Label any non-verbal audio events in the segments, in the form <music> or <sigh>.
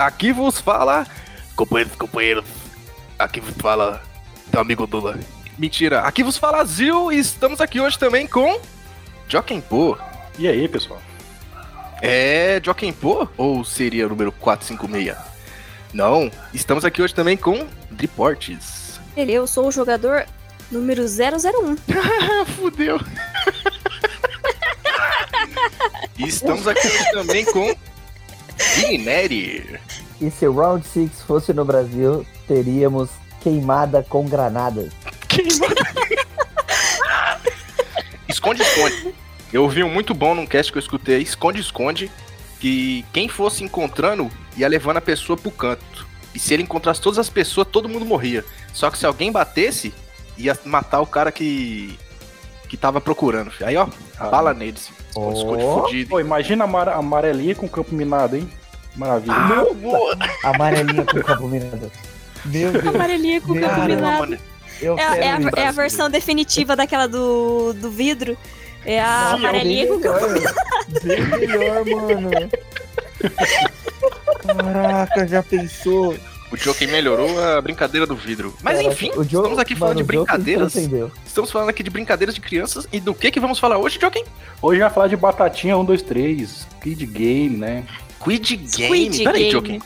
Aqui vos fala. Companheiros, companheiros. Aqui vos fala. Teu amigo Dula. Mentira. Aqui vos fala Zil e estamos aqui hoje também com. Jokenpô. E aí, pessoal? É Jokenpô? Ou seria o número 456? Não. Estamos aqui hoje também com Driportes. Ele, eu sou o jogador número 001. <laughs> Fudeu. e <laughs> estamos aqui hoje também com Guineri. E se o Round 6 fosse no Brasil, teríamos queimada com granadas. Queimada. <laughs> esconde, esconde. Eu ouvi um muito bom num cast que eu escutei, esconde, esconde, que quem fosse encontrando ia levando a pessoa pro canto. E se ele encontrasse todas as pessoas, todo mundo morria. Só que se alguém batesse, ia matar o cara que que tava procurando. Aí, ó, ah. bala neles. Oh. Esconde fudido. Pô, imagina a amarelinha com campo minado, hein? Maravilha. Ah, Meu boa. Amarelinha com campo minado. Meu Deus. Amarelinha com campo minado. É, é, a, é, a, versão definitiva daquela do, do vidro. É a Sim, amarelinha com campo minado. Bem melhor, mano. Caraca, já pensou? O Joker melhorou a brincadeira do vidro. Mas enfim, o estamos aqui falando mano, de brincadeiras. Estamos falando aqui de brincadeiras de crianças. E do que que vamos falar hoje, Joker? Hoje vai falar de batatinha 1, 2, 3. Kid Game, né? Squid Game? Squid Peraí, Joker.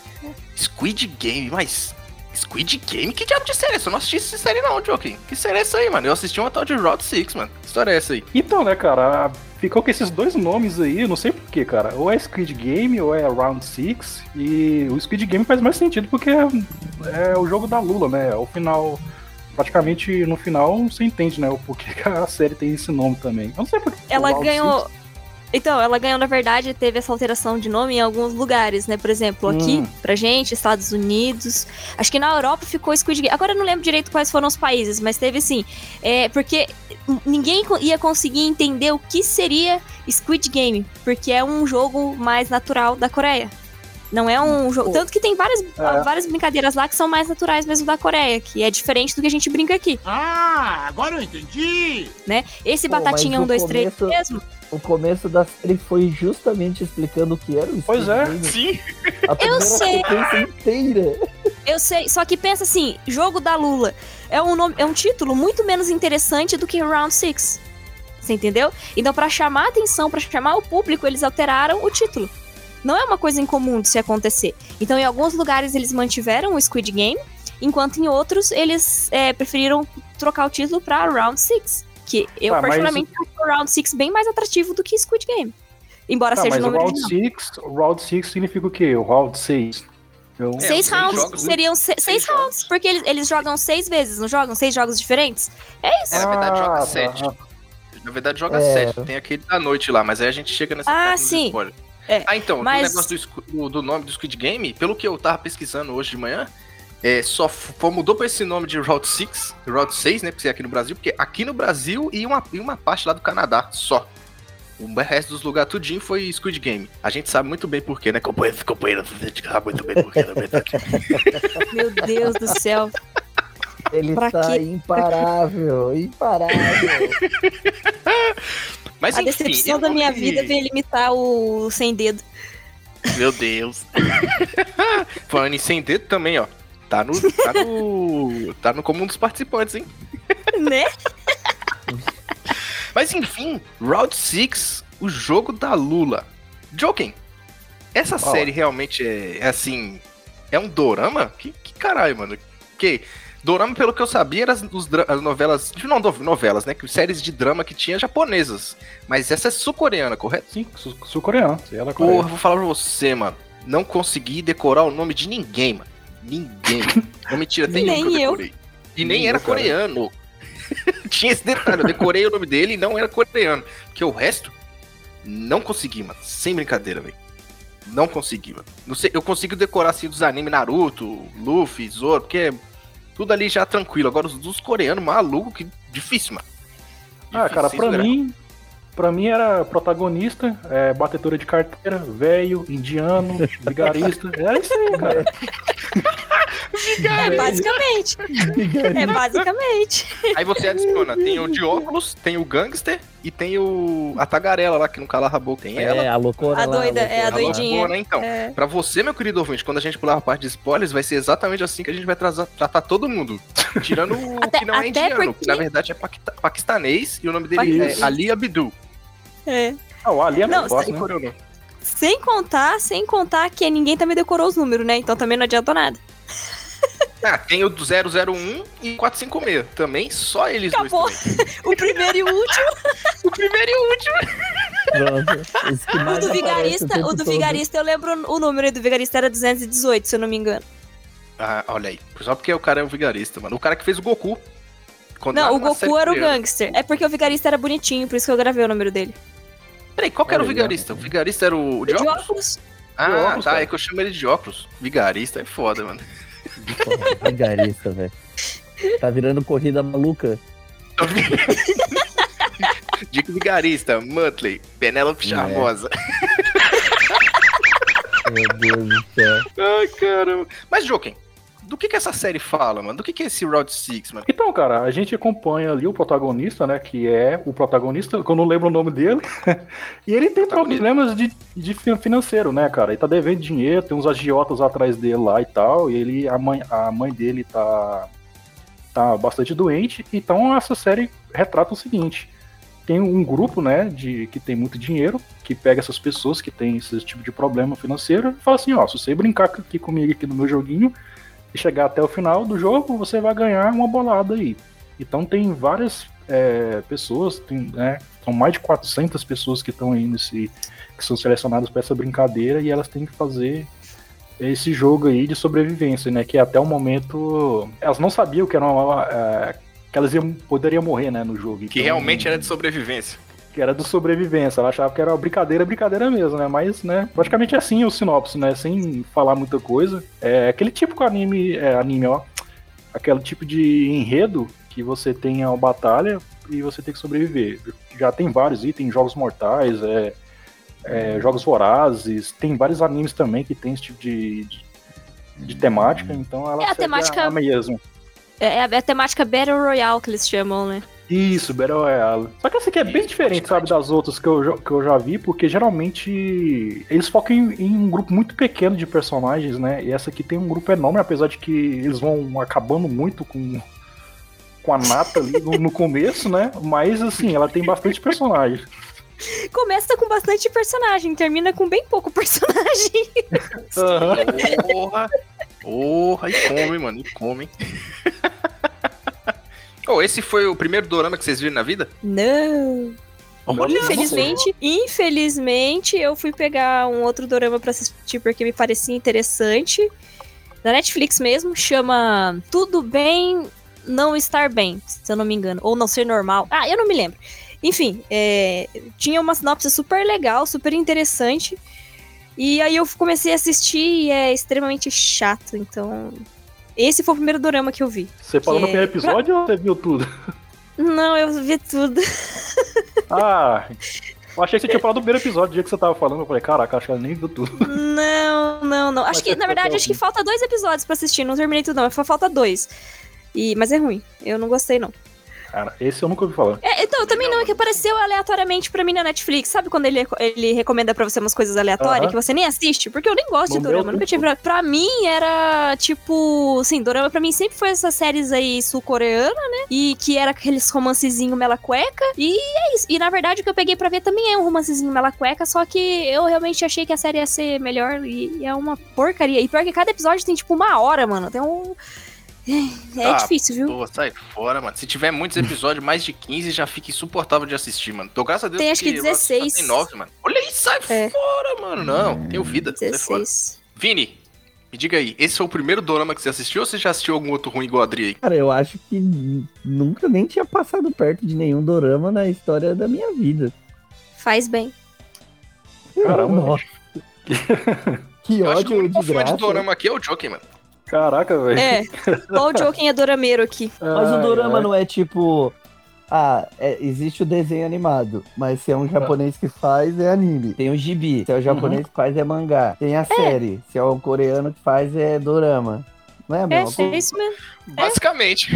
Squid Game, mas. Squid Game? Que diabo de série? Eu não assisti essa série não, Joker. Que série é essa aí, mano? Eu assisti uma tal de Route 6, mano. Que história é essa aí? Então, né, cara, ficou com esses dois nomes aí, não sei porquê, cara. Ou é Squid Game ou é Round 6. E o Squid Game faz mais sentido porque é, é o jogo da Lula, né? O final. Praticamente no final você entende, né? O porquê que a série tem esse nome também. Eu não sei porquê. Ela ganhou. Six. Então, ela ganhou, na verdade, teve essa alteração de nome em alguns lugares, né? Por exemplo, aqui, hum. pra gente, Estados Unidos. Acho que na Europa ficou Squid Game. Agora eu não lembro direito quais foram os países, mas teve sim. É, porque ninguém ia conseguir entender o que seria Squid Game, porque é um jogo mais natural da Coreia. Não é um jogo. Tanto que tem várias, é. várias brincadeiras lá que são mais naturais mesmo da Coreia, que é diferente do que a gente brinca aqui. Ah, agora eu entendi! Né? Esse Pô, Batatinha 1, 2, 3 mesmo o começo da série foi justamente explicando o que era o Pois é, Game. sim. A eu sei. inteira. Eu sei, só que pensa assim, jogo da Lula é um nome, é um título muito menos interessante do que Round 6. Você entendeu? Então para chamar a atenção, para chamar o público, eles alteraram o título. Não é uma coisa incomum de se acontecer. Então em alguns lugares eles mantiveram o Squid Game, enquanto em outros eles é, preferiram trocar o título para Round 6. Que eu, ah, particularmente, mas... acho o Round 6 bem mais atrativo do que Squid Game. Embora tá, seja mas o Round 6, o Round 6 significa o quê? O Round 6? Eu... Seis é, rounds jogos, seriam se, seis, seis rounds, jogos. porque eles, eles jogam seis vezes, não jogam? Seis jogos diferentes? É isso. É, na verdade, joga ah, tá. sete. Na verdade, joga é. sete. Tem aquele da noite lá, mas aí a gente chega nessa ah, sim. É, ah, então, mas... o negócio do, do, nome do Squid Game, pelo que eu tava pesquisando hoje de manhã, é, só mudou para esse nome de Route 6, Route 6, né? Porque é aqui no Brasil, porque aqui no Brasil e uma, e uma parte lá do Canadá só. O resto dos lugares tudinho foi Squid Game. A gente sabe muito bem porquê, né? Companheiro, companheiro, a gente sabe muito bem porquê, na verdade. Meu Deus do céu. Ele pra tá quê? imparável, <laughs> imparável. Mas, a enfim, decepção da minha vida veio limitar o sem dedo. Meu Deus. <laughs> Falando em sem dedo também, ó. Tá no. Tá no. tá no comum dos participantes, hein? Né? <laughs> Mas enfim, Round 6, o jogo da Lula. Joking, essa oh. série realmente é, é, assim. É um dorama? Que, que caralho, mano. Que. Dorama, pelo que eu sabia, eram os, as novelas. Não, novelas, né? Séries de drama que tinha japonesas. Mas essa é sul-coreana, correto? Sim, sul-coreana. Sul Porra, vou falar pra você, mano. Não consegui decorar o nome de ninguém, mano. Ninguém. Não, mentira, <laughs> tem nem um que eu decorei. E nem, nem era coreano. <laughs> Tinha esse detalhe, eu decorei o nome dele e não era coreano. Porque o resto, não consegui, mano. Sem brincadeira, velho. Não consegui, mano. Não sei, eu consigo decorar assim dos animes Naruto, Luffy, Zoro, porque tudo ali já tranquilo. Agora os dos coreanos, maluco, que difícil, mano. Ah, cara, pra mim, Pra mim era protagonista, é, batedora de carteira, velho, indiano, vigarista. Era <laughs> isso aí, cara. É basicamente. É basicamente. Aí você adiciona, tem o de óculos, tem o gangster e tem o a tagarela lá que não cala a boca. Tem ela. É, a loucura A lá, doida, é a A doidinha. loucura, então. É. Pra você, meu querido ouvinte, quando a gente pular a parte de spoilers, vai ser exatamente assim que a gente vai traza- tratar todo mundo. Tirando o Até- que não é indiano, que porque- na verdade é paquistanês e o nome dele Paquistanês. é Ali Abdu. É. Ah, o Ali é Não, negócio, sei né? Decorou, não. Sem contar, sem contar que ninguém também decorou os números, né? Então também não adiantou nada. <laughs> Ah, tem o do 001 e 456. Também só eles Acabou. <laughs> O primeiro e o último, <laughs> O primeiro e o último. Que o do vigarista, tempo o do todo. vigarista, eu lembro o número do vigarista era 218, se eu não me engano. Ah, olha aí. Só porque o cara é um vigarista, mano. O cara que fez o Goku. Não, o Goku era o gangster. É porque o vigarista era bonitinho, por isso que eu gravei o número dele. Peraí, qual que era o vigarista? O vigarista era o, o de De óculos? óculos? Ah, De óculos, tá. cara. É que eu chamo ele de óculos. Vigarista é foda, mano. Porra, Vigarista, velho. Tá virando corrida maluca. <laughs> Dick Vigarista, Muttley, Penélope É. Charmosa. Meu Deus do céu. Ai, caramba. Mas, Joken, do que que essa série fala, mano? Do que que é esse Round 6, mano? Então, cara, a gente acompanha ali o protagonista, né? Que é o protagonista, que eu não lembro o nome dele. <laughs> e ele tem problemas de, de fin- financeiro, né, cara? Ele tá devendo dinheiro, tem uns agiotas atrás dele lá e tal. E ele, a mãe, a mãe dele tá, tá bastante doente. Então essa série retrata o seguinte. Tem um grupo, né, de que tem muito dinheiro, que pega essas pessoas que têm esse tipo de problema financeiro e fala assim, ó, se você brincar aqui comigo aqui no meu joguinho, e chegar até o final do jogo, você vai ganhar uma bolada aí. Então tem várias é, pessoas, tem, né, são mais de 400 pessoas que estão aí nesse, que são selecionadas para essa brincadeira e elas têm que fazer esse jogo aí de sobrevivência, né, que até o momento elas não sabiam que era uma, é, que elas iam, poderiam morrer, né, no jogo. Que Então, realmente era de sobrevivência. Que era do sobrevivência. Ela achava que era brincadeira, brincadeira mesmo, né? Mas, né, praticamente é assim o sinopse, né? Sem falar muita coisa. É aquele tipo de anime, é, anime, ó. Aquele tipo de enredo que você tem a batalha e você tem que sobreviver. Já tem vários itens, jogos mortais, é, é, jogos vorazes, tem vários animes também que tem esse tipo de, de, de temática, então ela É a temática- a mesmo. É, é a temática Battle Royale que eles chamam, né? Isso, Battle Royale. Só que essa aqui é bem diferente, sabe, das outras que eu, já- que eu já vi, porque geralmente eles focam em, em um grupo muito pequeno de personagens, né? E essa aqui tem um grupo enorme, apesar de que eles vão acabando muito com, com a nata ali no, no começo, né? Mas, assim, ela tem bastante personagem. Começa com bastante personagem, termina com bem pouco personagem. Aham. Porra! Porra, e come, mano, e come. Oh, esse foi o primeiro dorama que vocês viram na vida? Não. Olha Infelizmente, infelizmente, eu fui pegar um outro dorama pra assistir porque me parecia interessante. Da Netflix mesmo, chama Tudo Bem Não Estar Bem, se eu não me engano. Ou Não Ser Normal. Ah, eu não me lembro. Enfim, é, tinha uma sinopse super legal, super interessante. E aí eu comecei a assistir e é extremamente chato, então. Esse foi o primeiro dorama que eu vi. Você falou no primeiro episódio ou você viu tudo? Não, eu vi tudo. <laughs> Ah, eu achei que você tinha falado do primeiro episódio, do dia que você tava falando. Eu falei, caraca, acho que ela nem viu tudo. <laughs> Não, não, não. Acho Mas que, você na verdade, acho que fim. falta dois episódios pra assistir. Não terminei tudo, não. Falta dois. E, mas é ruim. Eu não gostei, não. Cara, esse eu nunca ouvi falar. É, então, eu também não, é que apareceu aleatoriamente pra mim na Netflix. Sabe quando ele, ele recomenda pra você umas coisas aleatórias Aham. que você nem assiste? Porque eu nem gosto No de dorama. Nunca tive. Pra, pra mim era tipo. Assim, dorama pra mim sempre foi essas séries aí sul-coreana, né? E que era aqueles romancezinho mela cueca. E é isso. E na verdade o que eu peguei pra ver também é um romancezinho mela cueca. Só que eu realmente achei que a série ia ser melhor. E, e é uma porcaria. E pior que cada episódio tem tipo uma hora, mano. Tem um. É, é Ah, difícil, viu? Pô, sai fora, mano. Se tiver muitos episódios, mais de 15, já fica insuportável de assistir, mano. Tô graças a Deus Tem, acho que Rockstar 16. Tem 9, mano. Olha aí, sai É. fora, mano. Não, tenho vida. Sai fora. 16. Vini, me diga aí, esse foi o primeiro dorama que você assistiu ou você já assistiu algum outro ruim igual a Adri aí? Cara, eu acho que nunca nem tinha passado perto de nenhum dorama na história da minha vida. Faz bem. Caramba. Nossa. <laughs> que Eu acho que o ódio único de fã de graça. dorama aqui é o Joker, mano. Caraca, velho. É. <laughs> Qual o Joking é dorameiro aqui? Mas o dorama ai. não é tipo. Ah, é- existe o desenho animado, mas se é um japonês que faz, é anime. Tem o gibi, se é o japonês que faz, é mangá. Tem a série, se é o coreano que faz, é dorama. Não é É, mesma é isso mesmo. Basicamente.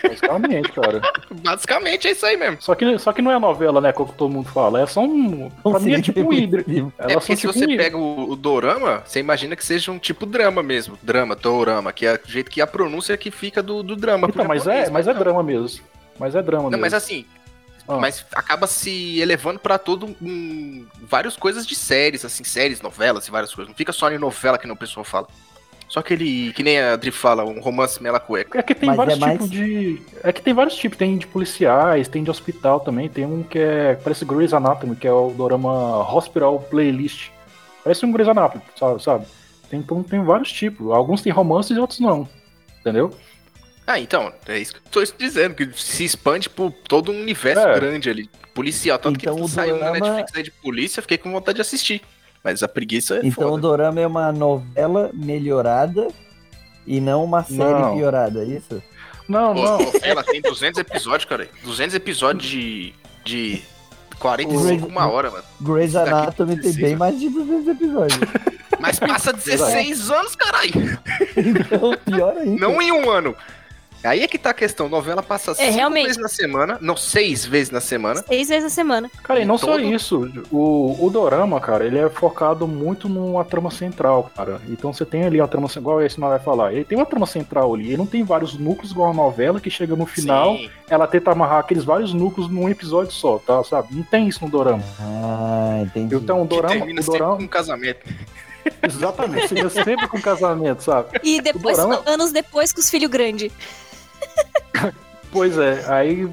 Basicamente, cara. <laughs> Basicamente é isso aí mesmo. Só que, só que não é novela, né? Como todo mundo fala. É só um. Pra mim é tipo um <laughs> híbrido. É porque se tipo você um pega o, o dorama, você imagina que seja um tipo drama mesmo. Drama, dorama, que é o jeito que a pronúncia que fica do, do drama. Então, mas japonês, é, mas é não. drama mesmo. Mas é drama Não, mesmo. mas assim, Ah. mas acaba se elevando pra todo um, várias coisas de séries, assim, séries, novelas e várias coisas. Não fica só em novela que não o pessoal fala. Só aquele, que nem a Adri fala, um romance mela cueca. É que tem Mas vários é mais- tipos de. É que tem vários tipos. Tem de policiais, tem de hospital também. Tem um que é. Parece Grey's Anatomy, que é o dorama Hospital Playlist. Parece um Grey's Anatomy, sabe? sabe? Tem, então tem vários tipos. Alguns tem romances e outros não. Entendeu? Ah, então, é isso que eu tô dizendo, que se expande por todo um universo É. grande ali. Policial, tanto Então, que saiu na Netflix aí de polícia, fiquei com vontade de assistir. Mas a preguiça é Então o foda. Dorama é uma novela melhorada e não uma série Não. piorada, é isso? Não, Pô, não. Ela tem 200 episódios, cara. 200 episódios de, de 45, Grey's- uma hora, mano. Grey's Anatomy tem 16, bem mais de 200 episódios. Mas passa <laughs> 16 anos, caralho. então, pior ainda. Não em um ano. Aí é que tá a questão. Novela passa cinco realmente. vezes na semana. Não, seis vezes na semana. Seis vezes a semana. Cara, e não só Todo- isso. O, o Dorama, cara, ele é focado muito numa trama central, cara. Então você tem ali a trama central, igual esse que nós vai falar. Ele tem uma trama central ali. Ele não tem vários núcleos igual a novela que chega no final. Sim. ela tenta amarrar aqueles vários núcleos num episódio só, tá? Sabe? Não tem isso no Dorama. Ah, entendi. Então, o Que Dorama. termina O sempre Dorama com um casamento. exatamente, seria sempre com casamento, sabe? E depois, Dorama- anos depois, com os filhos grandes. <laughs> Pois é, aí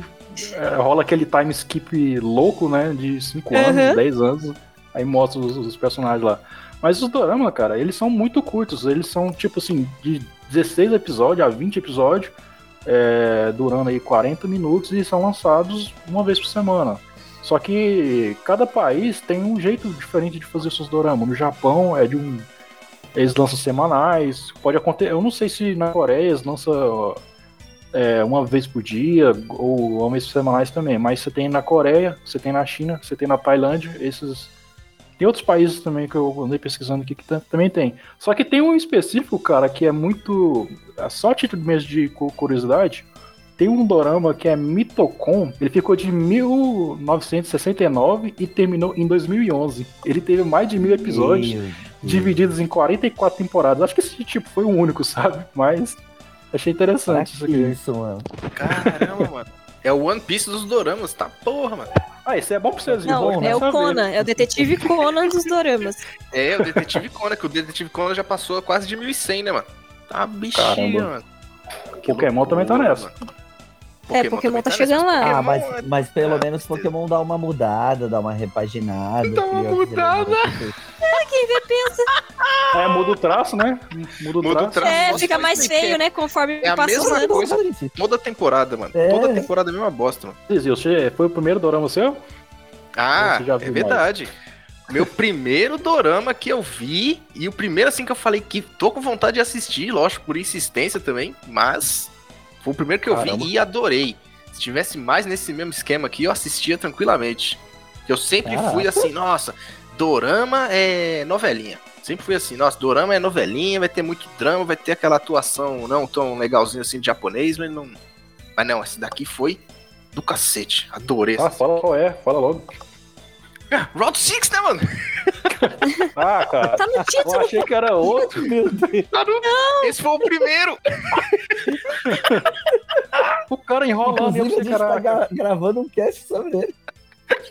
é, rola aquele time skip louco, né? De 5 anos, Uhum. 10 anos. Aí mostra os, os personagens lá. Mas os Dorama, cara, eles são muito curtos. Eles são, tipo assim, de 16 episódios a 20 episódios, é, durando aí 40 minutos e são lançados uma vez por semana. Só que cada país tem um jeito diferente de fazer seus doramas. No Japão é de um. Eles lançam semanais. Pode acontecer. Eu não sei se na Coreia eles lançam é, uma vez por dia ou uma vez por semanais também. Mas você tem na Coreia, você tem na China, você tem na Tailândia, esses. Tem outros países também que eu andei pesquisando aqui que tam- também tem. Só que tem um específico, cara, que é muito. é Só título mesmo de cu- curiosidade. Tem um dorama que é Mitocon. Ele ficou de 1969 e terminou em 2011. Ele teve mais de mil episódios divididos em 44 temporadas. Acho que esse tipo foi o único, sabe? Mas achei interessante isso que aqui. isso, mano? Caramba, mano. É o One Piece dos doramas, tá porra, mano. Ah, esse é bom pra vocês Não, vão é o Conan, é o detetive Conan dos doramas. É, o Detetive Conan, que o Detetive Conan já passou quase de 1100, né, mano? Tá bichinho, Caramba. mano. Que Pokémon também tá loucura, nessa. mano. É, Pokémon tá chegando lá. Pokémon Ah, mas, é- mas pelo Ah, menos. Pokémon dá uma mudada, dá uma repaginada. Dá uma cria os mudada. elementos. É, muda o traço, né? Muda o Muda o traço. É, Nossa, fica mais feio, que- né? Conforme É a passa os mesma anos. coisa. Toda temporada, mano. É. Toda temporada é a mesma bosta, mano. Zizio, você foi o primeiro dorama seu? Ah, Você já é viu verdade. Meu primeiro dorama que eu vi, e o primeiro assim que eu falei que tô com vontade de assistir, lógico, por insistência também, mas foi o primeiro que eu Caramba. vi e adorei. Se tivesse mais nesse mesmo esquema aqui, eu assistia tranquilamente. Eu sempre Caraca. fui assim, nossa, dorama é novelinha. Sempre fui assim, nossa, dorama é novelinha, vai ter muito drama, vai ter aquela atuação não tão legalzinha assim de japonês, mas não. Mas não, esse daqui foi do cacete. Adorei. Ah, fala qual é, fala logo. <laughs> Round 6, né, mano? <laughs> Ah, cara. Tá no Eu título. achei que era outro. Meu Deus. Tá no- Esse foi o primeiro. <laughs> O cara enrolando. Eu Inclusive, a gente tá gra- gravando um cast sobre ele.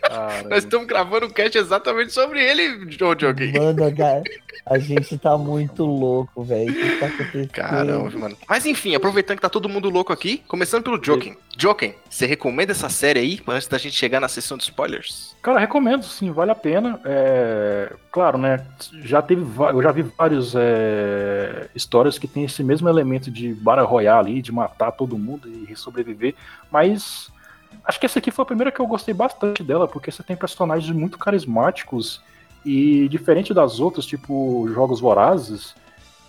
Caramba. Nós estamos gravando um cast exatamente sobre ele, Jojo aqui. Mano, cara, a gente tá muito louco, velho. O que tá acontecendo? Caramba, mano. Mas enfim, aproveitando que tá todo mundo louco aqui, começando pelo Joken. Joken, você recomenda essa série aí, antes da gente chegar na sessão de spoilers? Cara, recomendo, sim, vale a pena. É, Claro, né? Já teve, eu já vi várias é, histórias que tem esse mesmo elemento de Battle Royale ali, de matar todo mundo e sobreviver, mas acho que essa aqui foi a primeira que eu gostei bastante dela, porque você tem personagens muito carismáticos e diferente das outras, tipo Jogos Vorazes,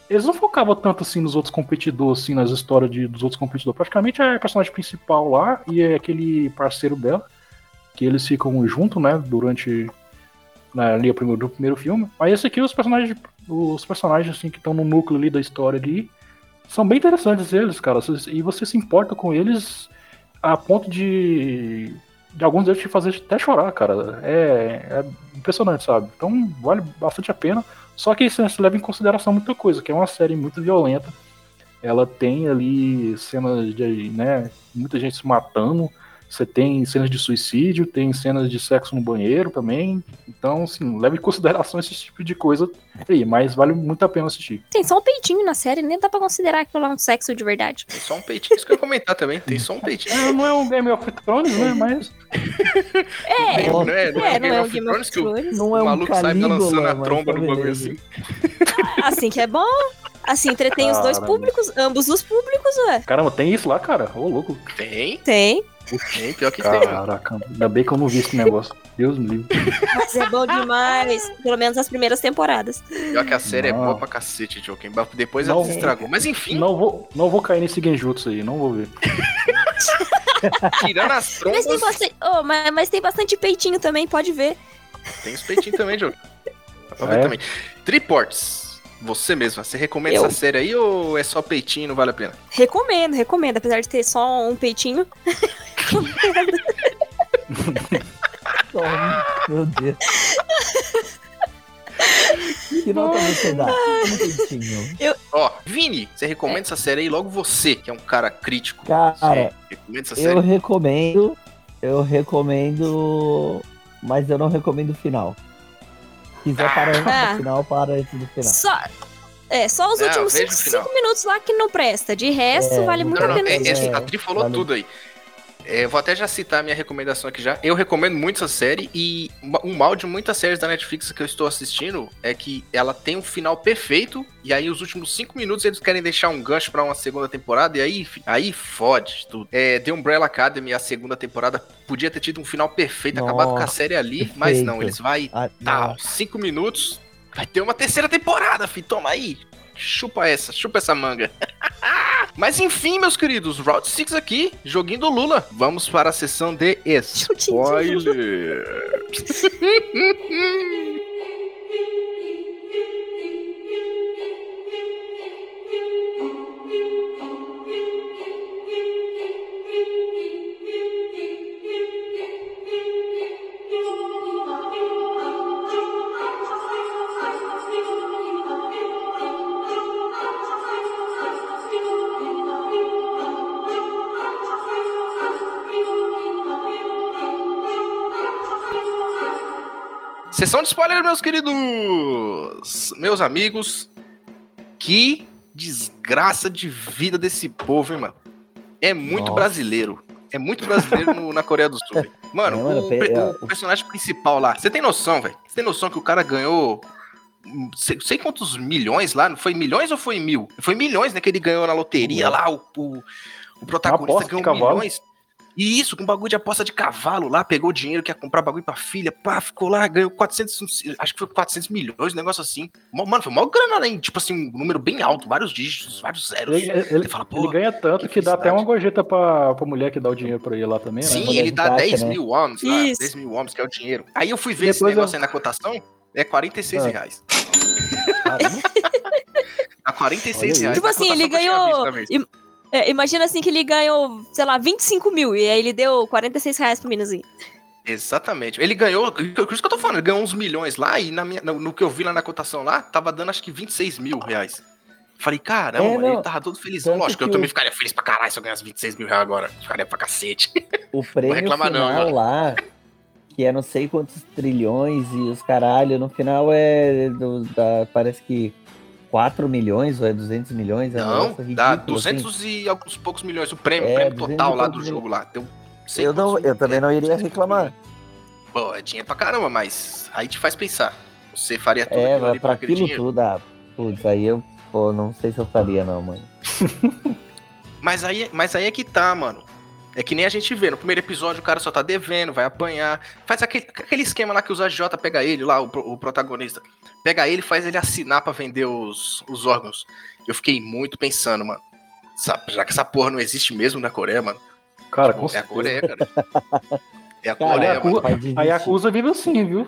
eles não focavam tanto assim nos outros competidores, assim, nas histórias de- dos outros competidores. Praticamente é a personagem principal lá e é aquele parceiro dela que eles ficam juntos, né, durante né, ali o primeiro, do primeiro filme. Mas esse aqui os personagens, os personagens assim que estão no núcleo ali da história ali, são bem interessantes eles, cara. E você se importa com eles a ponto de. De alguns deles te fazer até chorar, cara. É, é impressionante, sabe? Então vale bastante a pena. Só que isso se leva em consideração muita coisa, que é uma série muito violenta. Ela tem ali cenas de, né, muita gente se matando. Você tem cenas de suicídio, tem cenas de sexo no banheiro também. Então, assim, leve em consideração esse tipo de coisa aí, mas vale muito a pena assistir. Tem só um peitinho na série, nem dá pra considerar aquilo lá um sexo de verdade. Tem só um peitinho, isso que eu ia comentar também. Tem só um peitinho. É, não é um Game of Thrones, né? Mas. É, não é, não é, é, não é um Game of Thrones que o, não é um maluco sai balançando a tromba no bagulho assim. <laughs> Assim que é bom. Assim, entretém Caramba. os dois públicos, ambos os públicos, ué. Caramba, tem isso lá, cara? Ô, louco. Tem? Tem. Tem, pior que Caraca, tem. Caraca, ainda bem que eu não vi esse negócio. Deus me livre. Mas é bom demais. Pelo menos as primeiras temporadas. Pior que a série não. é boa pra cacete, Joaquim. Depois não, ela se estragou. Mas enfim. Não vou, não vou cair nesse genjutsu aí, não vou ver. <laughs> Tirando as trombas... Mas tem, bastante, oh, mas, mas tem bastante peitinho também, pode ver. Tem os peitinhos também, Joaquim. Dá pra ver é. também. Triports. Você mesma, você recomenda eu. essa série aí ou é só peitinho e não vale a pena? Recomendo, recomendo. Apesar de ter só um peitinho. <laughs> <laughs> Meu Deus. Que nota você dá? Um peitinho. Eu... Ó, Vini, você recomenda é. essa série aí? Logo você, que é um cara crítico. Cara, recomenda essa série? eu recomendo. Eu recomendo. Mas eu não recomendo o final quiser parar antes ah. do final, para antes do final. Só, é, só os últimos 5 minutos lá que não presta. De resto, é, vale muito não, a pena. Não, é, é, a Tri falou vale. tudo aí. É, vou até já citar a minha recomendação aqui já. Eu recomendo muito essa série e um mal de muitas séries da Netflix que eu estou assistindo é que ela tem um final perfeito e aí os últimos cinco minutos eles querem deixar um gancho para uma segunda temporada e aí, aí fode tudo. É, The Umbrella Academy, a segunda temporada, podia ter tido um final perfeito, Nossa, acabado com a série ali, perfeito. mas não, eles vai, ah, tá, cinco minutos, vai ter uma terceira temporada, fi, toma aí. Chupa essa, chupa essa manga. <laughs> Mas enfim, meus queridos, Route 6 aqui, joguinho do Lula. Vamos para a sessão de spoiler. <laughs> Sessão de spoiler, meus queridos! Meus amigos, que desgraça de vida desse povo, hein, mano? É muito Nossa. brasileiro. É muito brasileiro no, na Coreia do Sul. <laughs> Mano, é, o, é, o, personagem principal lá, você tem noção, velho? Você tem noção que o cara ganhou sei, sei, quantos milhões lá, foi milhões ou foi mil? Foi milhões, né, que ele ganhou na loteria lá, o, o, o protagonista ganhou milhões. E isso, com bagulho de aposta de cavalo lá, pegou o dinheiro que ia comprar bagulho pra filha, pá, ficou lá, ganhou 400, acho que foi 400 milhões, um negócio assim. Mano, foi maior grana, né? Tipo assim, um número bem alto, vários dígitos, vários zeros. Ele, ele, fala, ele ganha tanto que, que dá até uma gorjeta pra, pra mulher que dá o dinheiro pra ele lá também, né? Sim, ele dá 10 né? mil wons lá, 10 mil wons, que é o dinheiro. Aí eu fui ver Depois esse negócio eu... aí na cotação, é 46 ah. reais. Caramba. <laughs> a 46 reais. Tipo assim, ele ganhou. É, imagina assim que ele ganhou, sei lá, 25 mil e aí ele deu 46 reais pro meninozinho. Exatamente. Ele ganhou, por isso que eu tô falando, ele ganhou uns milhões lá e na minha, no, no, que eu vi lá na cotação lá, tava dando acho que 26 mil reais. Falei, caramba, é, ele tava todo feliz. Lógico que eu também ficaria feliz pra caralho se eu ganhasse 26 mil reais agora. Ficaria pra cacete. <laughs> O prêmio final não, lá, que é não sei quantos trilhões e os caralho, no final é do, da, parece que 4 milhões ou é 200 milhões? É não, ridículo, dá 200 assim. e alguns poucos milhões. O prêmio, é, prêmio total lá do jogo lá. Deu eu, não, eu também não iria reclamar. Pô, é dinheiro pra caramba, mas aí te faz pensar. Você faria tudo é, aquilo pra aquilo dinheiro? tudo, ah, putz, aí eu, pô, não sei se eu faria não, mano. <laughs> mas, aí, mas aí é que tá, mano. É que nem a gente vê, no primeiro episódio o cara só tá devendo, vai apanhar. Faz aquele, aquele esquema lá que os AJ pega ele, lá, o, o protagonista. Pega ele e faz ele assinar para vender os, os órgãos. Eu fiquei muito pensando, mano. Já que essa porra não existe mesmo na Coreia, mano. Cara, com É a Coreia, cara. É a cara, Coreia, mano. A Yakuza vive assim, viu?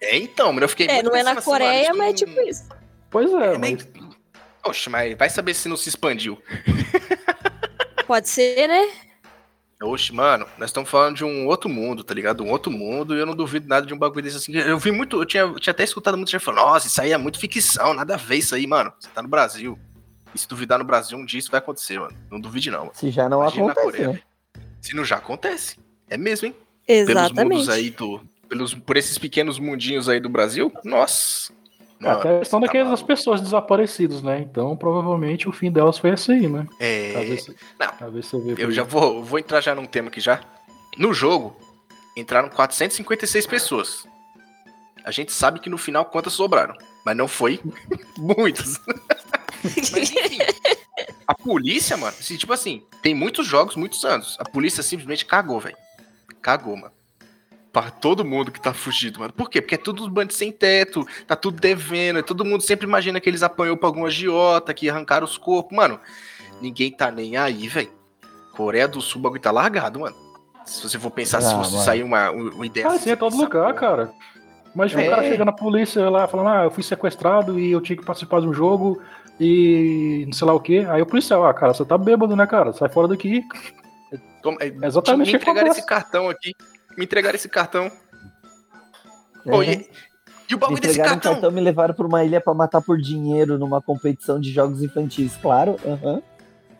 É, então, mano, eu fiquei. É, não é na assim, Coreia, mas é tipo isso. Pois é, é mas... Oxe, mas vai saber se não se expandiu. <laughs> Pode ser, né? Oxe, mano, nós estamos falando de um outro mundo, tá ligado? Um outro mundo, e eu não duvido nada de um bagulho desse assim. Eu vi muito, eu tinha, eu tinha até escutado muita gente falando, nossa, isso aí é muito ficção, nada a ver isso aí, mano. Você tá no Brasil. E se duvidar no Brasil, um dia isso vai acontecer, mano. Não duvide, não. Mano. Se já não Imagina acontece. Né? Se não já acontece. É mesmo, hein? Exatamente. Pelos mundos aí do. Pelos, por esses pequenos mundinhos aí do Brasil, nossa. Mano, Até a questão tá daquelas pessoas desaparecidas, né? Então, provavelmente o fim delas foi esse aí, né? É. Talvez, não, talvez você eu já vou, vou entrar já num tema aqui já. No jogo, entraram 456 pessoas. A gente sabe que no final quantas sobraram. Mas não foi <laughs> muitas. <laughs> mas enfim. A polícia, mano, assim, tipo assim, tem muitos jogos, muitos anos. A polícia simplesmente cagou, velho. Cagou, mano para todo mundo que tá fugido, mano. Por quê? Porque é tudo bandido sem teto, tá tudo devendo, todo mundo sempre imagina que eles apanhou pra algum agiota, que arrancaram os corpos. Mano, ninguém tá nem aí, velho. Coreia do Sul, o bagulho tá largado, mano. Se você for pensar, ah, se fosse mano. sair uma, uma ideia ah, assim, é todo lugar, porra. cara. Imagina é. o cara chegando na polícia lá falando, ah, eu fui sequestrado e eu tinha que participar de um jogo e não sei lá o que. Aí o policial, ah, cara, você tá bêbado, né, cara? Sai fora daqui. Toma, é, exatamente. Me entregaram esse cartão aqui me entregaram esse cartão. É. E, e, o bagulho me desse cartão? cartão? Me levaram para uma ilha para matar por dinheiro numa competição de jogos infantis, claro. Uhum.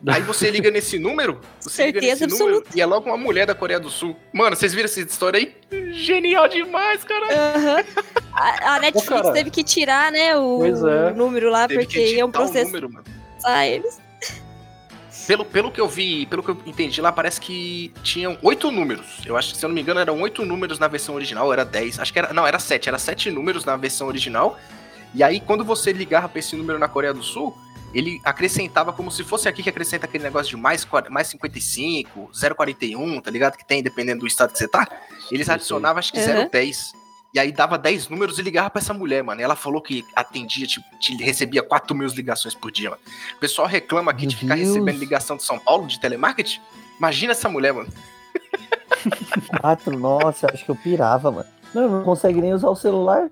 Aí você liga nesse número, você Certeza liga nesse número e é logo uma mulher da Coreia do Sul. Mano, vocês viram essa história aí? Genial demais, cara. Uhum. A, a, Netflix Ô, teve que tirar, né, o, é. número lá, teve porque é um processo. O número, mano. Ah, eles. Pelo, pelo que eu vi, pelo que eu entendi lá, parece que tinham oito números. Eu acho que, se eu não me engano, eram oito números na versão original, era dez. Acho que era. Não, era sete, era sete números na versão original. E aí, quando você ligava pra esse número na Coreia do Sul, ele acrescentava como se fosse aqui que acrescenta aquele negócio de mais, mais 55, 041, tá ligado? Que tem, dependendo do estado que você tá. Eles adicionavam, acho que uhum. 010. E aí dava 10 números e ligava pra essa mulher, mano. E ela falou que atendia, tipo, recebia 4 mil ligações por dia, mano. O pessoal reclama aqui Meu de ficar Deus. recebendo ligação de São Paulo, de telemarketing. Imagina essa mulher, mano. <laughs> 4, nossa, acho que eu pirava, mano. Não, não consegue nem usar o celular.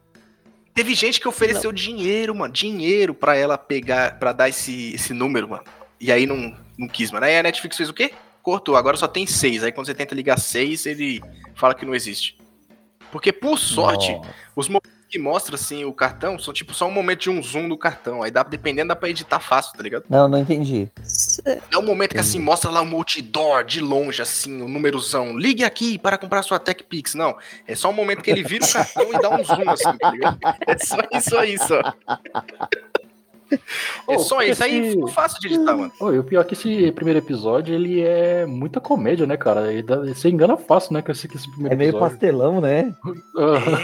Teve gente que ofereceu não. dinheiro, mano, dinheiro pra ela pegar, pra dar esse, esse número, mano. E aí não, não quis, mano. Aí a Netflix fez o quê? Cortou, agora só tem seis. Aí quando você tenta ligar seis, ele fala que não existe. Porque, por sorte, Nossa. os momentos que mostra assim o cartão são tipo só um momento de um zoom do cartão. Aí dá, dependendo, dá pra editar fácil, tá ligado? Não, não entendi. É um momento que assim mostra lá um outdoor de longe, assim, o um númerozão. Ligue aqui para comprar sua Tech Pix. Não. É só um momento que ele vira o cartão e dá um zoom, assim, tá ligado? <laughs> É só isso aí, só. É só isso aí esse... ficou fácil de editar, mano. Oh, e o pior é que esse primeiro episódio, ele é muita comédia, né, cara? Dá... Você engana fácil, né, com esse, com esse primeiro É meio episódio. pastelão, né?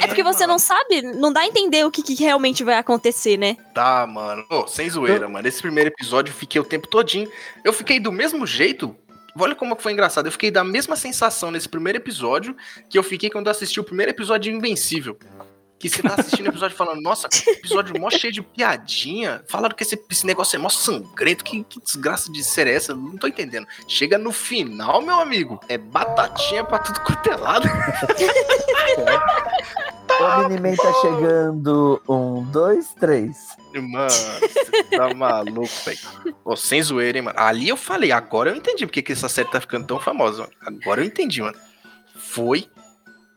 É porque você não sabe, não dá a entender o que, que realmente vai acontecer, né? Tá, mano. Oh, sem zoeira, eu... mano. Esse primeiro episódio eu fiquei o tempo todinho. Eu fiquei do mesmo jeito Olha como foi engraçado. Eu fiquei da mesma sensação nesse primeiro episódio que eu fiquei quando eu assisti o primeiro episódio de Invencível que você tá assistindo o episódio falando, nossa, episódio mó cheio de piadinha. Falaram que esse, esse negócio é mó sangrento. Que, que desgraça de ser essa? Não tô entendendo. Chega no final, meu amigo, é batatinha pra tudo quanto é lado. tá, <laughs> o Miniman tá chegando. Um, dois, três. Mano, você tá maluco, velho. sem zoeira, hein, mano. Ali eu falei, agora eu entendi porque que essa série tá ficando tão famosa, mano. Agora eu entendi, mano. Foi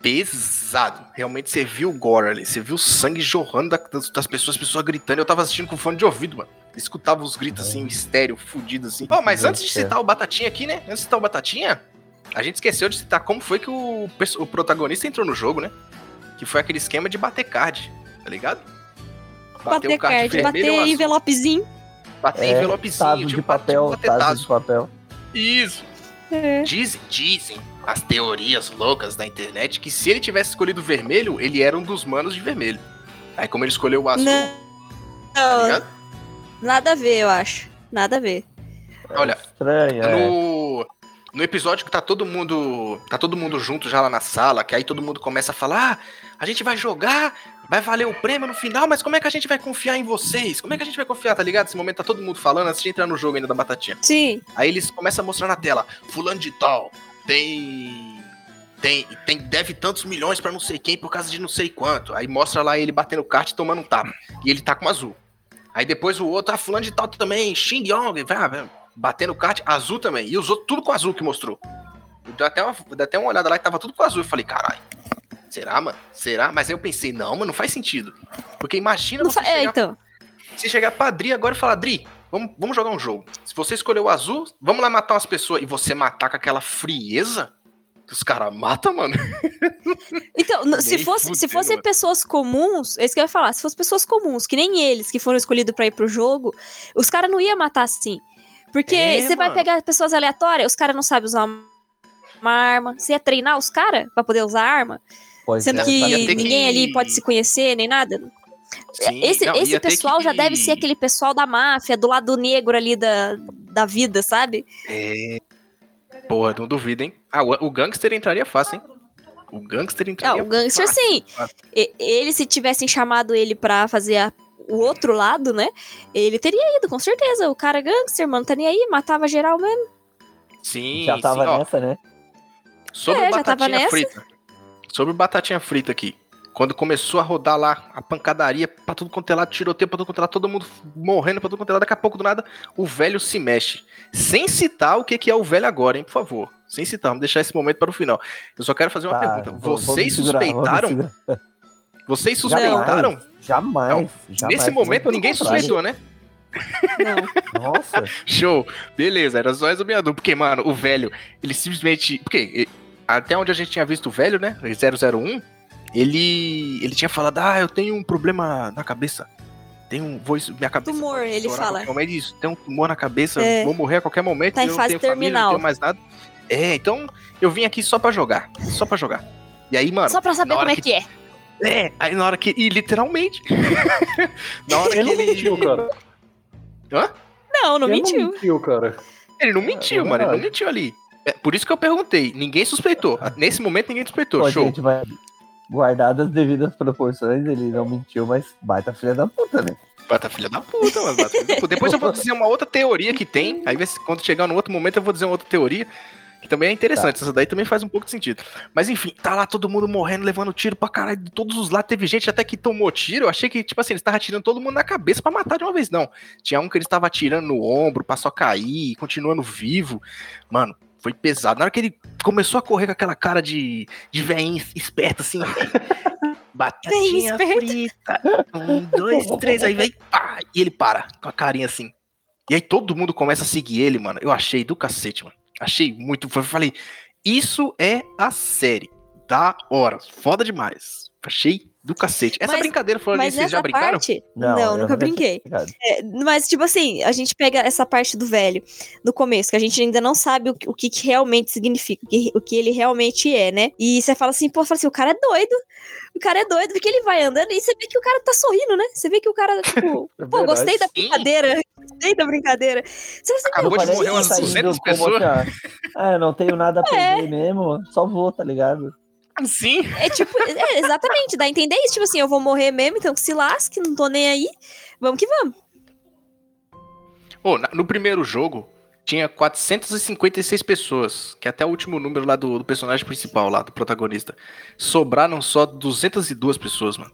pesado. Realmente você viu o gore ali, você viu o sangue jorrando das, das pessoas, as pessoas gritando. Eu tava assistindo com fone de ouvido, mano. escutava os gritos assim, estéreo, fudido assim. Oh, mas antes de citar o Batatinha aqui, né? Antes de citar o Batatinha, a gente esqueceu de citar como foi que o, o protagonista entrou no jogo, né? Que foi aquele esquema de bater card, tá ligado? Bater, bater card, bater envelopezinho. Bater é, envelopezinho, tipo, de papel, de papel. Isso. É. Dizem, dizem as teorias loucas da internet que se ele tivesse escolhido vermelho, ele era um dos manos de vermelho. Aí como ele escolheu o azul. Não. Tá nada a ver, eu acho. Nada a ver. Olha, Estranho, no, é. no episódio que tá todo mundo. Tá todo mundo junto já lá na sala, que aí todo mundo começa a falar: ah, a gente vai jogar, vai valer o prêmio no final, mas como é que a gente vai confiar em vocês? Como é que a gente vai confiar, tá ligado? Esse momento tá todo mundo falando antes de entrar no jogo ainda da batatinha. Sim. Aí eles começam a mostrar na tela, fulano de tal, tem tem, tem deve tantos milhões para não sei quem por causa de não sei quanto. Aí mostra lá ele batendo kart e tomando um tapa. E ele tá com azul. Aí depois o outro, ah, fulano de tal também, Xing Yong, batendo kart, azul também. E usou tudo com azul que mostrou. Deu até, uma, deu até uma olhada lá e tava tudo com azul. Eu falei, caralho, será, mano? Será? Mas aí eu pensei, não, mano, não faz sentido. Porque imagina não você, chegar, é, então. você chegar pra Dri agora e falar, Dri, vamos, vamos jogar um jogo. Se você escolheu o azul, vamos lá matar umas pessoas. E você matar com aquela frieza que os caras matam, mano. <laughs> Então, se fosse, se fossem pessoas comuns, é isso que eu ia falar, se fossem pessoas comuns, que nem eles que foram escolhidos para ir pro jogo, os caras não iam matar assim. Porque é, você mano. vai pegar pessoas aleatórias, os caras não sabem usar uma arma. Você ia treinar os caras para poder usar arma? Pois sendo é. que ninguém que... ali pode se conhecer, nem nada. Sim, esse não, esse pessoal que... já deve ser aquele pessoal da máfia, do lado negro ali da, da vida, sabe? É. Porra, não duvido, hein? Ah, o, o gangster entraria fácil, hein? O gangster entraria Ah, o gangster fácil, sim. Fácil. Ele, se tivessem chamado ele pra fazer a, o outro lado, né? Ele teria ido, com certeza. O cara gangster, mano, tá nem aí, matava geral mesmo. Sim, Já tava sim, nessa, né? Sobre é, batatinha frita. Sobre batatinha frita aqui. Quando começou a rodar lá a pancadaria pra tudo quanto é lado, tiroteio pra tudo quanto é lado, todo mundo morrendo pra tudo quanto é lado, daqui a pouco do nada o velho se mexe. Sem citar o que, que é o velho agora, hein, por favor. Sem citar, vamos deixar esse momento para o final. Eu só quero fazer uma tá, pergunta. Vou, Vocês segurar, suspeitaram? Vocês suspeitaram? Jamais. Não, jamais nesse momento ninguém suspeitou, né? Não. Nossa. <laughs> Show. Beleza, era só resumir a dúvida. Porque, mano, o velho, ele simplesmente. Porque até onde a gente tinha visto o velho, né? 001, ele. Ele tinha falado: Ah, eu tenho um problema na cabeça. Tem um. Vou, minha cabeça. Tumor, ele fala. Momento, isso, tem um tumor na cabeça, é. vou morrer a qualquer momento. Tá em fase terminal. Família, não tenho mais nada. É, então eu vim aqui só pra jogar. Só pra jogar. E aí, mano. Só pra saber como é que, que é. É, aí na hora que. E literalmente. <laughs> na hora ele que ele. mentiu, cara. Hã? Não, não ele mentiu. Não mentiu, cara. Ele não mentiu, é, mano. Ele não mentiu ali. É, por isso que eu perguntei. Ninguém suspeitou. Nesse momento ninguém suspeitou. Pô, Show. Gente, vai... Guardadas as devidas proporções, ele não mentiu, mas baita filha da puta, né? Bata filha da puta, mano. Depois eu vou dizer uma outra teoria que tem. Aí quando chegar no outro momento eu vou dizer uma outra teoria. Que também é interessante, tá. essa daí também faz um pouco de sentido. Mas enfim, tá lá todo mundo morrendo, levando tiro pra caralho de todos os lados. Teve gente até que tomou tiro. Eu achei que, tipo assim, eles estavam atirando todo mundo na cabeça para matar de uma vez. Não. Tinha um que ele estava atirando no ombro pra só cair, continuando vivo. Mano, foi pesado. Na hora que ele começou a correr com aquela cara de, de velhinho esperto, assim. <laughs> Batatinha frita. Um, dois, três, aí vem. Pá, e ele para, com a carinha assim. E aí todo mundo começa a seguir ele, mano. Eu achei do cacete, mano. Achei muito. Eu falei, isso é a série. Da hora. Foda demais. Achei do cacete. Essa mas, brincadeira falando mas vocês já brincaram? Parte, não, não nunca brinquei. É, mas, tipo assim, a gente pega essa parte do velho no começo, que a gente ainda não sabe o, o que, que, realmente significa, o que, o que ele realmente é, né? E você fala assim, pô, fala assim, o cara é doido. O cara é doido, porque ele vai andando e você vê que o cara tá sorrindo, né? Você vê que o cara, <laughs> tipo, é pô, gostei da brincadeira. Gostei da brincadeira. Você vai Acabou de morrer umas 200 pessoas. É, não tenho nada a perder é. mesmo, só vou, tá ligado? Sim. É tipo, é, exatamente, dá a entender isso. Tipo assim, eu vou morrer mesmo, então que se lasque, não tô nem aí. Vamos que vamos. Oh, no primeiro jogo, tinha 456 pessoas, que é até o último número lá do, do, personagem principal, lá, do protagonista. Sobraram só 202 pessoas, mano.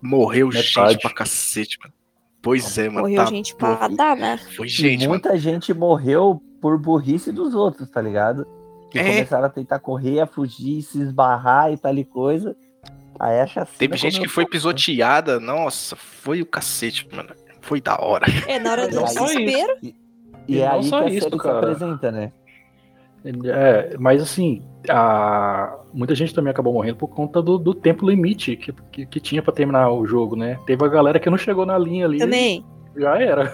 Morreu Metade. gente pra cacete, mano. Pois é, mano. Morreu tá gente pra dar, né? Foi gente, Muita mano. gente morreu por burrice dos outros, tá ligado? Que é. começaram a tentar correr, a fugir, se esbarrar e tal e coisa. Aí a chacina Teve gente que foi pisoteada, nossa, foi o cacete, mano. Foi da hora. É, na hora do desespero. E, e, e é aí que a isso, série cara. se apresenta, né? É, mas assim, a... muita gente também acabou morrendo por conta do, do tempo limite que, que, que tinha para terminar o jogo, né? Teve a galera que não chegou na linha ali. Também. Já era.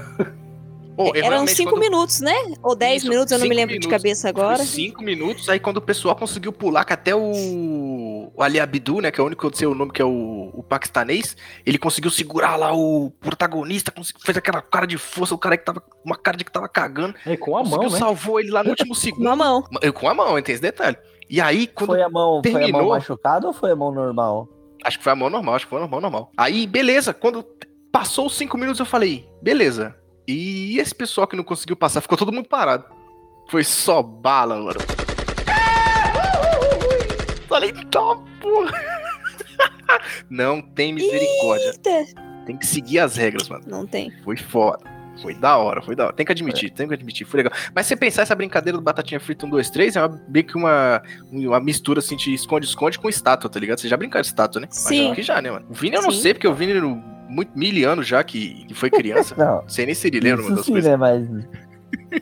Pô, Eram cinco quando... minutos, né? Ou dez Isso, minutos, eu não me lembro minutos. de cabeça agora. Cinco minutos, aí quando o pessoal conseguiu pular, que até o, o Ali Abdu, né? Que é o único que eu sei o nome, que é o, o paquistanês, ele conseguiu segurar lá o protagonista, fez aquela cara de força, o cara que tava. Uma cara de que tava cagando. É, com a mão, né? salvou ele lá no último segundo. <laughs> com a mão. Com a mão, tem esse detalhe. E aí, quando. Foi a mão, terminou, foi a mão machucada ou foi a mão normal? Acho que foi a mão normal, acho que foi a mão normal. Aí, beleza, quando passou os cinco minutos, eu falei, beleza, e esse pessoal que não conseguiu passar, ficou todo mundo parado. Foi só bala, mano. Falei, tá, porra. <laughs> Não tem misericórdia. Eita. Tem que seguir as regras, mano. Não tem. Foi foda. Foi da hora, foi da hora. Tem que admitir, é. tem que admitir, foi legal. Mas você pensar essa brincadeira do Batatinha Frita 1, 2, 3 é uma, meio que uma, uma mistura assim de esconde-esconde com estátua, tá ligado? Você já brincaram de estátua, né? Sim. Mas aqui já, né, mano? O Vini eu não sei, porque o Vini muito mil anos já que, que foi criança. <laughs> não. Sei nem se ele lembra das sim, coisas. Né, mas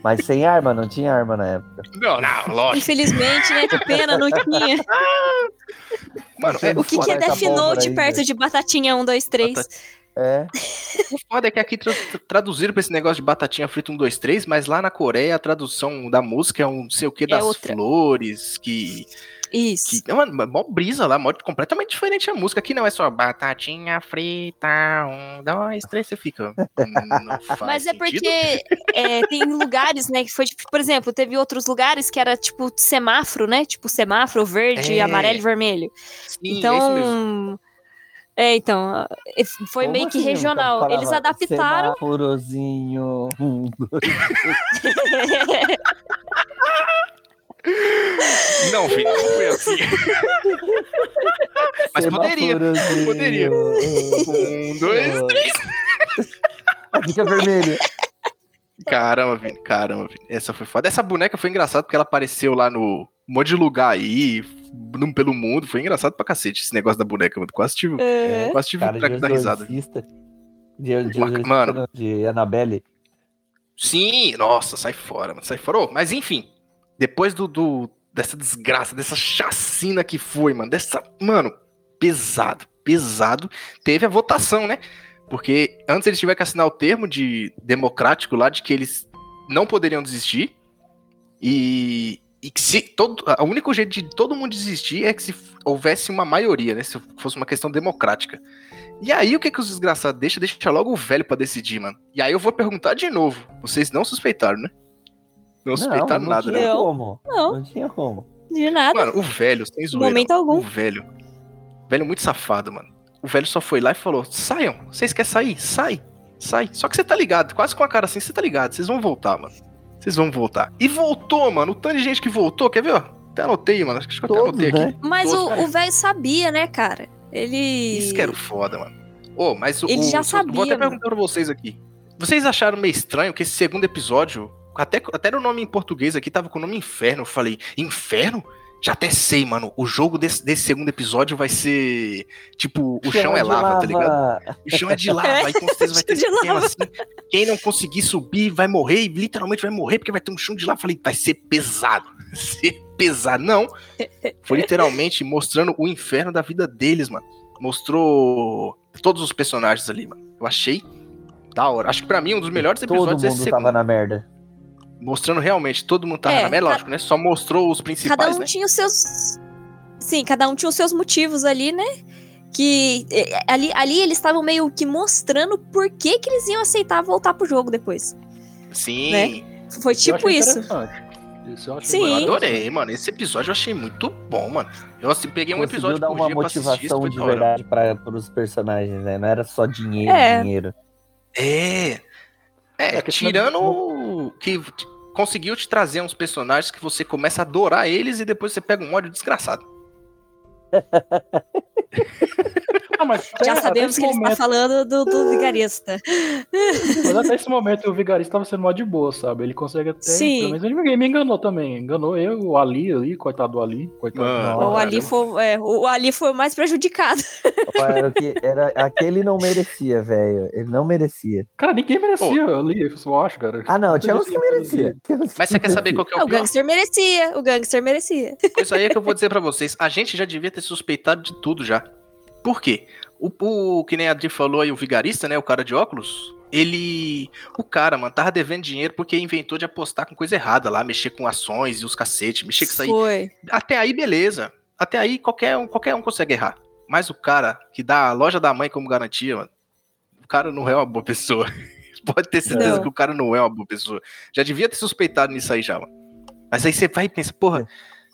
mas sem arma, não tinha arma na época. Não, não, lógico. Infelizmente, né? Que pena, não tinha. <laughs> Mano, é, o que, que é Death Note perto de Batatinha 1, 2, 3? É. O foda é que aqui tra traduziram pra esse negócio de batatinha frita 1, 2, 3, mas lá na Coreia a tradução da música é um não sei o que é das outra. flores, que isso. Que é uma, uma brisa lá, uma, completamente diferente a música. Aqui não é só batatinha frita, um, dois, três, você fica. <laughs> Mas é porque é, tem lugares, né, que foi, tipo, por exemplo, teve outros lugares que era tipo semáforo, né? Tipo semáforo verde, é. amarelo e vermelho. Sim, então. É, então, foi Como meio que assim, regional. Eles adaptaram. Semáforozinho. <laughs> <laughs> Não, filho, não foi assim. <laughs> Mas poderia. Poderia. Um, dois, três. A dica vermelha. Caramba, Vini, caramba, Vini. Essa foi foda. Essa boneca foi engraçada porque ela apareceu lá no um monte de lugar aí, no, pelo mundo. Foi engraçado pra cacete esse negócio da boneca, mano. Quase tive, é. quase tive Cara, um da risada. De, de, mano. de Annabelle. Sim, nossa, sai fora, mano. Sai fora. Oh, mas enfim, depois do, do, dessa desgraça, dessa chacina que foi, mano, dessa, mano, pesado, pesado, teve a votação, né? Porque antes eles tiveram que assinar o termo de democrático lá de que eles não poderiam desistir e, e que se todo, o único jeito de todo mundo desistir é que se houvesse uma maioria, né? Se fosse uma questão democrática. E aí o que que os desgraçados deixam? Deixa logo o velho para decidir, mano. E aí eu vou perguntar de novo. Vocês não suspeitaram, né? Não suspeitaram não, nada, né? Não, como. Não. Não tinha como. De nada. Mano, o velho, sem zoeira. Momento algum. O velho. O velho muito safado, mano. O velho só foi lá e falou: saiam, vocês querem sair? Sai, sai. Só que você tá ligado, quase com a cara assim, você tá ligado, vocês vão voltar, mano. Vocês vão voltar. E voltou, mano. O tanto de gente que voltou, quer ver, ó? Até anotei, mano. Acho que eu até anotei né? aqui. Mas Todos, o velho sabia, né, cara? Ele. Isso que era o foda, mano. Ô, oh, mas Ele o, já sabia. Vou até perguntar pra vocês aqui. Vocês acharam meio estranho que esse segundo episódio até, até no nome em português aqui tava com o nome Inferno. Eu falei, Inferno? Já até sei, mano. O jogo desse, desse segundo episódio vai ser. Tipo, o chão, chão é lava, lava, tá ligado? O chão é de lava. aí com certeza vai <laughs> ter assim. Quem não conseguir subir vai morrer. E literalmente vai morrer porque vai ter um chão de lava. Eu falei, vai ser pesado. <laughs> Vai ser pesado. Não. Foi literalmente mostrando o inferno da vida deles, mano. Mostrou todos os personagens ali, mano. Eu achei da hora. Acho que pra mim um dos melhores episódios Todo mundo é tava na merda mostrando realmente todo mundo tava é, na merda, lógico, né? Só mostrou os principais, Cada um né? tinha os seus... Sim, cada um tinha os seus motivos ali, né? Que é, ali, ali eles estavam meio que mostrando por que, que eles iam aceitar voltar pro jogo depois. Sim. Né? Foi tipo isso. Isso eu Sim. Eu adorei, mano. Esse episódio eu achei muito bom, mano. Eu assim, peguei um Conseguiu episódio dar uma motivação assistir, de verdade para os personagens, né? Não era só dinheiro, é. dinheiro. É. É, é tirando que conseguiu te trazer uns personagens que você começa a adorar eles e depois você pega um ódio desgraçado. <laughs> Ah, mas, <laughs> Já sabemos que momento... ele está falando do, do vigarista. Mas até esse momento o vigarista estava sendo mó de boa, sabe? Ele consegue até. Sim. Pelo menos ele me enganou também. Enganou eu, o Ali ali, coitado do Ali. Coitado Mano, o, Ali foi, é, o Ali foi o mais prejudicado. Era, que, era aquele não merecia, velho. Ele não merecia. Cara, ninguém merecia Pô. ali, eu acho, cara. Ah, não, tinha uns que merecia. Mas você quer saber qual que é o, o gangster merecia, o gangster merecia. Isso aí é que eu vou dizer para vocês. A gente já devia ter suspeitado de tudo já. Por quê? O, o que nem a Adri falou aí, o vigarista, né? O cara de óculos, ele. O cara, mano, tava devendo dinheiro porque inventou de apostar com coisa errada lá, mexer com ações e os cacetes, mexer com isso aí. Foi. Até aí, beleza. Até aí, qualquer um, qualquer um consegue errar. Mas o cara que dá a loja da mãe como garantia, mano, o cara não é uma boa pessoa. <laughs> Pode ter certeza não. que o cara não é uma boa pessoa. Já devia ter suspeitado nisso aí já, mano. Mas aí você vai e pensa, porra. É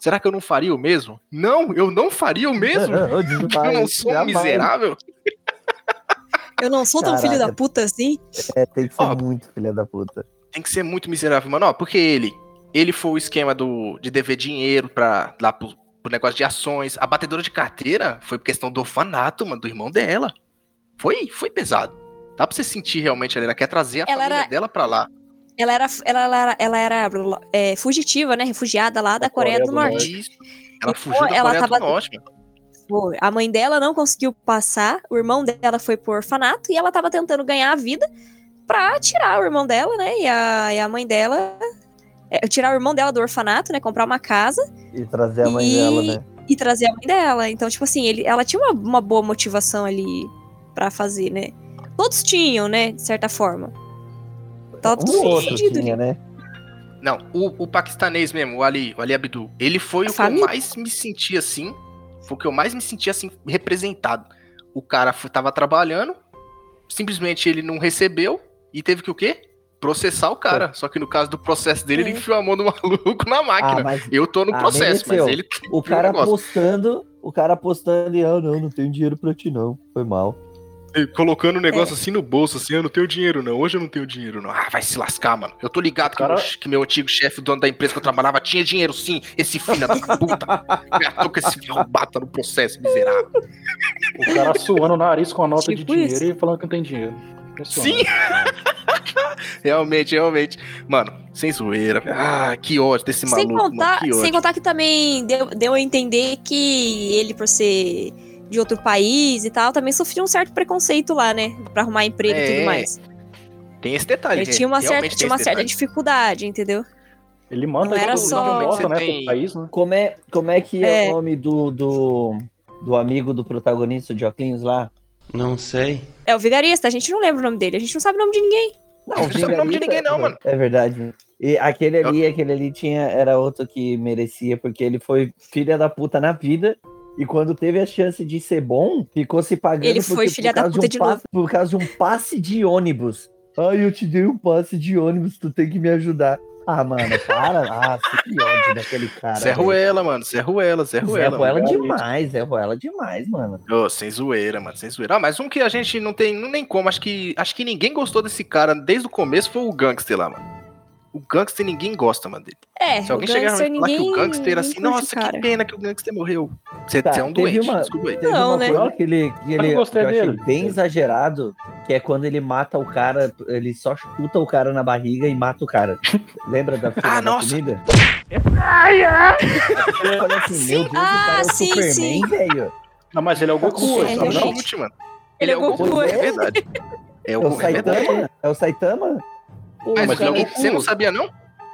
Será que eu não faria o mesmo? Não, eu não faria o mesmo. <laughs> Eu não sou um miserável. Eu não sou tão filho da puta assim. É, tem que ser ó, muito filho da puta. Tem que ser muito miserável, mano. Ó, porque ele, ele foi o esquema do, de dever dinheiro pra, lá pro, pro negócio de ações. A batedora de carteira foi por questão do orfanato, mano, do irmão dela. Foi, foi pesado. Dá pra você sentir realmente ela, ela quer trazer a ela família era... dela pra lá. Ela era, ela, ela, ela era é, fugitiva, né? Refugiada lá da Coreia, Coreia do, do, Norte. Norte. Ela então, fugiu da ela Coreia tava... do Norte. A mãe dela não conseguiu passar, o irmão dela foi pro orfanato e ela tava tentando ganhar a vida pra tirar o irmão dela, né? E a, e a mãe dela. É, tirar o irmão dela do orfanato, né? Comprar uma casa. E trazer a mãe e, dela, né? E trazer a mãe dela. Então, tipo assim, ele, ela tinha uma, uma boa motivação ali para fazer, né? Todos tinham, né? De certa forma. Tava um tudo outro tinha, né? Não, o, o paquistanês mesmo, o Ali, o Ali Abdul, ele foi a o que eu mais me senti assim. Foi o que eu mais me senti assim, representado. O cara foi, tava trabalhando, simplesmente ele não recebeu e teve que o quê? Processar o cara. Só que no caso do processo dele, é. ele enfiou a mão do <laughs> maluco na máquina. Ah, mas... Eu tô no ah, processo, mereceu. mas ele. O cara apostando, o cara apostando e, ah, não, não tenho dinheiro pra ti, não. Foi mal colocando o negócio é. assim no bolso, assim, eu não tenho dinheiro, não. Hoje eu não tenho dinheiro, não. Ah, vai se lascar, mano. Eu tô ligado cara... que, meu, que meu antigo chefe, dono da empresa que eu trabalhava, tinha dinheiro, sim. Esse filho da puta. <laughs> tô com esse bata no processo, miserável. O cara suando o nariz com a nota tipo de dinheiro isso. e falando que não tem dinheiro. Sim! <laughs> realmente, realmente. Mano, sem zoeira. Ah, que ódio desse sem maluco. Contar, mano, sem contar que também deu, deu a entender que ele, por ser de outro país e tal, também sofria um certo preconceito lá, né? Pra arrumar emprego é, e tudo é. mais. Tem esse detalhe. Ele tinha uma certa, tinha uma certa dificuldade, entendeu? Ele manda não era só... né, tem... país, né? Como é, como é que é, é, o nome do, do, do amigo do protagonista de Oclinhos lá? Não sei. É o vigarista, a gente não lembra o nome dele, a gente não sabe o nome de ninguém. Não, não sabe o nome de ninguém, não, mano. É verdade. E aquele ali, aquele ali tinha, era outro que merecia, porque ele foi filha da puta na vida e quando teve a chance de ser bom, ficou se pagando Ele foi filha da puta de, um passe, por causa de um passe de ônibus. Ai, eu te dei um passe de ônibus, tu tem que me ajudar. Ah, mano, para. Ah, que ódio daquele cara. Zé Ruela, mano. Zé Ruela, Zé Ruela. Zé Ruela demais, Zé Ruela demais, mano. Ô, sem zoeira, mano, sem zoeira. Ah, mas um que a gente não tem nem como, acho que, acho que ninguém gostou desse cara desde o começo foi o Gangster lá, mano o gangster ninguém gosta, mano, dele. É, Se alguém chegar e falar que o gangster assim, nossa, que pena que o gangster morreu. Você tá, é um doente, uma, desculpa aí. Teve não, uma né? coisa que ele, que ele eu, eu achei bem exagerado, que é quando ele mata o cara, ele só chuta o cara na barriga e mata o cara. Lembra da, <laughs> ah, da nossa. comida? Ai, ai! Eu falei assim, meu Deus, ah, o cara é o sim, Superman, velho. Não, mas ele é o Goku, é, sabe? Não, mano. Ele é o Goku, é verdade. É o, é o Saitama? É o Saitama? Mas, mas Goku, você não sabia, não?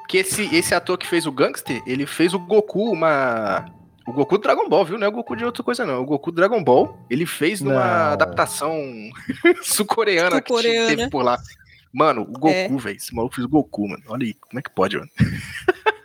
Que esse, esse ator que fez o Gangster, ele fez o Goku uma. O Goku do Dragon Ball, viu? Não é o Goku de outra coisa, não. O Goku do Dragon Ball, ele fez numa não. adaptação <laughs> sul-coreana que teve por lá. Mano, o Goku, é. velho. Esse maluco fez o Goku, mano. Olha aí, como é que pode, mano? <laughs>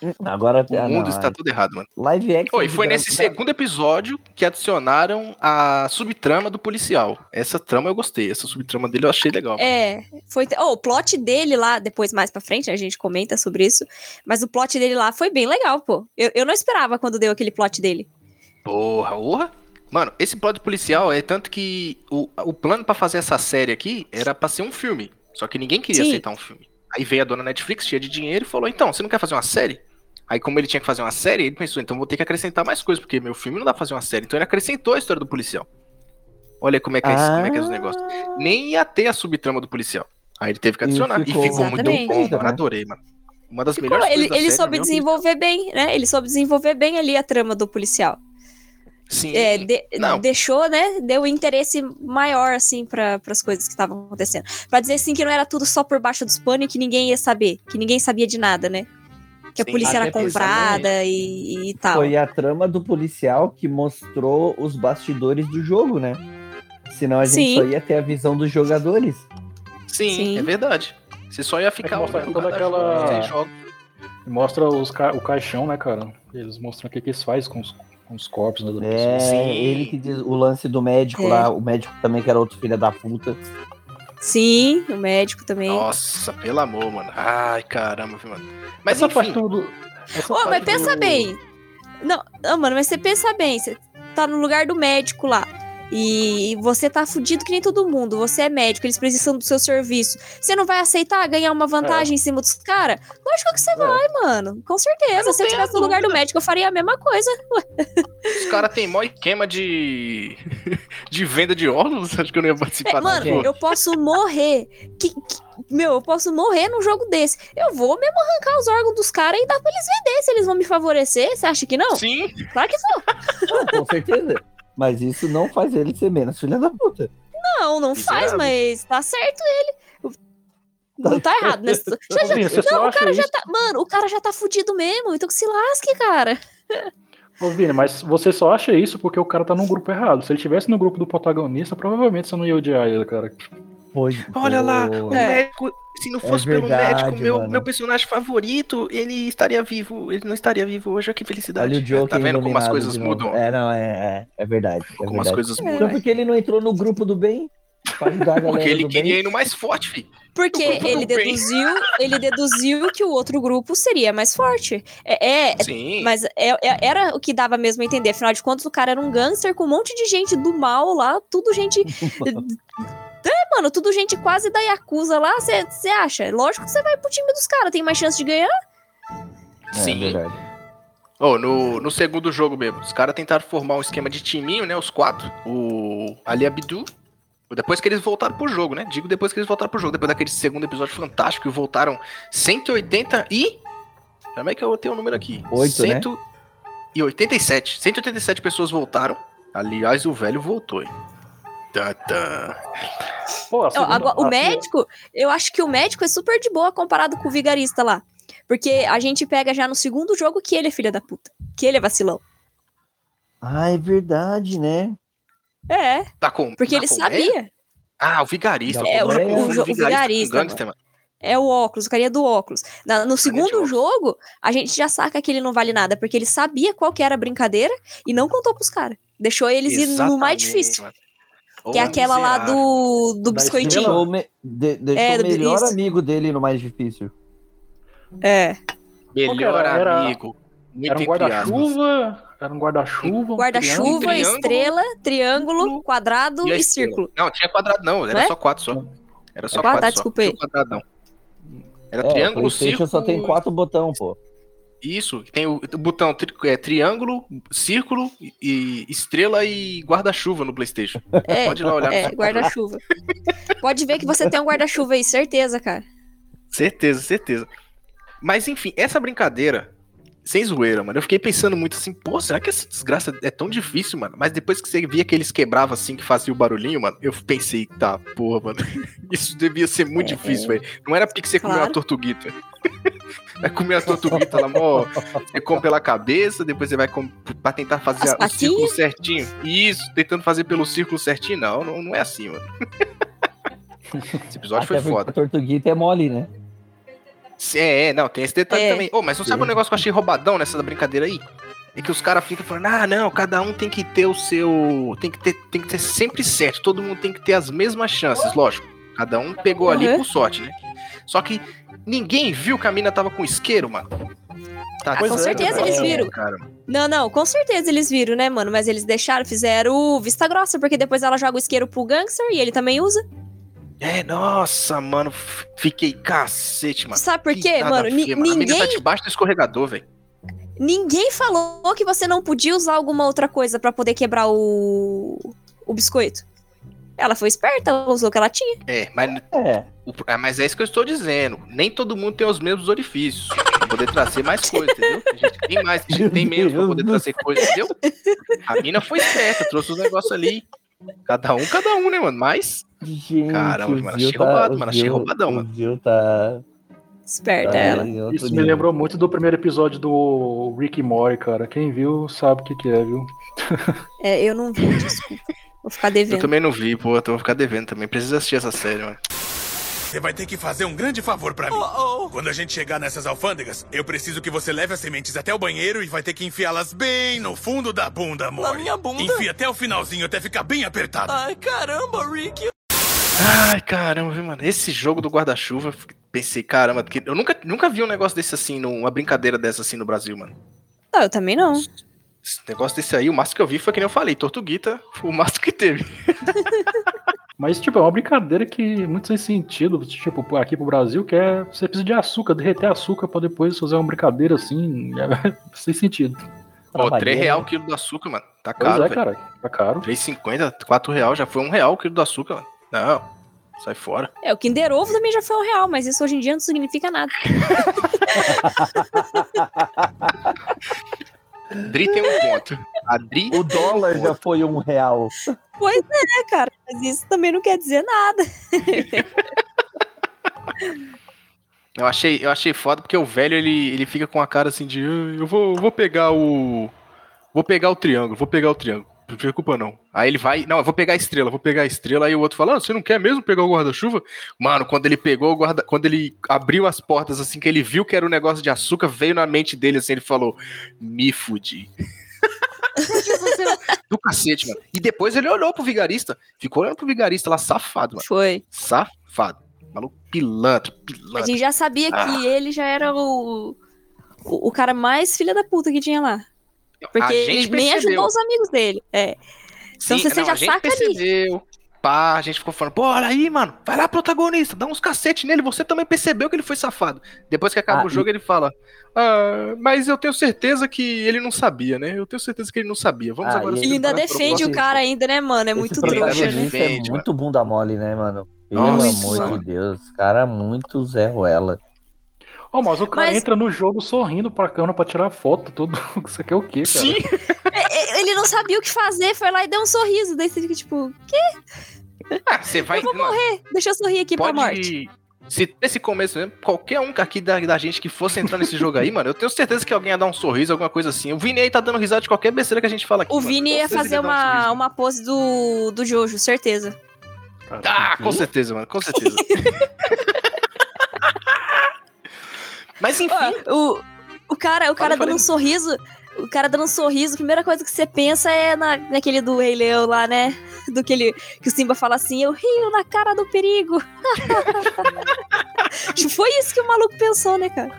<laughs> Agora o mundo não, está tudo errado, mano. Live action. Oh, e foi nesse segundo episódio que adicionaram a subtrama do policial. Essa trama eu gostei, essa subtrama dele eu achei legal. É, foi. Oh, o plot dele lá, depois mais pra frente, a gente comenta sobre isso. Mas o plot dele lá foi bem legal, pô. Eu, eu não esperava quando deu aquele plot dele. Porra, porra. Mano, esse plot policial é tanto que o, o plano para fazer essa série aqui era pra ser um filme. Só que ninguém queria Sim. aceitar um filme. Aí veio a dona Netflix, cheia de dinheiro, e falou: então, você não quer fazer uma série? Aí, como ele tinha que fazer uma série, ele pensou, então vou ter que acrescentar mais coisas, porque meu filme não dá pra fazer uma série. Então ele acrescentou a história do policial. Olha como é que é, ah. como é, que é os negócios. Nem ia ter a subtrama do policial. Aí ele teve que adicionar. E ficou, e ficou muito bom, mano. Adorei, mano. Uma das ficou, melhores ele, coisas Ele soube desenvolver bem, né? Ele soube desenvolver bem ali a trama do policial. Sim. É, de, deixou, né? Deu interesse maior, assim, para as coisas que estavam acontecendo. Pra dizer, assim, que não era tudo só por baixo dos panos e que ninguém ia saber. Que ninguém sabia de nada, né? Que Sim, a polícia era comprada e, e, tal. Foi a trama do policial que mostrou os bastidores do jogo, né? Senão a gente Sim. só ia ter a visão dos jogadores. Sim, Sim. é verdade. Você só ia ficar. É mostra toda aquela. Mostra os ca... o caixão, né, cara? Eles mostram o que, que eles fazem com os, com os corpos, né? É, Sim. ele que diz o lance do médico é. lá, o médico também que era outro filho da puta. Sim, o médico também. Nossa, pelo amor, mano. Ai, caramba, mano. Mas essa enfim. Tudo, oh, mas pensa do... bem. Não, não, mano, mas você pensa bem. Você tá no lugar do médico lá. E você tá fudido que nem todo mundo, você é médico, eles precisam do seu serviço. Você não vai aceitar ganhar uma vantagem é. em cima dos caras? Lógico que você é. vai, mano. Com certeza. Se eu estivesse no lugar do médico, eu faria a mesma coisa. Os caras têm mó esquema de. <laughs> de venda de órgãos? Acho que eu não ia participar é, Mano, eu posso morrer. Que, que, meu, eu posso morrer num jogo desse. Eu vou mesmo arrancar os órgãos dos caras e dar pra eles vender se eles vão me favorecer. Você acha que não? Sim. Claro que vou. <laughs> com certeza. Mas isso não faz ele ser menos filha da puta. Não, não faz, mas tá certo ele. Não tá errado nessa. <laughs> Já, já, não, o cara já tá. Mano, o cara já tá fudido mesmo, então que se lasque, cara. Ô, Vini, mas você só acha isso porque o cara tá num grupo errado. Se ele tivesse no grupo do protagonista, provavelmente você não ia odiar ele, cara. Pois Olha lá, o médico. Se não é fosse é verdade, pelo médico, meu, meu personagem favorito, ele estaria vivo. Ele não estaria vivo hoje. Que felicidade. Olha o Joker tá vendo como as coisas mudam? É, não, é, é, é verdade. É como verdade. as coisas mudam. Então, porque ele não entrou no grupo do bem? Porque ele queria bem. ir no mais forte, filho. Porque ele deduziu, ele deduziu que o outro grupo seria mais forte. É, é Sim. mas é, é, era o que dava mesmo a entender. Afinal de contas, o cara era um gangster com um monte de gente do mal lá, tudo gente <laughs> É, mano, tudo gente quase da Yakuza lá, você acha? Lógico que você vai pro time dos caras, tem mais chance de ganhar. É, Sim. É. Oh, no, no segundo jogo mesmo, os caras tentaram formar um esquema de timinho, né? Os quatro. O Ali Abdu. Depois que eles voltaram pro jogo, né? Digo depois que eles voltaram pro jogo. Depois daquele segundo episódio fantástico, voltaram 180 e. Como é que eu tenho o número aqui? 8, né? 187. 187 pessoas voltaram. Aliás, o velho voltou, hein? Tá, tá. Pô, agora, o médico, eu acho que o médico é super de boa comparado com o vigarista lá. Porque a gente pega já no segundo jogo que ele é filha da puta. Que ele é vacilão. Ah, é verdade, né? É. Tá com, porque tá ele sabia. Ah, o vigarista. É, o, o, o, o vigarista. é o óculos, o carinha do óculos. Na, no segundo jogo, a gente já saca que ele não vale nada, porque ele sabia qual que era a brincadeira e não contou pros caras. Deixou eles Exatamente, ir no mais difícil. Mano. Que é aquela lá do, do biscoitinho. Deixou, me, de, deixou é, o melhor isso. amigo dele no mais difícil. É. Melhor era, amigo. Muito era um guarda-chuva. Era um guarda-chuva. Guarda-chuva, estrela, triângulo, quadrado e, e círculo. Não, tinha quadrado não, era só quatro só. Era só é quatro. Tá, desculpa aí. Era é, triângulo, círculo. só tem quatro botões, pô. Isso, tem o, o botão tri, é, triângulo, círculo, e, estrela e guarda-chuva no PlayStation. É, Pode ir lá olhar. É, guarda-chuva. Pode ver que você tem um guarda-chuva aí, certeza, cara. Certeza, certeza. Mas enfim, essa brincadeira, sem zoeira, mano, eu fiquei pensando muito assim, pô, será que essa desgraça é tão difícil, mano? Mas depois que você via que eles quebravam assim, que fazia o barulhinho, mano, eu pensei, tá, porra, mano, <laughs> isso devia ser muito é, difícil, velho. Não era porque você claro. comeu uma tortuguita. <laughs> Vai comer a tortuguita lá, mó. Você come pela cabeça, depois você vai com... pra tentar fazer o círculo certinho. Isso, tentando fazer pelo círculo certinho. Não, não, não é assim, mano. <laughs> Esse episódio Até foi foda. A tortuguita é mole, né? É, não, tem esse detalhe é. também. Oh, mas não sabe um negócio que eu achei roubadão nessa brincadeira aí? É que os caras ficam falando, ah, não, cada um tem que ter o seu. Tem que ter, tem que ter sempre certo, todo mundo tem que ter as mesmas chances, lógico. Cada um pegou uhum. ali por sorte, né? Só que ninguém viu que a mina tava com isqueiro, mano. Tá, ah, com é, certeza eles viram. Cara. Não, não, com certeza eles viram, né, mano? Mas eles deixaram, fizeram vista grossa, porque depois ela joga o isqueiro pro gangster e ele também usa. É, nossa, mano, fiquei cacete, mano. Sabe por quê, mano? Feia, mano? Ninguém... A tá debaixo do escorregador, velho. Ninguém falou que você não podia usar alguma outra coisa para poder quebrar o... o biscoito. Ela foi esperta, ela usou o que ela tinha. É, mas é. O, ah, mas é isso que eu estou dizendo. Nem todo mundo tem os mesmos orifícios pra poder trazer mais <laughs> coisas, entendeu? A gente tem mais, a gente tem menos pra poder trazer coisas, entendeu? A mina foi esperta, trouxe os negócios ali. Cada um, cada um, né, mano? Mas. Gente, Caramba, mano, achei tá, roubado, mano. Achei roubadão, mano. O tá. Esperta tá ela. Isso nível. me lembrou muito do primeiro episódio do Rick e Morty, cara. Quem viu sabe o que, que é, viu? <laughs> É, eu não vi, desculpa. Vou ficar devendo. Eu também não vi, pô. Eu vou ficar devendo também. Preciso assistir essa série, mano. Você vai ter que fazer um grande favor para mim. Oh, oh. Quando a gente chegar nessas alfândegas, eu preciso que você leve as sementes até o banheiro e vai ter que enfiá-las bem no fundo da bunda, amor. Na minha bunda? Enfia até o finalzinho, até ficar bem apertado. Ai, caramba, Rick. Ai, caramba, mano. Esse jogo do guarda-chuva, pensei, caramba, eu nunca, nunca vi um negócio desse assim, uma brincadeira dessa assim no Brasil, mano. Não, eu também não. Esse negócio desse aí, o máximo que eu vi foi que nem eu falei, Tortuguita, foi o máximo que teve. <laughs> Mas, tipo, é uma brincadeira que muito sem sentido. Tipo, aqui pro Brasil, que é você precisa de açúcar, derreter açúcar pra depois fazer uma brincadeira assim. <laughs> É, sem sentido. Pô, 3 real o quilo do açúcar, mano. Tá caro. Pois é, cara. Tá caro. 3,50, 4 real, já foi 1 real o quilo do açúcar, mano. Não, sai fora. É, o Kinder Ovo também já foi 1 real, mas isso hoje em dia não significa nada. <laughs> Dri tem um ponto. A Dri o dólar já foi um real. Pois é, cara, mas isso também não quer dizer nada. eu achei, eu achei foda porque o velho ele, ele fica com a cara assim de eu vou, vou pegar o vou pegar o triângulo, vou pegar o triângulo. Não preocupa não. Aí ele vai, não, eu vou pegar a estrela, vou pegar a estrela. Aí o outro fala, ah, você não quer mesmo pegar o guarda-chuva? Mano, quando ele pegou o guarda, quando ele abriu as portas assim que ele viu que era um negócio de açúcar, veio na mente dele assim, ele falou: "Me fudi". <laughs> Do cacete, mano. E depois ele olhou pro vigarista. Ficou olhando pro vigarista lá, safado, mano. Foi. Safado. Maluco pilantra, pilantra. A gente já sabia ah. que ele já era o, o, o, cara mais filha da puta que tinha lá. Porque ele nem ajudou os amigos dele. É. Então Sim, você não, já saca percebeu. ali. Pá, a gente ficou falando, pô, olha aí, mano, vai lá, protagonista, dá uns cacete nele, você também percebeu que ele foi safado. Depois que acaba ah, o jogo, e... ele fala, ah, mas eu tenho certeza que ele não sabia, né? Eu tenho certeza que ele não sabia. Vamos ah, agora... Ele ainda defende o cara ainda, né, mano? É Esse muito trouxa, né? Defende, é muito bunda mole, né, mano? Pelo Nossa, amor de Deus, cara, muito Zé Ruela. Oh, mas o cara mas... entra no jogo sorrindo pra câmera pra tirar foto, tudo. <laughs> Isso aqui é o quê, cara? Sim! É, é, ele não sabia o que fazer, foi lá e deu um sorriso. Daí você fica tipo, quê? Ah, você vai. Eu vou morrer, deixa eu sorrir aqui Pode... pra morte. Se nesse começo mesmo, qualquer um aqui da, da gente que fosse entrar nesse jogo aí, <laughs> mano, eu tenho certeza que alguém ia dar um sorriso, alguma coisa assim. O Vini aí tá dando risada de qualquer besteira que a gente fala aqui. O Vini ia fazer uma, um uma pose do, do Jojo, certeza. Ah, com certeza, mano, com certeza. <laughs> Mas enfim. o, o cara, o cara dando um sorriso. O cara dando um sorriso, a primeira coisa que você pensa é na, naquele do Rei Leão lá, né? Do que, ele, que o Simba fala assim: Eu rio na cara do perigo. <laughs> Foi isso que o maluco pensou, né, cara?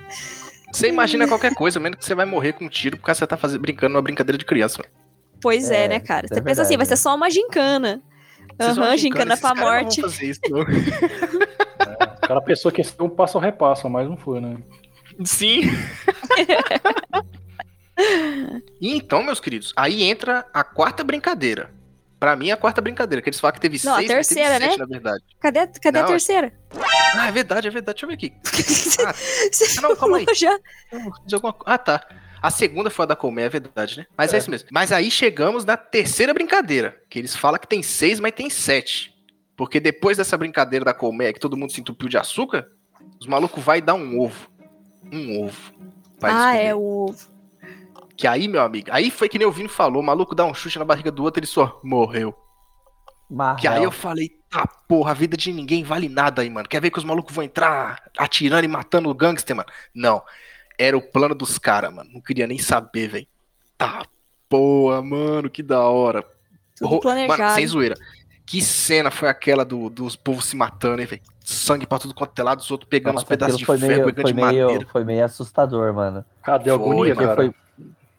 Você imagina qualquer coisa, menos que você vai morrer com um tiro porque você tá fazendo, brincando numa brincadeira de criança. Pois é, é né, cara? É você é pensa verdade, assim, vai ser só uma gincana. Aham, uhum, gincana, pra morte. Isso, <laughs> é, aquela pessoa que um passo repassa, mas não foi, né? Sim. e <laughs> então, meus queridos, aí entra a quarta brincadeira. Pra mim, a quarta brincadeira, que eles falam que teve não, seis, a terceira, teve sete, né? na verdade. Cadê, cadê não, a terceira? Ah, é verdade, é verdade. Deixa eu ver aqui. <laughs> Ah, Você não, calma aí. Já? Ah, tá. A segunda foi a da Colmeia, é verdade, né? Mas é. é isso mesmo. Mas aí chegamos na terceira brincadeira, que eles falam que tem seis, mas tem sete. Porque depois dessa brincadeira da colmeia, que todo mundo se entupiu de açúcar, os malucos vai dar um ovo um ovo. Ah, é o ovo. Que aí, meu amigo, aí foi que nem o Vini falou, o maluco dá um chute na barriga do outro, ele só morreu. Que aí eu falei, tá porra, a vida de ninguém vale nada aí, mano. Quer ver que os malucos vão entrar atirando e matando o gangster, mano? Não. Era o plano dos caras, mano. Não queria nem saber, velho. Tá porra, mano, que da hora. Tudo planejado. Mano, sem zoeira. Que cena foi aquela do, dos povos se matando, hein, velho? Sangue pra tudo quanto é lado, os outros pegando Nossa, os pedaços de ferro, meio, foi de meio, madeira. Foi meio assustador, mano. Cadê a agonia, porque cara? Foi,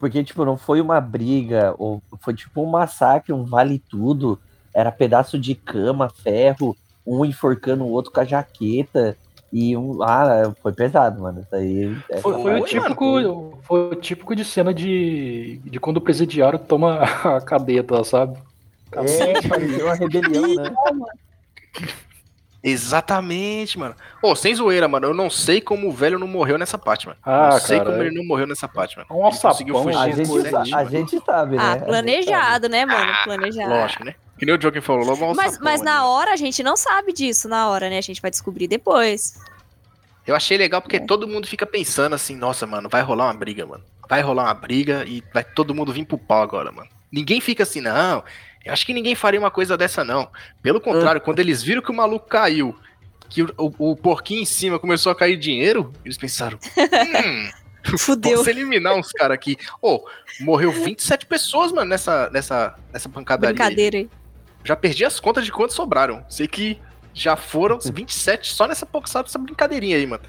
porque, tipo, não foi uma briga, ou foi tipo um massacre, um vale tudo. Era pedaço de cama, ferro, um enforcando o outro com a jaqueta. E um. Ah, foi pesado, mano. Isso aí. É foi, foi, o típico, foi o típico de cena de, de quando o presidiário toma <laughs> a cadeta, sabe? É, pareceu uma rebelião, né? <laughs> Exatamente, mano. Ô, oh, sem zoeira, mano. Eu não sei como o velho não morreu nessa parte, mano. Ah, não sei cara, como ele não morreu nessa parte, mano. Nossa, conseguiu fugir. A gente, a gente sabe, né? Ah, planejado, né, mano? Ah, planejado. Lógico, né? Que nem o Joker falou, logo um Mas, mas na hora a gente não sabe disso, na hora, né? A gente vai descobrir depois. Eu achei legal porque é. todo mundo fica pensando assim, nossa, mano, vai rolar uma briga, mano. Vai rolar uma briga e vai todo mundo vir pro pau agora, mano. Ninguém fica assim, não, eu acho que ninguém faria uma coisa dessa, não. Pelo contrário, quando eles viram que o maluco caiu, que o, o, o porquinho em cima começou a cair dinheiro, eles pensaram. Hum, <laughs> Fudeu. Posso eliminar uns caras aqui. Ô, oh, morreu 27 pessoas, mano, nessa, nessa, nessa pancadaria. Brincadeira aí. Já perdi as contas de quantos sobraram. Sei que já foram 27 só nessa, sabe, essa brincadeirinha aí, mano.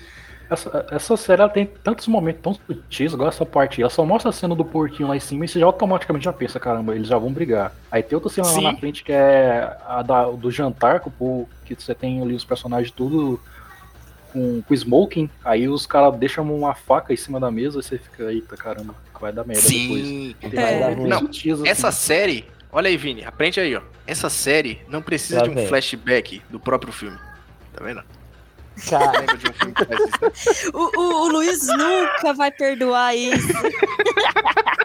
Essa, essa série ela tem tantos momentos tão sutis, igual essa parte. Ela só mostra a cena do porquinho lá em cima e você já automaticamente já pensa, caramba, eles já vão brigar. Aí tem outra cena Sim. lá na frente que é a da, do jantar, que, que você tem ali os personagens tudo com, com smoking. Aí os caras deixam uma faca em cima da mesa e você fica, eita caramba, vai dar merda Sim. depois. É. Não, sutis, assim. essa série, olha aí, Vini, aprende aí, ó. Essa série não precisa já de um vem. flashback do próprio filme. Tá vendo? Cara. de um filme que faz? O, o, o Luiz nunca vai perdoar isso. <laughs>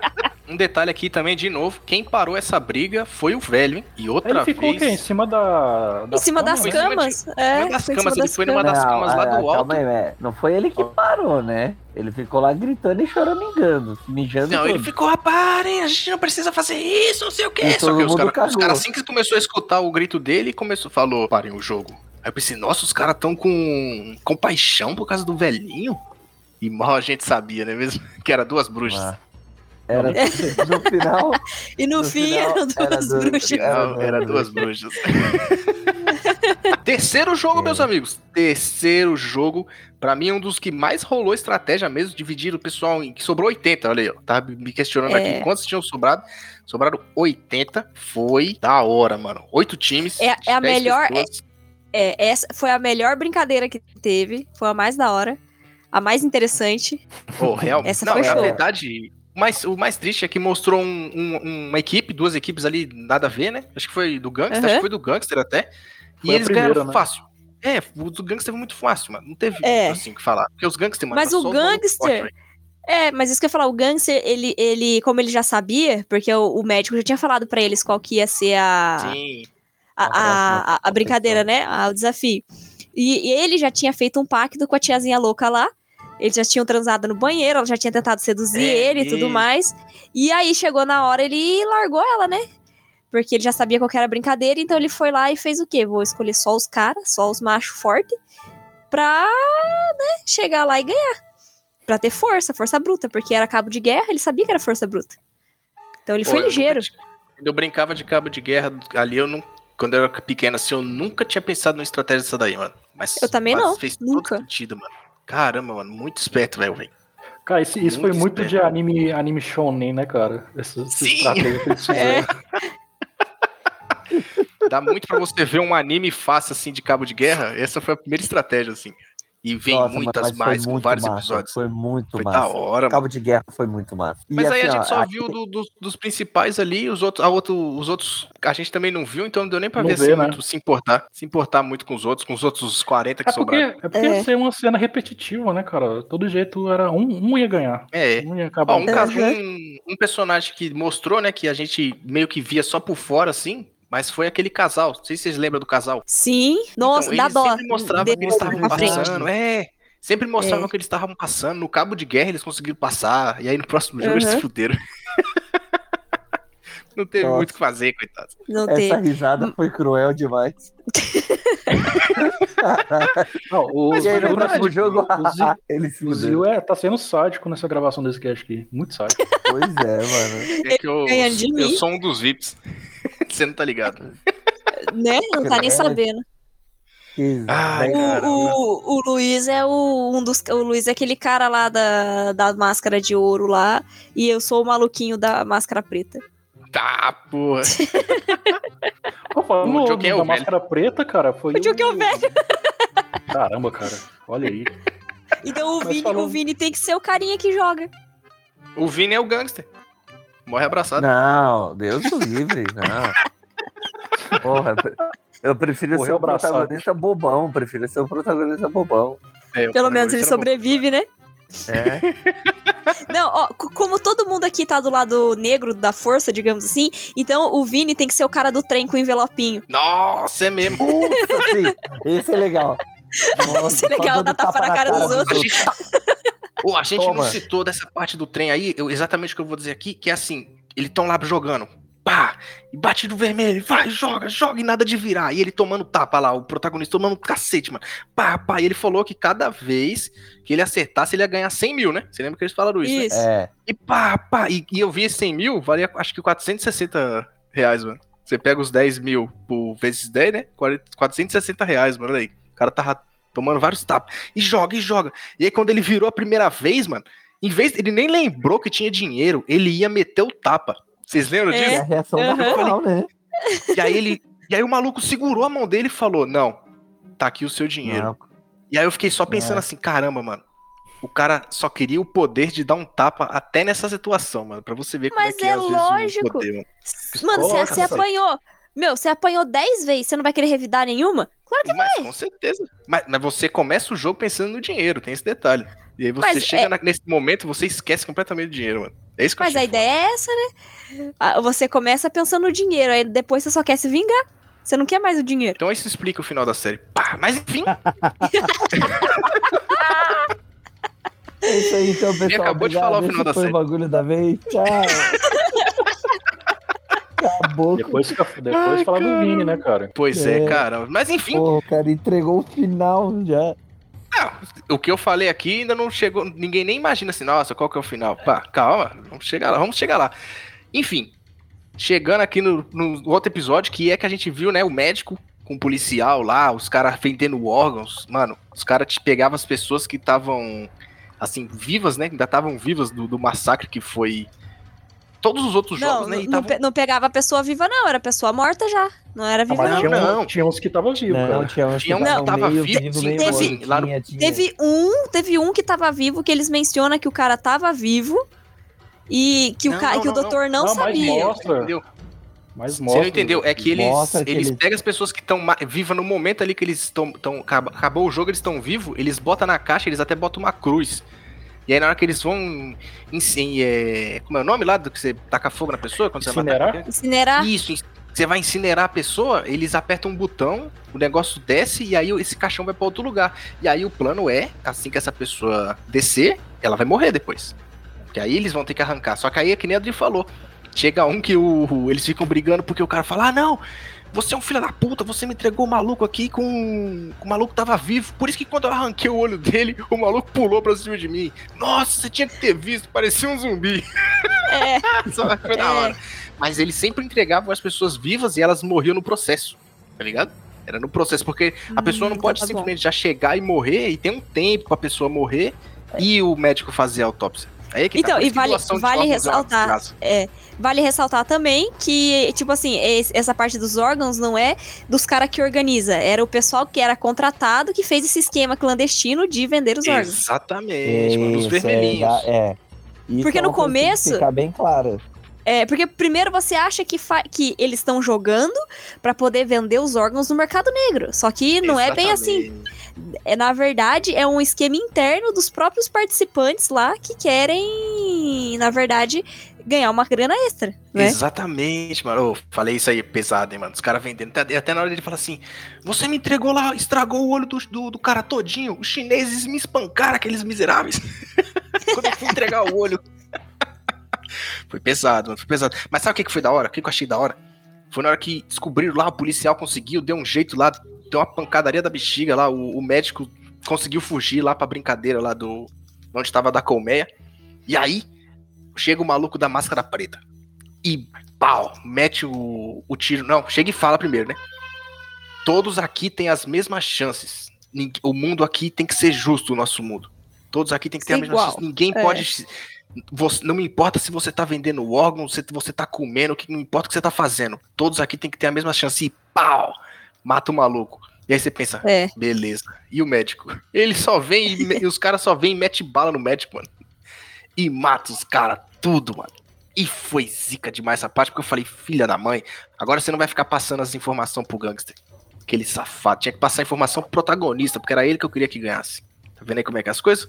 Um detalhe aqui também, de novo, quem parou essa briga foi o velho, hein? E outra ele ficou vez... Em cima da... Em cima das camas? É, em cima das camas, ele foi numa das camas lá do alto. Aí, é. Não foi ele que parou, né? Ele ficou lá gritando e choramingando, mijando Não, ele ficou, ah, parem, a gente não precisa fazer isso, não sei o que. Só que os caras, cara, assim que começou a escutar o grito dele, começou, falou, parem o jogo. Aí eu pensei, nossa, os caras tão com compaixão por causa do velhinho. E mal a gente sabia, né mesmo? <laughs> Que era duas bruxas. Ah. Era <laughs> no final. e no, no fim final, eram duas era bruxas. Final, era duas bruxas. <laughs> Terceiro jogo, é. meus amigos. Terceiro jogo. Pra mim, um dos que mais rolou estratégia mesmo, dividir o pessoal em. que sobrou 80, olha aí, ó. Tava me questionando é. aqui quantos tinham sobrado. Sobraram 80. Foi da hora, mano. Oito times. É, é a melhor. Pessoas. É, essa foi a melhor brincadeira que teve. Foi a mais da hora. A mais interessante. Oh, real... Essa Não, foi na show. verdade, o mais, o mais triste é que mostrou um, um, uma equipe, duas equipes ali, nada a ver, né? Acho que foi do Gangster, uhum. acho que foi do Gangster até. Foi e eles primeira, ganharam né? fácil. É, o do Gangster foi muito fácil, mano. Não teve é. assim que falar. Porque os Gangster, mano, Mas o Gangster. É, mas isso que eu ia falar, o Gangster, ele, ele como ele já sabia, porque o, o médico já tinha falado para eles qual que ia ser a. Sim a, a, a, brincadeira, né? o desafio. E, e, ele já tinha feito um pacto com a tiazinha louca lá. Eles já tinham transado no banheiro, ela já tinha tentado seduzir é, ele e tudo mais. E aí chegou na hora, ele largou ela, né? Porque ele já sabia qual era a brincadeira, então ele foi lá e fez o quê? Vou escolher só os caras, só os machos fortes, pra né, chegar lá e ganhar. Pra ter força, força bruta, porque era cabo de guerra, ele sabia que era força bruta. Então ele Pô, foi ligeiro. Eu, eu brincava de cabo de guerra ali, eu não quando eu era pequeno, assim, eu nunca tinha pensado numa estratégia dessa daí, mano. Mas, eu também não. Fez nunca. todo sentido, mano. Caramba, mano, muito esperto, velho, velho. Cara, isso, isso foi muito esperto. de anime, anime shonen, né, cara? Essa, essa estratégia que eles <laughs> fizeram. É. Dá muito pra você ver um anime fácil, assim, de cabo de guerra. Essa foi a primeira estratégia, assim. E vem Nossa, muitas mais com vários massa, episódios. Foi muito foi massa. Da hora, Cabo de Guerra foi muito massa. E Mas assim, aí a gente só a... viu do, do, dos principais ali, os outros, a outro, os outros a gente também não viu, então não deu nem pra não ver, vê, assim, né? muito, se importar. Se importar muito com os outros, com os outros 40 que é porque, sobraram. É porque é. ia ser uma cena repetitiva, né, cara? Todo jeito era um, um ia ganhar. É. Um ia acabar. Ó, um, caso, um, um personagem que mostrou, né, que a gente meio que via só por fora, assim, mas foi aquele casal. Não sei se vocês lembram do casal. Sim, nossa, então, dá dó. Sempre mostrava que eles estavam passando. É, Sempre mostravam é. que eles estavam passando. No cabo de guerra eles conseguiram passar. E aí no próximo jogo uhum. eles se fuderam. <laughs> Não teve Nossa. muito o que fazer, coitado. Não Essa teve. risada foi cruel demais. <laughs> Não, o, no próximo jogo, <laughs> o, ele se o Zio é, tá sendo sádico nessa gravação desse cast aqui. Muito sádico. Pois é, mano. É que eu, eu sou um dos VIPs. <laughs> Você não tá ligado. Né? Não tá nem sabendo. Ai, o, o, o, Luiz é o, um dos. O Luiz é aquele cara lá da, da máscara de ouro lá. E eu sou o maluquinho da máscara preta. Tá, porra. <laughs> O Joker é o máscara preta, cara, foi. O Joker é o velho. <laughs> Caramba, cara. Olha aí. Então o Vini, falando... o Vini tem que ser o carinha que joga. O Vini é o gangster. Morre abraçado. Não, Deus do livre, não. Porra, eu prefiro ser o protagonista bobão, prefiro ser o protagonista bobão. É, Pelo menos ele sobrevive, né? É. <laughs> Não, ó, como todo mundo aqui tá do lado negro da força, digamos assim, então o Vini tem que ser o cara do trem com o envelopinho. Nossa, é mesmo. Sim. Esse é legal. Nossa, <laughs> Esse é legal, dar tapa na cara, cara dos outros. A gente, tá... oh, a gente não citou dessa parte do trem aí, eu, exatamente o que eu vou dizer aqui, que é assim, eles estão lá jogando pá, e bate no vermelho, vai, joga, joga e nada de virar. E ele tomando tapa lá, o protagonista tomando cacete, mano. Pá, pá. E ele falou que cada vez que ele acertasse, ele ia ganhar 100 mil, né? Você lembra que eles falaram isso, isso. né? É. E pá, pá. E, e, eu vi esse 100 mil, valia acho que 460 reais, mano. Você pega os 10 mil por vezes 10, né? 460 reais, mano. Olha aí. O cara tava tomando vários tapas. E joga, e joga. E aí, quando ele virou a primeira vez, mano, em vez. Ele nem lembrou que tinha dinheiro, ele ia meter o tapa. Vocês lembram É. disso? É a reação Uhum. natural, né? E aí ele. E aí o maluco segurou a mão dele e falou: Não, tá aqui o seu dinheiro. Não. E aí eu fiquei só pensando É. assim, caramba, mano. O cara só queria o poder de dar um tapa até nessa situação, mano. Pra você ver como Mas é que é às vezes, lógico. o poder, mano. Mano, você, Porra, você rapaz. apanhou. Meu, você apanhou 10 vezes, você não vai querer revidar nenhuma? Claro que Mas com certeza. Mas, mas você começa o jogo pensando no dinheiro, tem esse detalhe. E aí você Mas chega é- na- nesse momento, você esquece completamente do dinheiro, mano. É isso que eu Mas a achei ideia é essa, né? Ah, Você começa pensando no dinheiro, aí depois você só quer se vingar. Você não quer mais o dinheiro. Então isso explica o final da série. Pá, mas enfim, <laughs> <laughs> É isso aí, então, pessoal. acabou de obrigado. falar o Esse final da foi série. o bagulho da vez. Tchau. <laughs> Acabou. Depois, fica, depois Ai, falar do. Vini, né, cara? pois é, É. cara. Mas enfim, Pô, o cara entregou o final já. o que eu falei aqui ainda não chegou. Ninguém nem imagina assim, nossa, qual que é o final? Pá, calma, vamos chegar lá, vamos chegar lá. Enfim, chegando aqui no, no outro episódio, que é que a gente viu, né, o médico com o policial lá, os caras vendendo órgãos. Mano, os caras te pegavam as pessoas que estavam, assim, vivas, né, que ainda estavam vivas do, do massacre que foi. Todos os outros Não, jogos, né? não, tavam- não pegava a pessoa viva, não. Era a pessoa morta já. Não era Ah, viva, mas não. tinha, não. um- tinha uns que tava vivo, Não, cara. tinha uns um que estavam tava meio vivo, teve, lá no-. Teve um, teve um que tava vivo, que eles mencionam que o cara tava vivo. E que, Não, o, não, que o doutor não, Não, mas sabia. mostra. Entendeu? Mas Você mostra. não entendeu? É que eles, que eles eles- pegam as pessoas que estão vivas no momento ali que eles estão. Acabou o jogo, eles estão vivos, eles botam na caixa, eles até botam uma cruz. E aí na hora que eles vão. Em, em- é, como é o nome lá do que você taca fogo na pessoa? Quando você vai Incinerar? Incinerar. Isso, você vai incinerar a pessoa, eles apertam um botão, o negócio desce e aí esse caixão vai pra outro lugar. E aí o plano é, assim que essa pessoa descer, ela vai morrer depois. Porque aí eles vão ter que arrancar. Só que aí é que nem a Adri falou. Chega um que o, o- eles ficam brigando porque o cara fala: Ah, não, você é um filho da puta, você me entregou o maluco aqui com. O maluco tava vivo. Por isso que quando eu arranquei o olho dele, o maluco pulou pra cima de mim. Nossa, você tinha que ter visto, parecia um zumbi. É, <laughs> Só foi da É. hora. Mas eles sempre entregavam as pessoas vivas e elas morriam no processo, tá ligado? Era no processo, porque a Hum, pessoa não pode tá bom. simplesmente já chegar e morrer, e tem um tempo pra pessoa morrer e o médico fazer a autópsia. Aí é que Então, por e isso que vale- vale órgãos é ressaltar- desgraça. Vale ressaltar também que, tipo assim, esse- essa parte dos órgãos não é dos caras que organiza, era o pessoal que era contratado que fez esse esquema clandestino de vender os órgãos. Exatamente, mano, os Isso, vermelhinhos. É, é. Isso Porque é no começo- Ficar bem claro. É, porque primeiro você acha que, que eles estão jogando pra poder vender os órgãos no mercado negro. Só que não é bem assim. Exatamente. É, na verdade, é um esquema interno dos próprios participantes lá que querem, na verdade, ganhar uma grana extra, né? Exatamente, mano. Ô, falei isso aí pesado, hein, mano. Os caras vendendo. Até, até na hora dele fala assim: Você me entregou lá, estragou o olho do, do, do cara todinho. Os chineses me espancaram, aqueles miseráveis. <laughs> Quando eu fui entregar o olho. Foi pesado, mano. Foi pesado. Mas sabe o que que foi da hora? O que que eu achei da hora? Foi na hora que descobriram lá, o policial conseguiu, deu um jeito lá, deu uma pancadaria da bexiga lá. O, o médico conseguiu fugir lá pra brincadeira lá do. Onde tava da colmeia. E aí, chega o maluco da máscara preta. E pau, mete o, o tiro. Não, chega e fala primeiro, né? Todos aqui têm as mesmas chances. O mundo aqui tem que ser justo, o nosso mundo. Todos aqui tem que ter a Ser mesma igual. chance. Ninguém É. pode. Você- não me importa se você tá vendendo órgão, se você tá comendo, que não importa o que você tá fazendo. Todos aqui tem que ter a mesma chance. E pau! Mata o maluco. E aí você pensa, É. beleza. E o médico? Ele só vem e, <laughs> e os caras só vêm e mete bala no médico, mano. E mata os caras tudo, mano. E foi zica demais essa parte, porque eu falei, filha da mãe, agora você não vai ficar passando as informações pro gangster. Aquele safado. Tinha que passar a informação pro protagonista, porque era ele que eu queria que ganhasse. Tá vendo aí como é que é as coisas?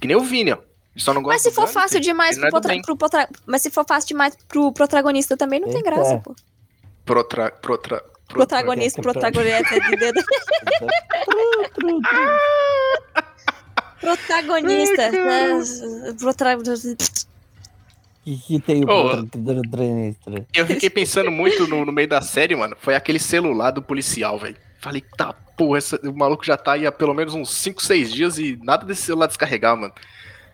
Que nem o Vini, ó. Só não gosta Mas se for fácil demais pro, é do potra- pro potra- Mas se for fácil demais pro protagonista também não tem Eita. graça, pô. Protra, protra, Protagonista, protagonista de dedo. <laughs> Protagonista. né? Protra- que, que tem o protagonista? Eu fiquei pensando muito no, no meio da série, mano. Foi aquele celular do policial, velho. Falei, tá, porra, essa- o maluco já tá aí há pelo menos uns 5, 6 dias e nada desse celular descarregar, mano.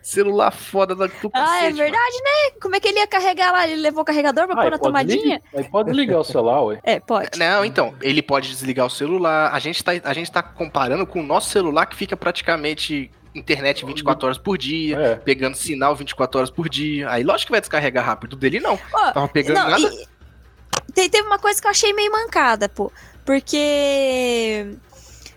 Celular foda da tu Ah, é verdade, mano. né? Como é que ele ia carregar lá? Ele levou o carregador pra ah, pôr na tomadinha? Aí pode desligar o celular, ué. É, pode. Não, então, ele pode desligar o celular. A gente tá, a gente tá comparando com o nosso celular que fica praticamente internet 24 horas por dia, é. pegando sinal 24 horas por dia. Aí lógico que vai descarregar rápido. Dele não. Oh, Tava pegando não, nada. E, teve uma coisa que eu achei meio mancada, pô. Porque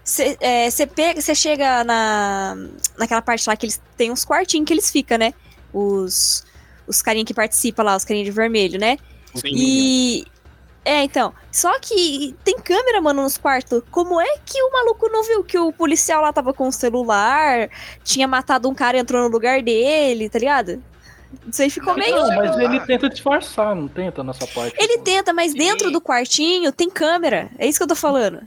você é, pega, você chega na, naquela parte lá que eles têm uns quartinhos que eles ficam, né? Os, os carinhos que participam lá, os carinhos de vermelho, né? Sim. E. É, então. Só que tem câmera, mano, nos quartos. Como é que o maluco não viu que o policial lá tava com o celular, tinha matado um cara e entrou no lugar dele, tá ligado? Isso aí ficou meio. Não, mas ele tenta disfarçar, não tenta nessa parte. Ele tenta, mas dentro do quartinho tem câmera. É isso que eu tô falando.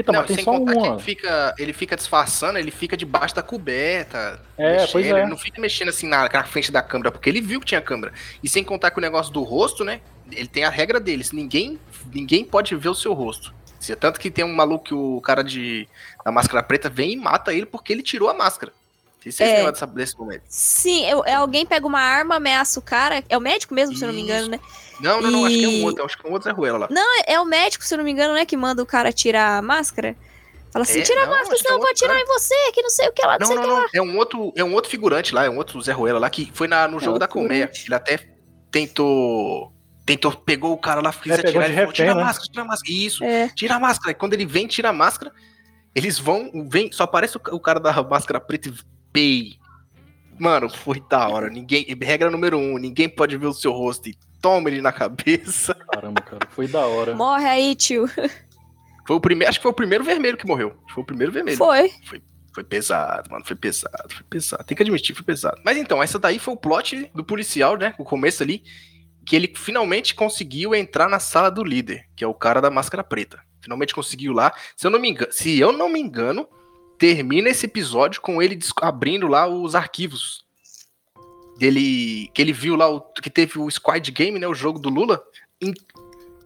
Então, não, mas tem só uma. ele fica, ele fica disfarçando, ele fica debaixo da coberta. É, mexendo, pois é. Ele não fica mexendo assim na, na frente da câmera, porque ele viu que tinha câmera. E sem contar com o negócio do rosto, né? Ele tem a regra deles. Ninguém, ninguém pode ver o seu rosto. Tanto que tem um maluco, o cara de da máscara preta, vem e mata ele porque ele tirou a máscara. Esse é, é desse momento. Sim, é, alguém pega uma arma, ameaça o cara. É o médico mesmo, Isso. se eu não me engano, né? Não, não, e... não, acho que é um outro, acho que é um outro Zé Ruela lá. Não, é, é o médico, se eu não me engano, né, que manda o cara tirar a máscara. Fala assim, é, tira a máscara, senão é eu vou atirar cara. em você, que não sei o que lá, não, não sei o que lá. É um, outro, é um outro figurante lá, é um outro Zé Ruela lá, que foi na, no jogo da colmeia. Ele até tentou tentou, pegou o cara lá, quis é, atirar, ele falou, tira a né? máscara, tira a máscara. Isso, é. tira a máscara. E quando ele vem, tira a máscara, eles vão, vem, só aparece o, o cara da máscara preta e pei. Mano, foi da hora. Ninguém, regra número um, ninguém pode ver o seu rosto e toma ele na cabeça. <laughs> Caramba, cara, foi da hora. Morre aí, tio. Foi o primeiro, acho que foi o primeiro vermelho que morreu. Foi o primeiro vermelho. Foi. Foi, foi pesado, mano, foi pesado, foi pesado. Tem que admitir, foi pesado. Mas então, essa daí foi o plot do policial, né? O começo ali, que ele finalmente conseguiu entrar na sala do líder, que é o cara da máscara preta. Finalmente conseguiu lá. Se eu não me engano, se eu não me engano, termina esse episódio com ele abrindo lá os arquivos dele que ele viu lá o, que teve o Squad Game, né, o jogo do Lula, em,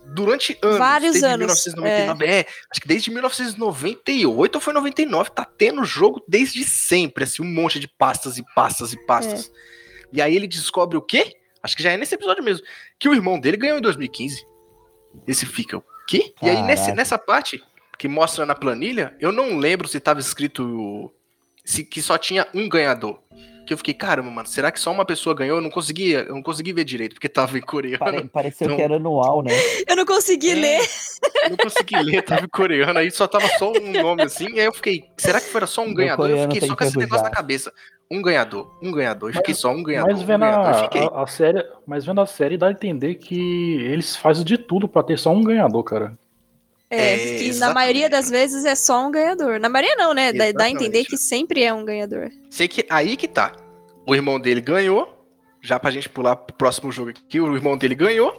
durante anos. Vários anos. 1999, é. é. acho que desde 1998 ou foi 99, tá tendo jogo desde sempre, assim, um monte de pastas e pastas e pastas. É. E aí ele descobre o quê? Acho que já é nesse episódio mesmo. Que o irmão dele ganhou em 2015. Esse fica o quê? E aí nesse, nessa parte que mostra na planilha, eu não lembro se estava escrito se, que só tinha um ganhador. Que eu fiquei, caramba, mano, será que só uma pessoa ganhou? Eu não conseguia, eu não consegui ver direito, porque tava em coreano. Pare, pareceu então... que era anual, né? <laughs> Eu não consegui é, ler. Eu não consegui ler, tava em coreano, aí só tava só um nome assim, e aí eu fiquei, será que foi só um ganhador? Eu fiquei só com esse negócio na cabeça um ganhador, um ganhador, e fiquei só um ganhador. Mas vendo, um ganhador, a, a, série, mas vendo a série dá a entender que eles fazem de tudo para ter só um ganhador, cara. É, é que na maioria das vezes é só um ganhador. Na maioria não, né? Dá, dá a entender que sempre é um ganhador. Sei que aí que tá. O irmão dele ganhou. Já pra gente pular pro próximo jogo aqui, o irmão dele ganhou.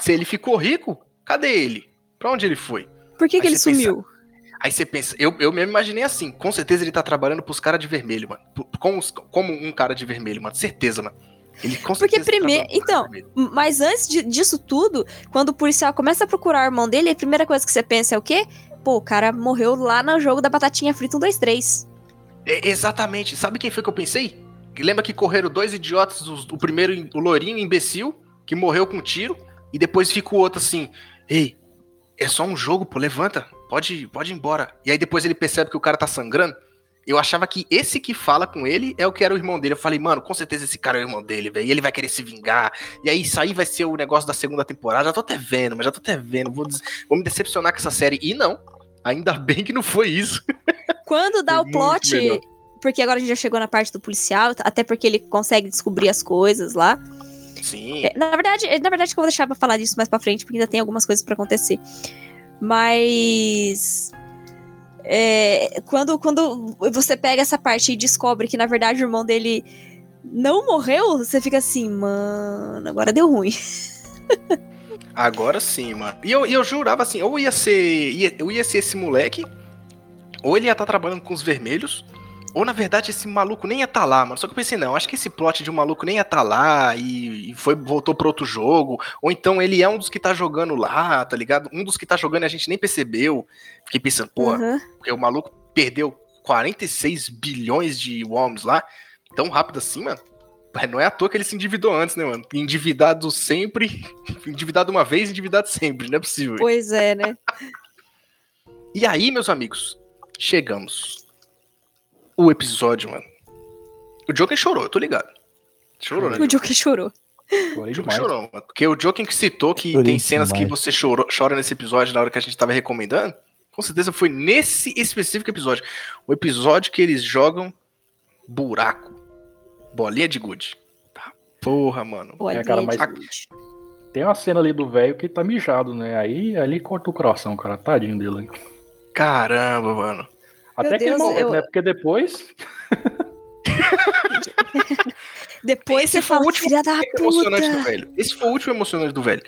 Se ele ficou rico, cadê ele? Pra onde ele foi? Por que, que ele sumiu? Pensa, Aí você pensa, eu, eu me imaginei assim, com certeza ele tá trabalhando pros caras de vermelho, mano. Com os, como um cara de vermelho, mano. Certeza, mano. Ele com Porque primeiro. Então, mas antes de, disso tudo, quando o policial começa a procurar o irmão dele, a primeira coisa que você pensa é o quê? Pô, o cara morreu lá no jogo da batatinha frita 1, 2, 3. É, exatamente. Sabe quem foi que eu pensei? Lembra que correram dois idiotas, o, o primeiro, o Lourinho imbecil, que morreu com um tiro, e depois fica o outro assim, ei, é só um jogo, pô, levanta, pode, pode ir embora. E aí depois ele percebe que o cara tá sangrando. Eu achava que esse que fala com ele é o que era o irmão dele. Eu falei, mano, com certeza esse cara é o irmão dele, velho. E ele vai querer se vingar. E aí isso aí vai ser o negócio da segunda temporada. Já tô até vendo, mas já tô até vendo. Vou, vou me decepcionar com essa série. E não. Ainda <laughs> bem que não foi isso. Quando dá o plot. Porque agora a gente já chegou na parte do policial, até porque ele consegue descobrir as coisas lá. Sim. É, na verdade, na verdade, que eu vou deixar pra falar disso mais pra frente, porque ainda tem algumas coisas para acontecer. Mas. É, quando, quando você pega essa parte e descobre que, na verdade, o irmão dele não morreu, você fica assim, mano, agora deu ruim. <laughs> agora sim, mano. E eu, eu jurava assim, ou ia ser. Ia, eu ia ser esse moleque, ou ele ia estar tá trabalhando com os vermelhos, ou na verdade esse maluco nem ia estar tá lá, mano. Só que eu pensei, não, acho que esse plot de um maluco nem ia estar tá lá e, foi, voltou para outro jogo. Ou então ele é um dos que tá jogando lá, tá ligado? Um dos que tá jogando e a gente nem percebeu. Fiquei pensando, pô, uhum. porque o maluco perdeu 46 bilhões de worms lá. tão rápido assim, mano. Não é à toa que ele se endividou antes, né, mano? Endividado sempre, <laughs> endividado uma vez, endividado sempre, não é possível. Pois é, né? <laughs> e aí, meus amigos, chegamos. O episódio, mano. O Joker chorou, eu tô ligado. Chorou, né? O Joker chorou. Chorei demais. Chorou, mano. Porque o Joker que citou que Chorei tem cenas demais. que você chorou, chora nesse episódio na hora que a gente tava recomendando. Com certeza foi nesse específico episódio. O episódio que eles jogam buraco. Bolinha de gude. Tá. Porra, mano. Bolinha é, cara, mas tem uma cena ali do velho que tá mijado, né? Aí ali corta o coração, cara. Tadinho dele. Caramba, mano. Até Meu aquele Deus, momento, eu... né? Porque depois. <laughs> depois Esse você fala, o último filha da puta. emocionante do velho. Esse foi o último emocionante do velho.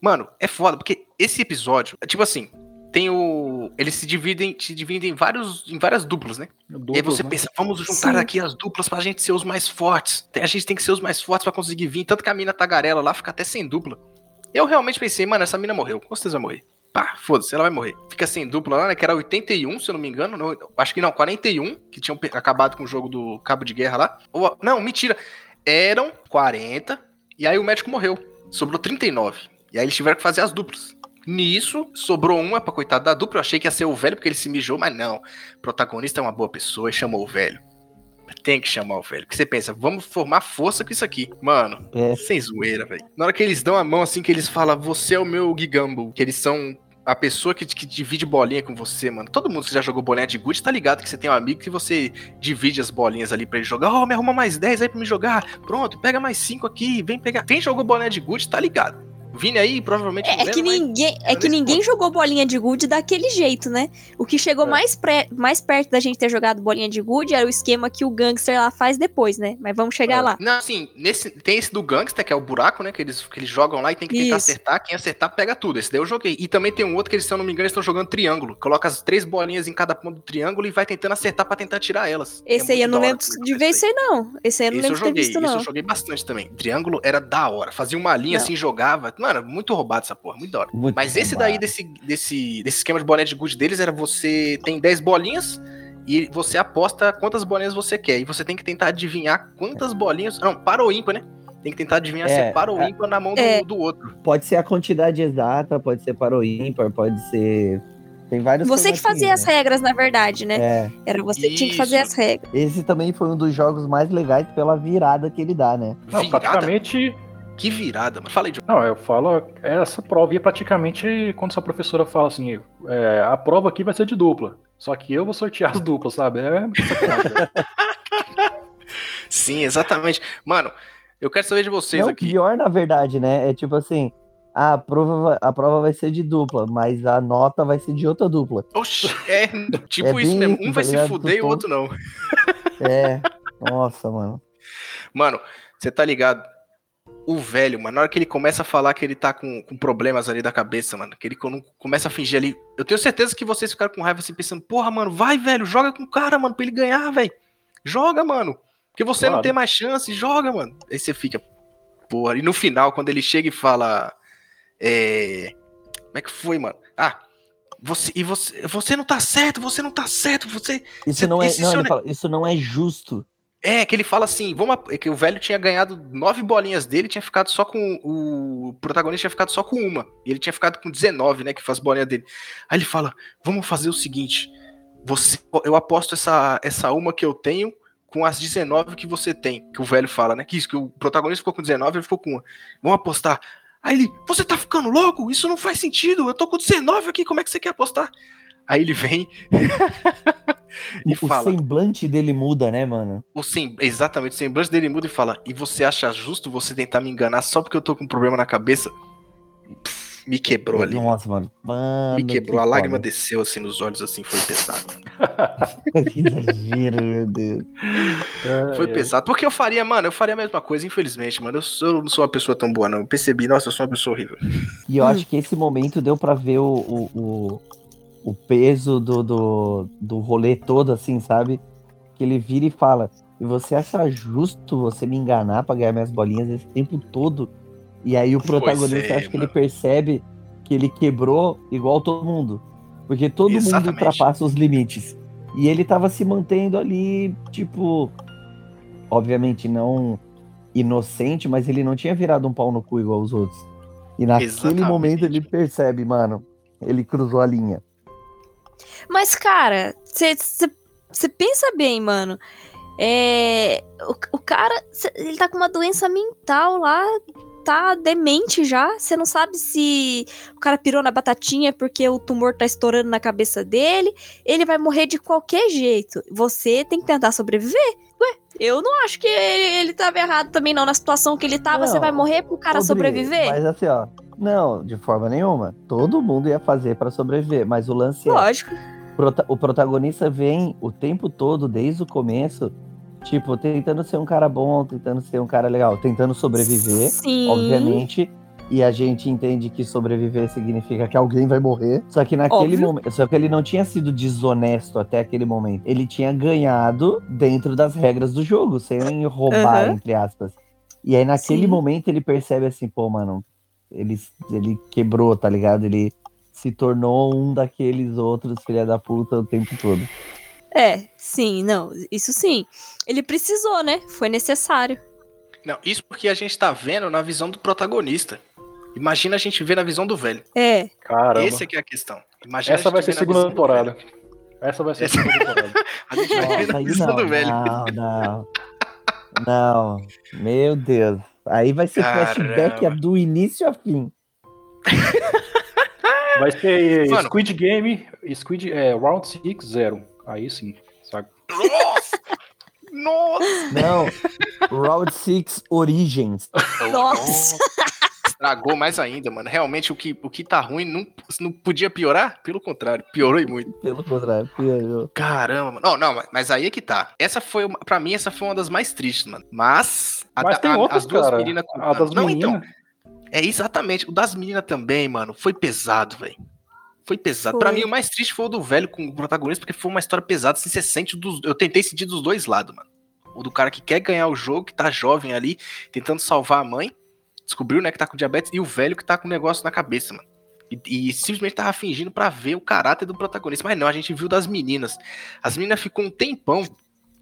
Mano, é foda, porque esse episódio, é tipo assim, tem o. Eles se dividem, se dividem em, vários, em várias duplas, né? Duplas, e aí você né? pensa, vamos juntar Sim. aqui as duplas pra gente ser os mais fortes. A gente tem que ser os mais fortes para conseguir vir. Tanto que a mina tagarela lá fica até sem dupla. Eu realmente pensei, mano, essa mina morreu. Com certeza vai morrer. Pá, foda-se, ela vai morrer. Fica sem dupla lá, né? Que era 81, se eu não me engano. Não, acho que não, 41, que tinham acabado com o jogo do Cabo de Guerra lá. Ou, não, mentira. Eram 40, e aí o médico morreu. Sobrou 39. E aí eles tiveram que fazer as duplas. Nisso, sobrou uma pra coitado da dupla. Eu achei que ia ser o velho, porque ele se mijou, mas não. O protagonista é uma boa pessoa e chamou o velho. Tem que chamar o velho. Porque você pensa, vamos formar força com isso aqui. Mano, é. sem zoeira, velho. Na hora que eles dão a mão assim, que eles falam, você é o meu Gigambo, que eles são a pessoa que, que, divide bolinha com você, mano. Todo mundo que já jogou bolinha de gude tá ligado que você tem um amigo que você divide as bolinhas ali para ele jogar. Ó, oh, me arruma mais 10 aí pra me jogar. Pronto, pega mais 5 aqui, vem pegar. Quem jogou bolinha de gude tá ligado. Vini aí, provavelmente. É, é que ninguém, é que ninguém jogou bolinha de gude daquele jeito, né? O que chegou é. mais, pré, mais perto da gente ter jogado bolinha de gude era o esquema que o gangster lá faz depois, né? Mas vamos chegar é. lá. Não, assim, nesse, tem esse do gangster, que é o buraco, né? Que eles, que eles jogam lá e tem que tentar Isso. acertar. Quem acertar, pega tudo. Esse daí eu joguei. E também tem um outro que eles, se eu não me engano, estão jogando triângulo. Coloca as três bolinhas em cada ponto do triângulo e vai tentando acertar pra tentar tirar elas. É esse é aí eu não lembro de ver isso aí, não. Esse aí eu não lembro de ter visto, não. Isso eu joguei bastante também. Triângulo era da hora. Fazia uma linha não. assim, jogava. Mano, muito roubado essa porra, muito da hora. Muito Mas esse daí, desse, desse, desse esquema de boné de good deles, era você tem 10 bolinhas e você aposta quantas bolinhas você quer. E você tem que tentar adivinhar quantas bolinhas. Não, para o ímpar, né? Tem que tentar adivinhar é, se é para o é. ímpar na mão é. do, do, outro. Pode ser a quantidade exata, pode ser para o ímpar, pode ser. Tem vários. Você que fazia né? as regras, na verdade, né? É. Era você que tinha que fazer as regras. Esse também foi um dos jogos mais legais pela virada que ele dá, né? Não, praticamente que virada, mas falei de. Não, eu falo, essa prova ia praticamente quando sua professora fala assim: é, a prova aqui vai ser de dupla. Só que eu vou sortear as duplas, sabe? É <laughs> Sim, exatamente. Mano, eu quero saber de vocês Não, aqui. pior, na verdade, né? É tipo assim. A prova, a prova vai ser de dupla, mas a nota vai ser de outra dupla. Oxi, é <laughs> tipo é isso mesmo. Um vai se fuder e o outro não. É, nossa, mano. Mano, você tá ligado? O velho, mano, na hora que ele começa a falar que ele tá com, com problemas ali da cabeça, mano, que ele começa a fingir ali. Eu tenho certeza que vocês ficaram com raiva assim, pensando, porra, mano, vai, velho, joga com o cara, mano, pra ele ganhar, velho. Joga, mano. Porque você claro. não tem mais chance, joga, mano. Aí você fica, porra. E no final, quando ele chega e fala. É... Como é que foi, mano? Ah, você, e você, você não tá certo, você não tá certo, você. Isso você, não é, não, fala, isso não é justo. É, que ele fala assim, vamos, que o velho tinha ganhado nove bolinhas dele, tinha ficado só com o protagonista tinha ficado só com uma, e ele tinha ficado com 19, né, que faz bolinha dele. Aí ele fala: "Vamos fazer o seguinte, você, eu aposto essa essa uma que eu tenho com as 19 que você tem", que o velho fala, né? Que isso que o protagonista ficou com 19, ele ficou com uma. Vamos apostar. Aí ele: "Você tá ficando louco? Isso não faz sentido. Eu tô com 19 aqui, como é que você quer apostar?" Aí ele vem <laughs> e o fala. Semblante dele muda, né, mano? O sem, exatamente, o semblante dele muda e fala: E você acha justo você tentar me enganar só porque eu tô com um problema na cabeça? Pff, me quebrou ali. Nossa, mano. mano me quebrou. A lágrima foda. desceu assim nos olhos, assim, foi pesado. <laughs> que exagero, meu Deus. <laughs> Foi pesado. Porque eu faria, mano, eu faria a mesma coisa, infelizmente, mano. Eu, sou, eu não sou uma pessoa tão boa, não. Eu percebi, nossa, eu sou uma pessoa horrível. E eu acho que esse momento deu para ver o, o, o o peso do, do, do rolê todo, assim, sabe? Que ele vira e fala: E você acha justo você me enganar pra ganhar minhas bolinhas esse tempo todo? E aí o protagonista é, acha que ele percebe que ele quebrou igual todo mundo. Porque todo Exatamente. mundo ultrapassa os limites. E ele tava se mantendo ali, tipo. obviamente não inocente, mas ele não tinha virado um pau no cu igual os outros. E naquele Exatamente. momento ele percebe, mano, ele cruzou a linha. Mas, cara, você pensa bem, mano. É, o, o cara, cê, ele tá com uma doença mental lá, tá demente já. Você não sabe se o cara pirou na batatinha porque o tumor tá estourando na cabeça dele. Ele vai morrer de qualquer jeito. Você tem que tentar sobreviver. Ué, eu não acho que ele tava errado também, não. Na situação que ele tava, você vai morrer pro cara sobreviver? Mas assim, ó. Não, de forma nenhuma. Todo mundo ia fazer para sobreviver. Mas o lance Lógico. é. Lógico. O protagonista vem o tempo todo, desde o começo, Tipo, tentando ser um cara bom, tentando ser um cara legal, tentando sobreviver, Sim. obviamente. E a gente entende que sobreviver significa que alguém vai morrer. Só que naquele momento. Só que ele não tinha sido desonesto até aquele momento. Ele tinha ganhado dentro das regras do jogo, sem roubar, uhum. entre aspas. E aí, naquele Sim. momento, ele percebe assim, pô, mano, ele, ele quebrou, tá ligado? Ele se tornou um daqueles outros filha da puta o tempo todo. É, sim, não, isso sim. Ele precisou, né? Foi necessário. Não, isso porque a gente tá vendo na visão do protagonista. Imagina a gente ver na visão do velho. É. Caramba. Essa que é a questão. Imagina Essa vai ser a segunda temporada. Essa vai ser a segunda <laughs> temporada. a gente vai ver na visão não, do velho. Não, não. Não. Meu Deus. Aí vai ser Caramba. flashback do início a fim. <laughs> Vai ser Mano. Squid Game, Squid, é, Round 6 0. Aí sim, sabe? Nossa! Nossa! Não, Round 6 Origins. <laughs> Nossa! Estragou mais ainda, mano. Realmente o que, o que tá ruim não, não podia piorar? Pelo contrário, piorou e muito. Pelo contrário, piorou. Caramba, mano. Não, não, mas aí é que tá. Essa foi, pra mim, essa foi uma das mais tristes, mano. Mas, mas a, tem a, outras, as duas cara. meninas. A das não, meninas. então. É exatamente. O das meninas também, mano. Foi pesado, velho. Foi pesado. Para mim, o mais triste foi o do velho com o protagonista, porque foi uma história pesada. Assim, você sente dos. Eu tentei sentir dos dois lados, mano. O do cara que quer ganhar o jogo, que tá jovem ali, tentando salvar a mãe. Descobriu, né, que tá com diabetes. E o velho que tá com negócio na cabeça, mano. E, e, simplesmente tava fingindo para ver o caráter do protagonista. Mas não, a gente viu das meninas. As meninas ficou um tempão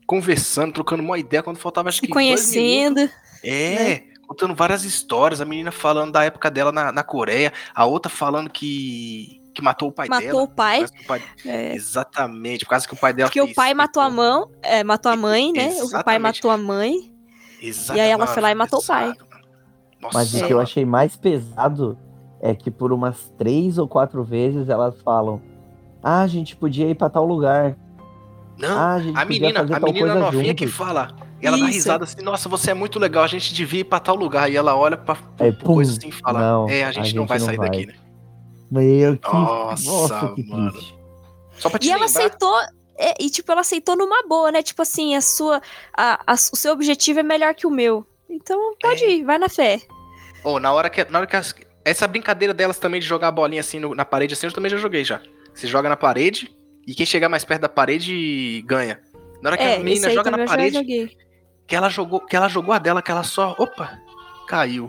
conversando, trocando uma ideia quando faltava acho Se que. conhecendo. É. Né? Contando várias histórias, a menina falando da época dela na, na Coreia, a outra falando que que matou o pai matou dela. O pai. O pai... É. Exatamente, por causa que o pai dela Porque fez... o pai matou a mão, é, matou a mãe, né? Exatamente. O pai matou a mãe. Exatamente. E aí ela foi lá e matou pesado, o pai. Nossa, Mas o que eu achei mais pesado é que por umas três ou quatro vezes elas falam: Ah, a gente podia ir pra tal lugar. Não, ah, a, a menina, a menina novinha juntos. que fala. E ela Isso. dá risada assim, nossa, você é muito legal, a gente devia ir pra tal lugar. E ela olha pra, é, coisa assim e fala: não, É, a gente, a gente não vai não sair vai. daqui, né? Meu, que... Nossa, Nossa que mano. triste. Só pra te e lembrar... ela aceitou. É, e, tipo, ela aceitou numa boa, né? Tipo assim, a sua. A, a, o seu objetivo é melhor que o meu. Então, pode é. ir, vai na fé. Ou oh, na hora que. Na hora que as, essa brincadeira delas também de jogar a bolinha assim no, na parede, assim, eu também já joguei já. Você joga na parede e quem chegar mais perto da parede ganha. Na hora que é, a menina joga na parede. Que ela jogou, que ela jogou a dela, que ela só. Opa! Caiu.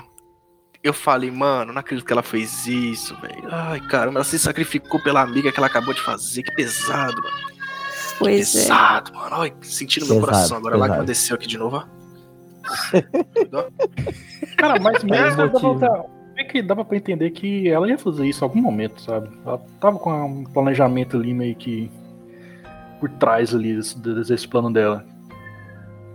Eu falei, mano, não acredito que ela fez isso, velho. Ai, caramba, ela se sacrificou pela amiga que ela acabou de fazer. Que pesado, mano. Pois que é. pesado, mano. Ai, sentindo pesado, meu coração agora. Pesado. Lá que desceu aqui de novo, ó. <laughs> Cara, mas mesmo é pra, é que dava pra entender que ela ia fazer isso em algum momento, sabe? Ela tava com um planejamento ali meio que por trás ali desse, desse plano dela.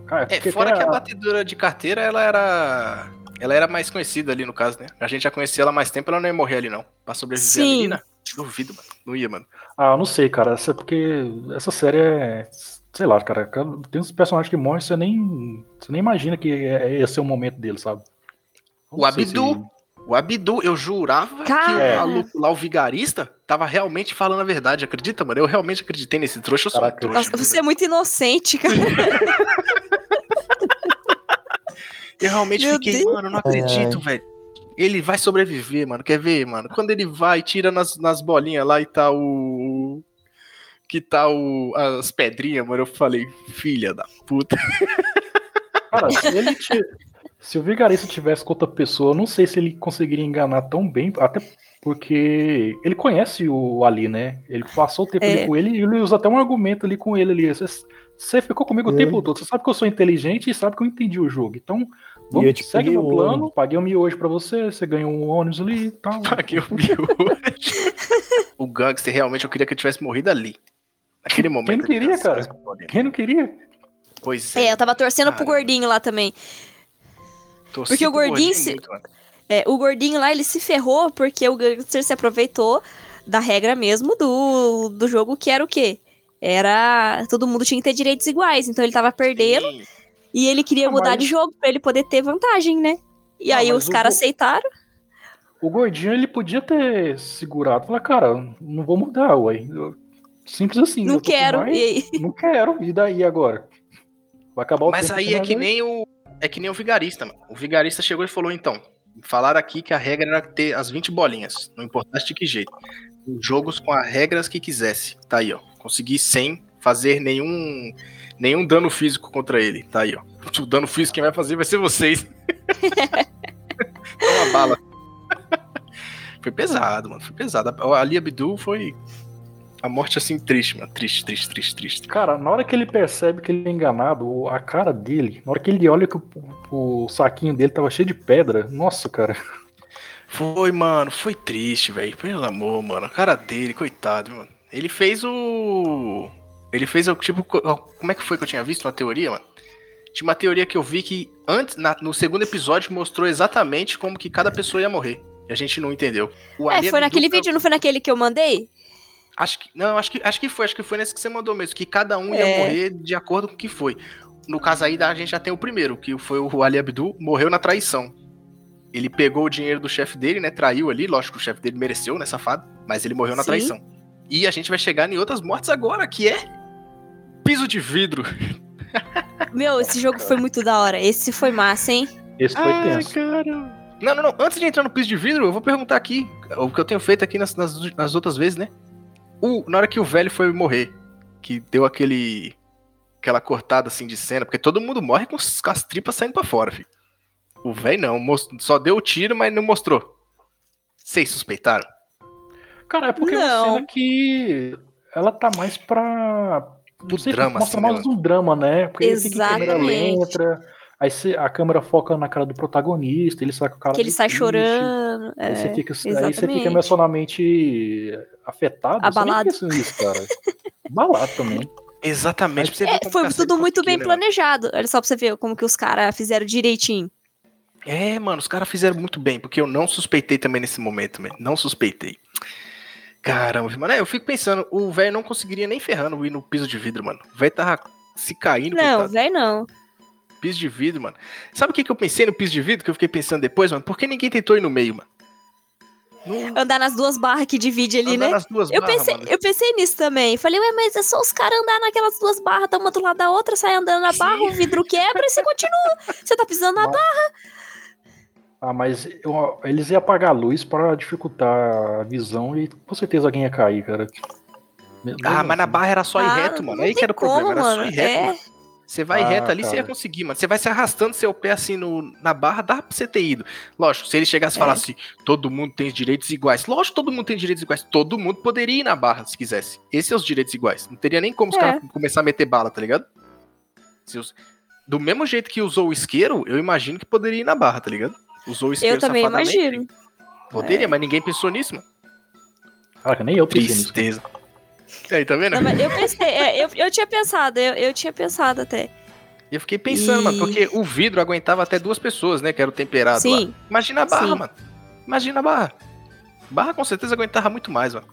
Cara, é, fora que a batedora de carteira, ela era ela era mais conhecida ali no caso, né? A gente já conhecia ela há mais tempo, ela não ia morrer ali, não. Pra sobreviver Sim. a menina. Duvido, mano. Não ia, mano. Ah, não sei, cara. Essa, é porque essa série é. Sei lá, cara. Tem uns personagens que morrem, você nem. Você nem imagina que é, ia ser o momento dele, sabe? Não o Abdu. Se... O Abdu, eu jurava Cara. que o maluco lá, o vigarista, tava realmente falando a verdade. Acredita, mano? Eu realmente acreditei nesse trouxa. Eu sou Caraca, um trouxa. Nossa, você é muito inocente, cara. <laughs> Eu realmente Meu fiquei, Deus. mano, não acredito, é. velho. Ele vai sobreviver, mano. Quer ver, mano? Quando ele vai, tira nas, nas bolinhas lá e tá o. Que tá o, as pedrinhas, mano. Eu falei, filha da puta. <laughs> Cara, se ele te, se o Vigarista tivesse com outra pessoa, eu não sei se ele conseguiria enganar tão bem, até porque ele conhece o Ali, né? Ele passou o tempo é. ali com ele e ele usa até um argumento ali com ele ali. Você Você ficou comigo é. o tempo todo. Você sabe que eu sou inteligente e sabe que eu entendi o jogo. Então, vamos, segue meu plano. Paguei um miojo pra você, você ganhou um ônibus ali e tal. Paguei um miojo. <laughs> o Gangster, realmente, eu queria que ele tivesse morrido ali. Naquele momento. Quem não queria, cara? Quem não queria? Pois é. É, eu tava torcendo cara. pro gordinho lá também. Torci porque o gordinho, gordinho se... é, o gordinho lá, ele se ferrou porque o Gangster se aproveitou da regra mesmo do, do jogo, que era o quê? Era. Todo mundo tinha que ter direitos iguais. Então ele tava perdendo Sim. e ele queria ah, mudar mas... de jogo pra ele poder ter vantagem, né? E ah, aí os caras aceitaram. O gordinho ele podia ter segurado, falar, cara, não vou mudar, ué. Simples assim. Não quero. Mais, e aí? <laughs> Não quero. E daí agora? Vai acabar o Mas aí é que nem o. É que nem o vigarista, mano. O vigarista chegou e falou, então. Falaram aqui que a regra era ter as 20 bolinhas. Não importasse de que jeito. Jogos com as regras que quisesse. Tá aí, ó. Consegui sem fazer nenhum nenhum dano físico contra ele. Tá aí, ó. <laughs> O dano físico quem vai fazer vai ser vocês. <laughs> Uma bala. foi pesado, mano. Foi pesado. A Ali Abdul foi a morte assim triste, mano. Triste, triste, triste, triste. Cara, na hora que ele percebe que ele é enganado, a cara dele, na hora que ele olha que o, o saquinho dele tava cheio de pedra, nossa, cara. Foi, mano, foi triste, velho. Pelo amor, mano. A cara dele, coitado, mano. Ele fez o. Ele fez o tipo. Como é que foi que eu tinha visto uma teoria, mano? Tinha uma teoria que eu vi que antes, na, no segundo episódio, mostrou exatamente como que cada pessoa ia morrer. E a gente não entendeu. O é, foi naquele vídeo, não foi naquele que eu mandei? Acho que. Não, acho que, acho que foi, acho que foi nesse que você mandou mesmo, que cada um ia é. morrer de acordo com o que foi. No caso aí, a gente já tem o primeiro, que foi o Ali Abdul, morreu na traição. Ele pegou o dinheiro do chefe dele, né? Traiu ali, lógico que o chefe dele mereceu, né, safado? Mas ele morreu na Sim. traição. E a gente vai chegar em outras mortes agora, que é piso de vidro. <laughs> Meu, esse jogo foi muito da hora. Esse foi massa, hein? Esse foi Ai, tenso. Cara. Não, não, não. Antes de entrar no piso de vidro, eu vou perguntar aqui, o que eu tenho feito aqui nas, nas, nas outras vezes, né? O, na hora que o velho foi morrer, que deu aquele. aquela cortada assim de cena, porque todo mundo morre com, com as tripas saindo pra fora, filho. O velho não, só deu o tiro, mas não mostrou. Vocês suspeitaram? Cara, é porque não. é uma cena que ela tá mais pra. Do drama, mostra assim, mais né? um drama, né? Porque Exatamente. fica em câmera lenta, aí a câmera foca na cara do protagonista, ele sai com a cara. Que ele sai triste, chorando. Aí, é, você fica, aí você fica emocionalmente afetado. Abalado. Você nisso, cara. Abalado também. Exatamente. Mas, é, foi tudo muito bem né, planejado. Olha só pra você ver como que os caras fizeram direitinho. É, mano, os caras fizeram muito bem, porque eu não suspeitei também nesse momento, mano. Não suspeitei. Caramba, mano, é, eu fico pensando, o velho não conseguiria nem ferrando ir no piso de vidro, mano. O velho tava se caindo. Não, velho não. Piso de vidro, mano. Sabe o que, que eu pensei no piso de vidro que eu fiquei pensando depois, mano? Por que ninguém tentou ir no meio, mano? Andar nas duas barras que divide ali, andar né? Nas duas eu, barras, pensei, mano. eu pensei nisso também. Falei, ué, mas é só os caras andar naquelas duas barras, tá uma do lado da outra, sai andando na barra, Sim. o vidro quebra e você continua. Você tá pisando na barra. Ah, mas eu, eles iam apagar a luz para dificultar a visão e com certeza alguém ia cair, cara. ah, mas na barra era só ir ah, reto, mano. Aí que era o problema, era só ir reto. É. Você vai ah, reto ali, cara. você ia conseguir, mano. Você vai se arrastando seu pé assim no, na barra, dá pra você ter ido. Lógico, se ele chegasse e é. falasse, todo mundo tem direitos iguais. Lógico, todo mundo tem direitos iguais. Todo mundo poderia ir na barra se quisesse. Esses são os direitos iguais. Não teria nem como os é. caras começar a meter bala, tá ligado? Os... Do mesmo jeito que usou o isqueiro, eu imagino que poderia ir na barra, tá ligado? Usou o isqueiro Eu também imagino. Poderia, é. mas ninguém pensou nisso, mano. Caraca, nem eu pensei Tristeza. nisso. Aí, tá vendo? Não, eu pensei, é, eu, eu tinha pensado, eu, eu tinha pensado até. E eu fiquei pensando, e... mano, porque o vidro aguentava até duas pessoas, né? Que era o temperado Sim. lá. Imagina a barra, Sim. mano. Imagina a barra. Barra com certeza aguentava muito mais, mano.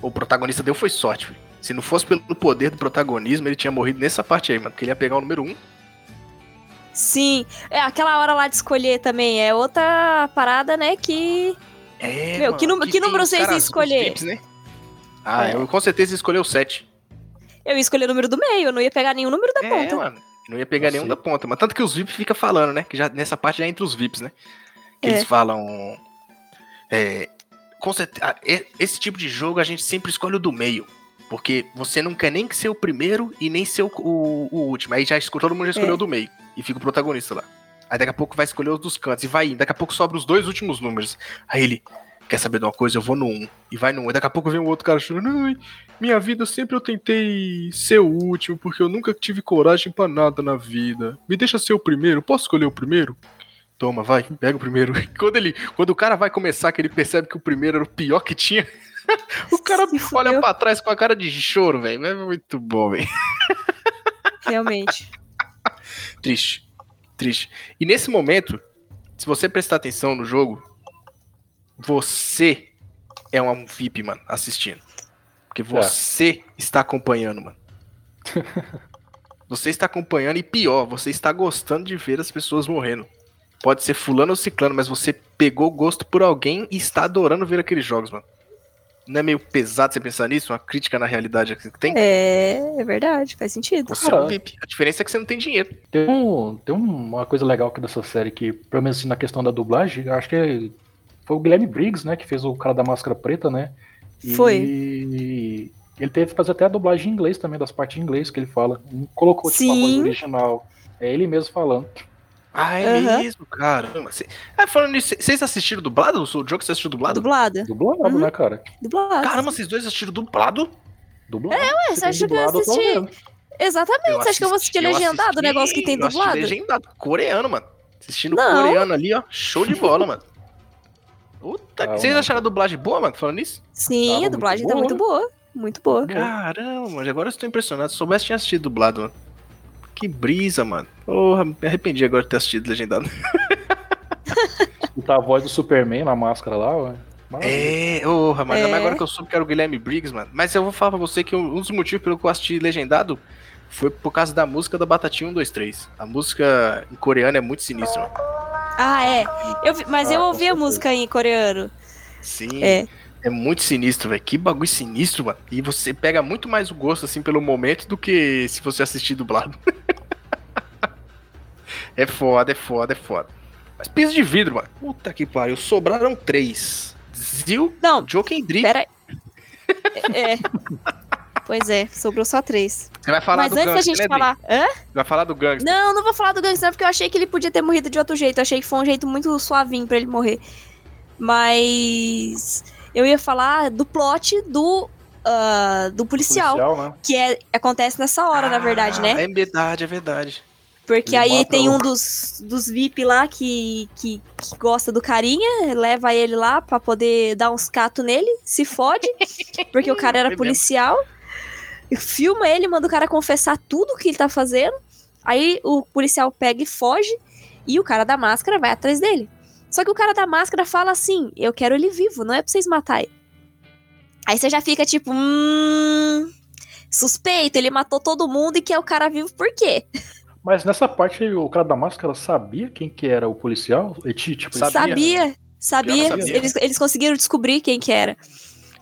O protagonista deu foi sorte, filho. Se não fosse pelo poder do protagonismo, ele tinha morrido nessa parte aí, mano. Porque ele ia pegar o número um Sim, é aquela hora lá de escolher também é outra parada, né? Que. É. Meu, mano, que, que, que número vocês iam escolher? Né? Ah, é. eu com certeza escolhi o 7. Eu ia escolher o número do meio, eu não ia pegar nenhum número da é, ponta. Mano, não ia pegar nenhum da ponta, mas tanto que os VIPs fica falando, né? Que já nessa parte já é entre os VIPs, né? Que é. eles falam. É, com certeza, esse tipo de jogo a gente sempre escolhe o do meio. Porque você não quer nem ser o primeiro e nem ser o, o, o último. Aí já todo mundo já escolheu é. o do meio. E fica o protagonista lá. Aí daqui a pouco vai escolher os dos cantos e vai indo. Daqui a pouco sobra os dois últimos números. Aí ele. Quer saber de uma coisa? Eu vou no 1. E vai no 1. E daqui a pouco vem um outro cara chorando. Minha vida sempre eu tentei ser o último, porque eu nunca tive coragem para nada na vida. Me deixa ser o primeiro. Posso escolher o primeiro? Toma, vai, pega o primeiro. <laughs> Quando, ele, quando o cara vai começar, que ele percebe que o primeiro era o pior que tinha, <laughs> o cara olha pra trás com a cara de choro, velho. É muito bom, velho. Realmente. Triste. Triste. E nesse momento, se você prestar atenção no jogo, você é um VIP, mano, assistindo. Porque você é. está acompanhando, mano. <laughs> você está acompanhando e pior, você está gostando de ver as pessoas morrendo. Pode ser fulano ou ciclano, mas você pegou gosto por alguém e está adorando ver aqueles jogos, mano. Não é meio pesado você pensar nisso? Uma crítica na realidade que tem? É, é verdade, faz sentido. Você é um VIP. A diferença é que você não tem dinheiro. Tem, um, tem uma coisa legal aqui dessa série que, pelo menos assim, na questão da dublagem, acho que foi o Guilherme Briggs, né, que fez o cara da máscara preta, né? E foi. ele teve que fazer até a dublagem em inglês também, das partes em inglês que ele fala. Colocou tipo, Sim. a voz original. É ele mesmo falando. Ah, é uhum. mesmo, cara. Ah, falando nisso, vocês assistiram dublado? O jogo que você assistiu dublado? Dublado. Dublado, uhum. né, cara? Dublado. Caramba, vocês dois assistiram dublado? Dublado. É, ué, você acha que eu assisti... Exatamente, eu você acha que eu vou assistir legendado o negócio que tem dublado? legendado, coreano, mano. Assistindo Não. coreano ali, ó. Show de bola, mano. Puta, ah, vocês acharam a dublagem boa, mano, falando nisso? Sim, Tava a dublagem muito tá muito boa. Muito boa. Caramba, agora eu estou impressionado. Se soubesse, tinha assistido dublado, mano. Que brisa, mano. Porra, me arrependi agora de ter assistido legendado. Escutar <laughs> a voz do Superman na máscara lá, ué. É, porra, mas é. agora que eu soube que era o Guilherme Briggs, mano. Mas eu vou falar pra você que um dos motivos pelo que eu assisti legendado foi por causa da música da Batatinha 123. A música em coreano é muito sinistra, mano. Ah, é. Eu, mas ah, eu ouvi a música em coreano. Sim. É. É muito sinistro, velho. Que bagulho sinistro, mano. E você pega muito mais o gosto, assim, pelo momento do que se você assistir dublado. <laughs> é foda, é foda, é foda. Mas piso de vidro, mano. Puta que pariu. Sobraram três. Zil, Não, Jokendry. Pera <laughs> É. Pois é, sobrou só três. Você vai falar Mas do antes da gente né, falar. Hã? Vai falar do gangster. Não, não vou falar do gangster, porque eu achei que ele podia ter morrido de outro jeito. Eu achei que foi um jeito muito suavinho para ele morrer. Mas eu ia falar do plot do uh, do policial, policial né? que é, acontece nessa hora, ah, na verdade, né? É verdade, é verdade. Porque ele aí tem um dos, dos VIP lá que, que, que, gosta do carinha, leva ele lá pra poder dar uns catos nele, se fode, <laughs> porque o cara era policial. Filma ele, manda o cara confessar tudo que ele tá fazendo. Aí o policial pega e foge, e o cara da máscara vai atrás dele. Só que o cara da máscara fala assim: Eu quero ele vivo, não é pra vocês matar ele. Aí você já fica tipo, hum. Suspeito, ele matou todo mundo e quer o cara vivo por quê? <laughs> Mas nessa parte o cara da máscara sabia quem que era o policial? Ele, tipo, sabia. Sabia, sabia. sabia. Eles, eles conseguiram descobrir quem que era.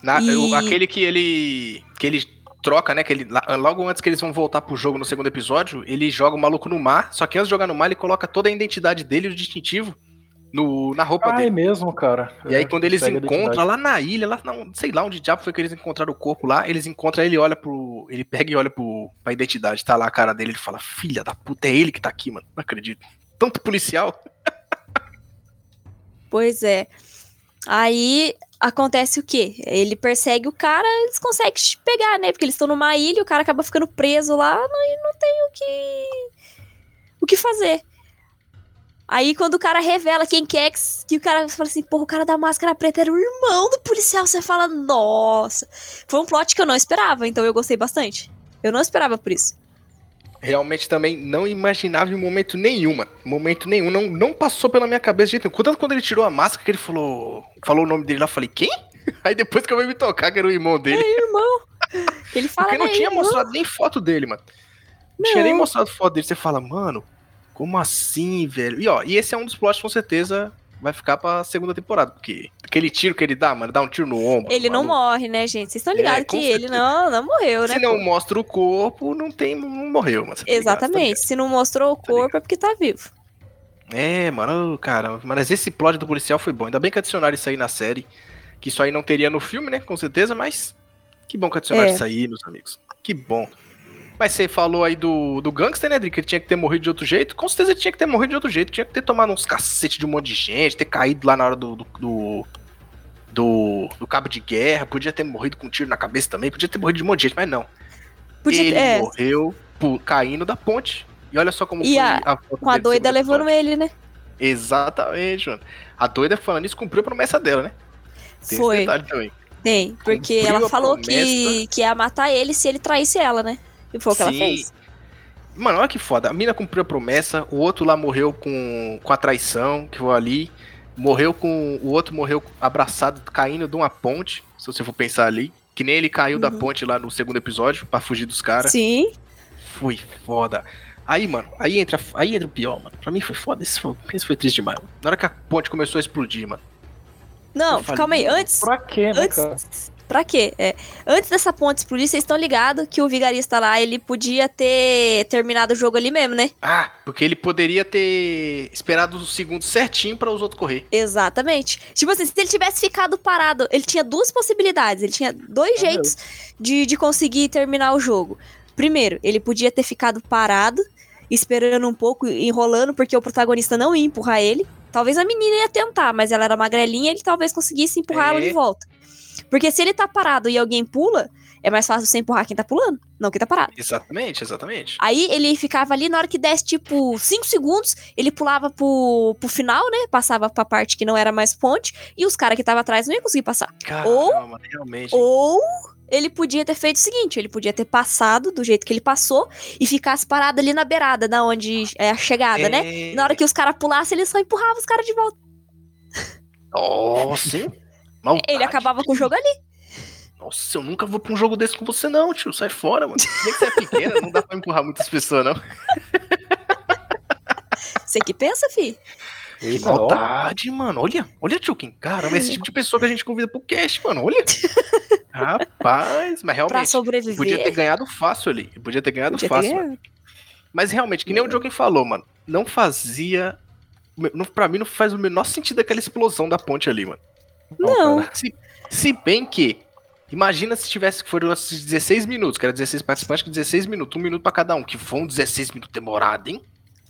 Na, e... Aquele que ele. que ele troca, né? Que ele, logo antes que eles vão voltar pro jogo no segundo episódio, ele joga o maluco no mar. Só que antes de jogar no mar, ele coloca toda a identidade dele, o distintivo, no, na roupa ah, dele. é mesmo, cara. E aí, quando eles encontram lá na ilha, lá não sei lá onde diabo foi que eles encontraram o corpo lá, eles encontram ele olha pro. Ele pega e olha pro, pra identidade. Tá lá a cara dele, ele fala: Filha da puta, é ele que tá aqui, mano. Não acredito. Tanto policial. <laughs> Pois é. Aí acontece o quê? Ele persegue o cara, eles conseguem pegar, né? Porque eles estão numa ilha, o cara acaba ficando preso lá e não tem o que. o que fazer. Aí quando o cara revela quem que é, que o cara fala assim, porra, o cara da máscara preta era o irmão do policial, você fala, nossa. Foi um plot que eu não esperava, então eu gostei bastante. Eu não esperava por isso. Realmente também não imaginava em momento nenhum, mano. Momento nenhum, não, não passou pela minha cabeça de jeito nenhum. Tanto quando ele tirou a máscara, que ele falou, falou o nome dele lá, eu falei, quem? <laughs> Aí depois que eu vi me tocar, que era o irmão dele. É, irmão. Ele fala, Porque não é, tinha irmão. mostrado nem foto dele, mano. Não, não tinha nem mostrado foto dele. Você fala, mano, como assim, velho? E ó, e esse é um dos plots com certeza vai ficar pra segunda temporada, porque aquele tiro que ele dá, mano, dá um tiro no ombro. Ele não morre, né, gente? Vocês estão ligados é, que certeza. ele não, não morreu, né? Se não mostra o corpo, não tem, não morreu, mas tá Exatamente. Ligado, tá Se não mostrou o tá corpo tá é porque tá vivo. É, mano, cara, mas esse plot do policial foi bom. Ainda bem que adicionaram isso aí na série, que isso aí não teria no filme, né, com certeza, mas que bom que adicionaram é. isso aí, meus amigos. Que bom. Mas você falou aí do, do gangster, né, Dri? Que ele tinha que ter morrido de outro jeito. Com certeza ele tinha que ter morrido de outro jeito. Tinha que ter tomado uns cacetes de um monte de gente, ter caído lá na hora do, do, do, do, do cabo de guerra, podia ter morrido com um tiro na cabeça também, podia ter morrido de um monte de gente, mas não. Podia, ele é, morreu por, caindo da ponte. E olha só como E foi a- foto com a doida levando ele, né? Exatamente, mano. A doida falando isso cumpriu a promessa dela, né? Tem Foi. Tem, porque Cumpriu ela a falou que, que ia matar ele se ele traísse ela, né? E foi o que ela Sim. fez. Mano, olha que foda. A mina cumpriu a promessa, o outro lá morreu com, com a traição, que foi ali. Morreu com. O outro morreu abraçado, caindo de uma ponte, se você for pensar ali. Que nem ele caiu da Uhum. ponte lá no segundo episódio, pra fugir dos caras. Sim. Foi foda. Aí, mano, aí entra, aí entra o pior, mano. Pra mim foi foda. Isso foi, isso foi triste demais. mano. Na hora que a ponte começou a explodir, mano. Não, falei, calma aí. Antes. Pra quê, né, cara? Pra quê? É, antes dessa ponte explodir, vocês estão ligados que o vigarista lá, ele podia ter terminado o jogo ali mesmo, né? Ah, porque ele poderia ter esperado os segundos certinho pra os outros correr. Exatamente. Tipo assim, se ele tivesse ficado parado, ele tinha duas possibilidades, ele tinha dois Ah, jeitos de, de conseguir terminar o jogo. Primeiro, ele podia ter ficado parado, esperando um pouco, enrolando, porque o protagonista não ia empurrar ele. Talvez a menina ia tentar, mas ela era magrelinha, ele talvez conseguisse empurrar ela É. de volta. Porque se ele tá parado e alguém pula, é mais fácil você empurrar quem tá pulando, não quem tá parado. Exatamente, exatamente. Aí ele ficava ali, na hora que desse, tipo, 5 segundos, ele pulava pro, pro final, né? Passava pra parte que não era mais ponte, e os caras que estavam atrás não iam conseguir passar. Caramba, mano, realmente. Ou ele podia ter feito o seguinte: ele podia ter passado do jeito que ele passou e ficasse parado ali na beirada, da onde é a chegada, né? É... Na hora que os caras pulassem, ele só empurrava os caras de volta. Nossa? Maldade. Ele acabava com o jogo ali. Nossa, eu nunca vou pra um jogo desse com você, não, tio. Sai fora, mano. Se bem que você é pequena, não dá pra empurrar muitas pessoas, não. <laughs> Você que pensa, fi? Que maldade, mano. Olha, olha, tio Kim. Caramba, esse tipo de pessoa que a gente convida pro cast, mano. Olha. <laughs> Rapaz, mas Pra realmente. sobreviver. Podia ter ganhado fácil ali. Podia ter ganhado Podia ter fácil. ganhado. mano. Mas realmente, que nem o Joaquim falou, mano. Não fazia. Não, pra mim, não faz o menor sentido aquela explosão da ponte ali, mano. Não. Se, se bem que. Imagina se tivesse que foram esses 16 minutos, que era 16 participantes, que 16 minutos, um minuto pra cada um, que foi um 16 minutos demorado, hein?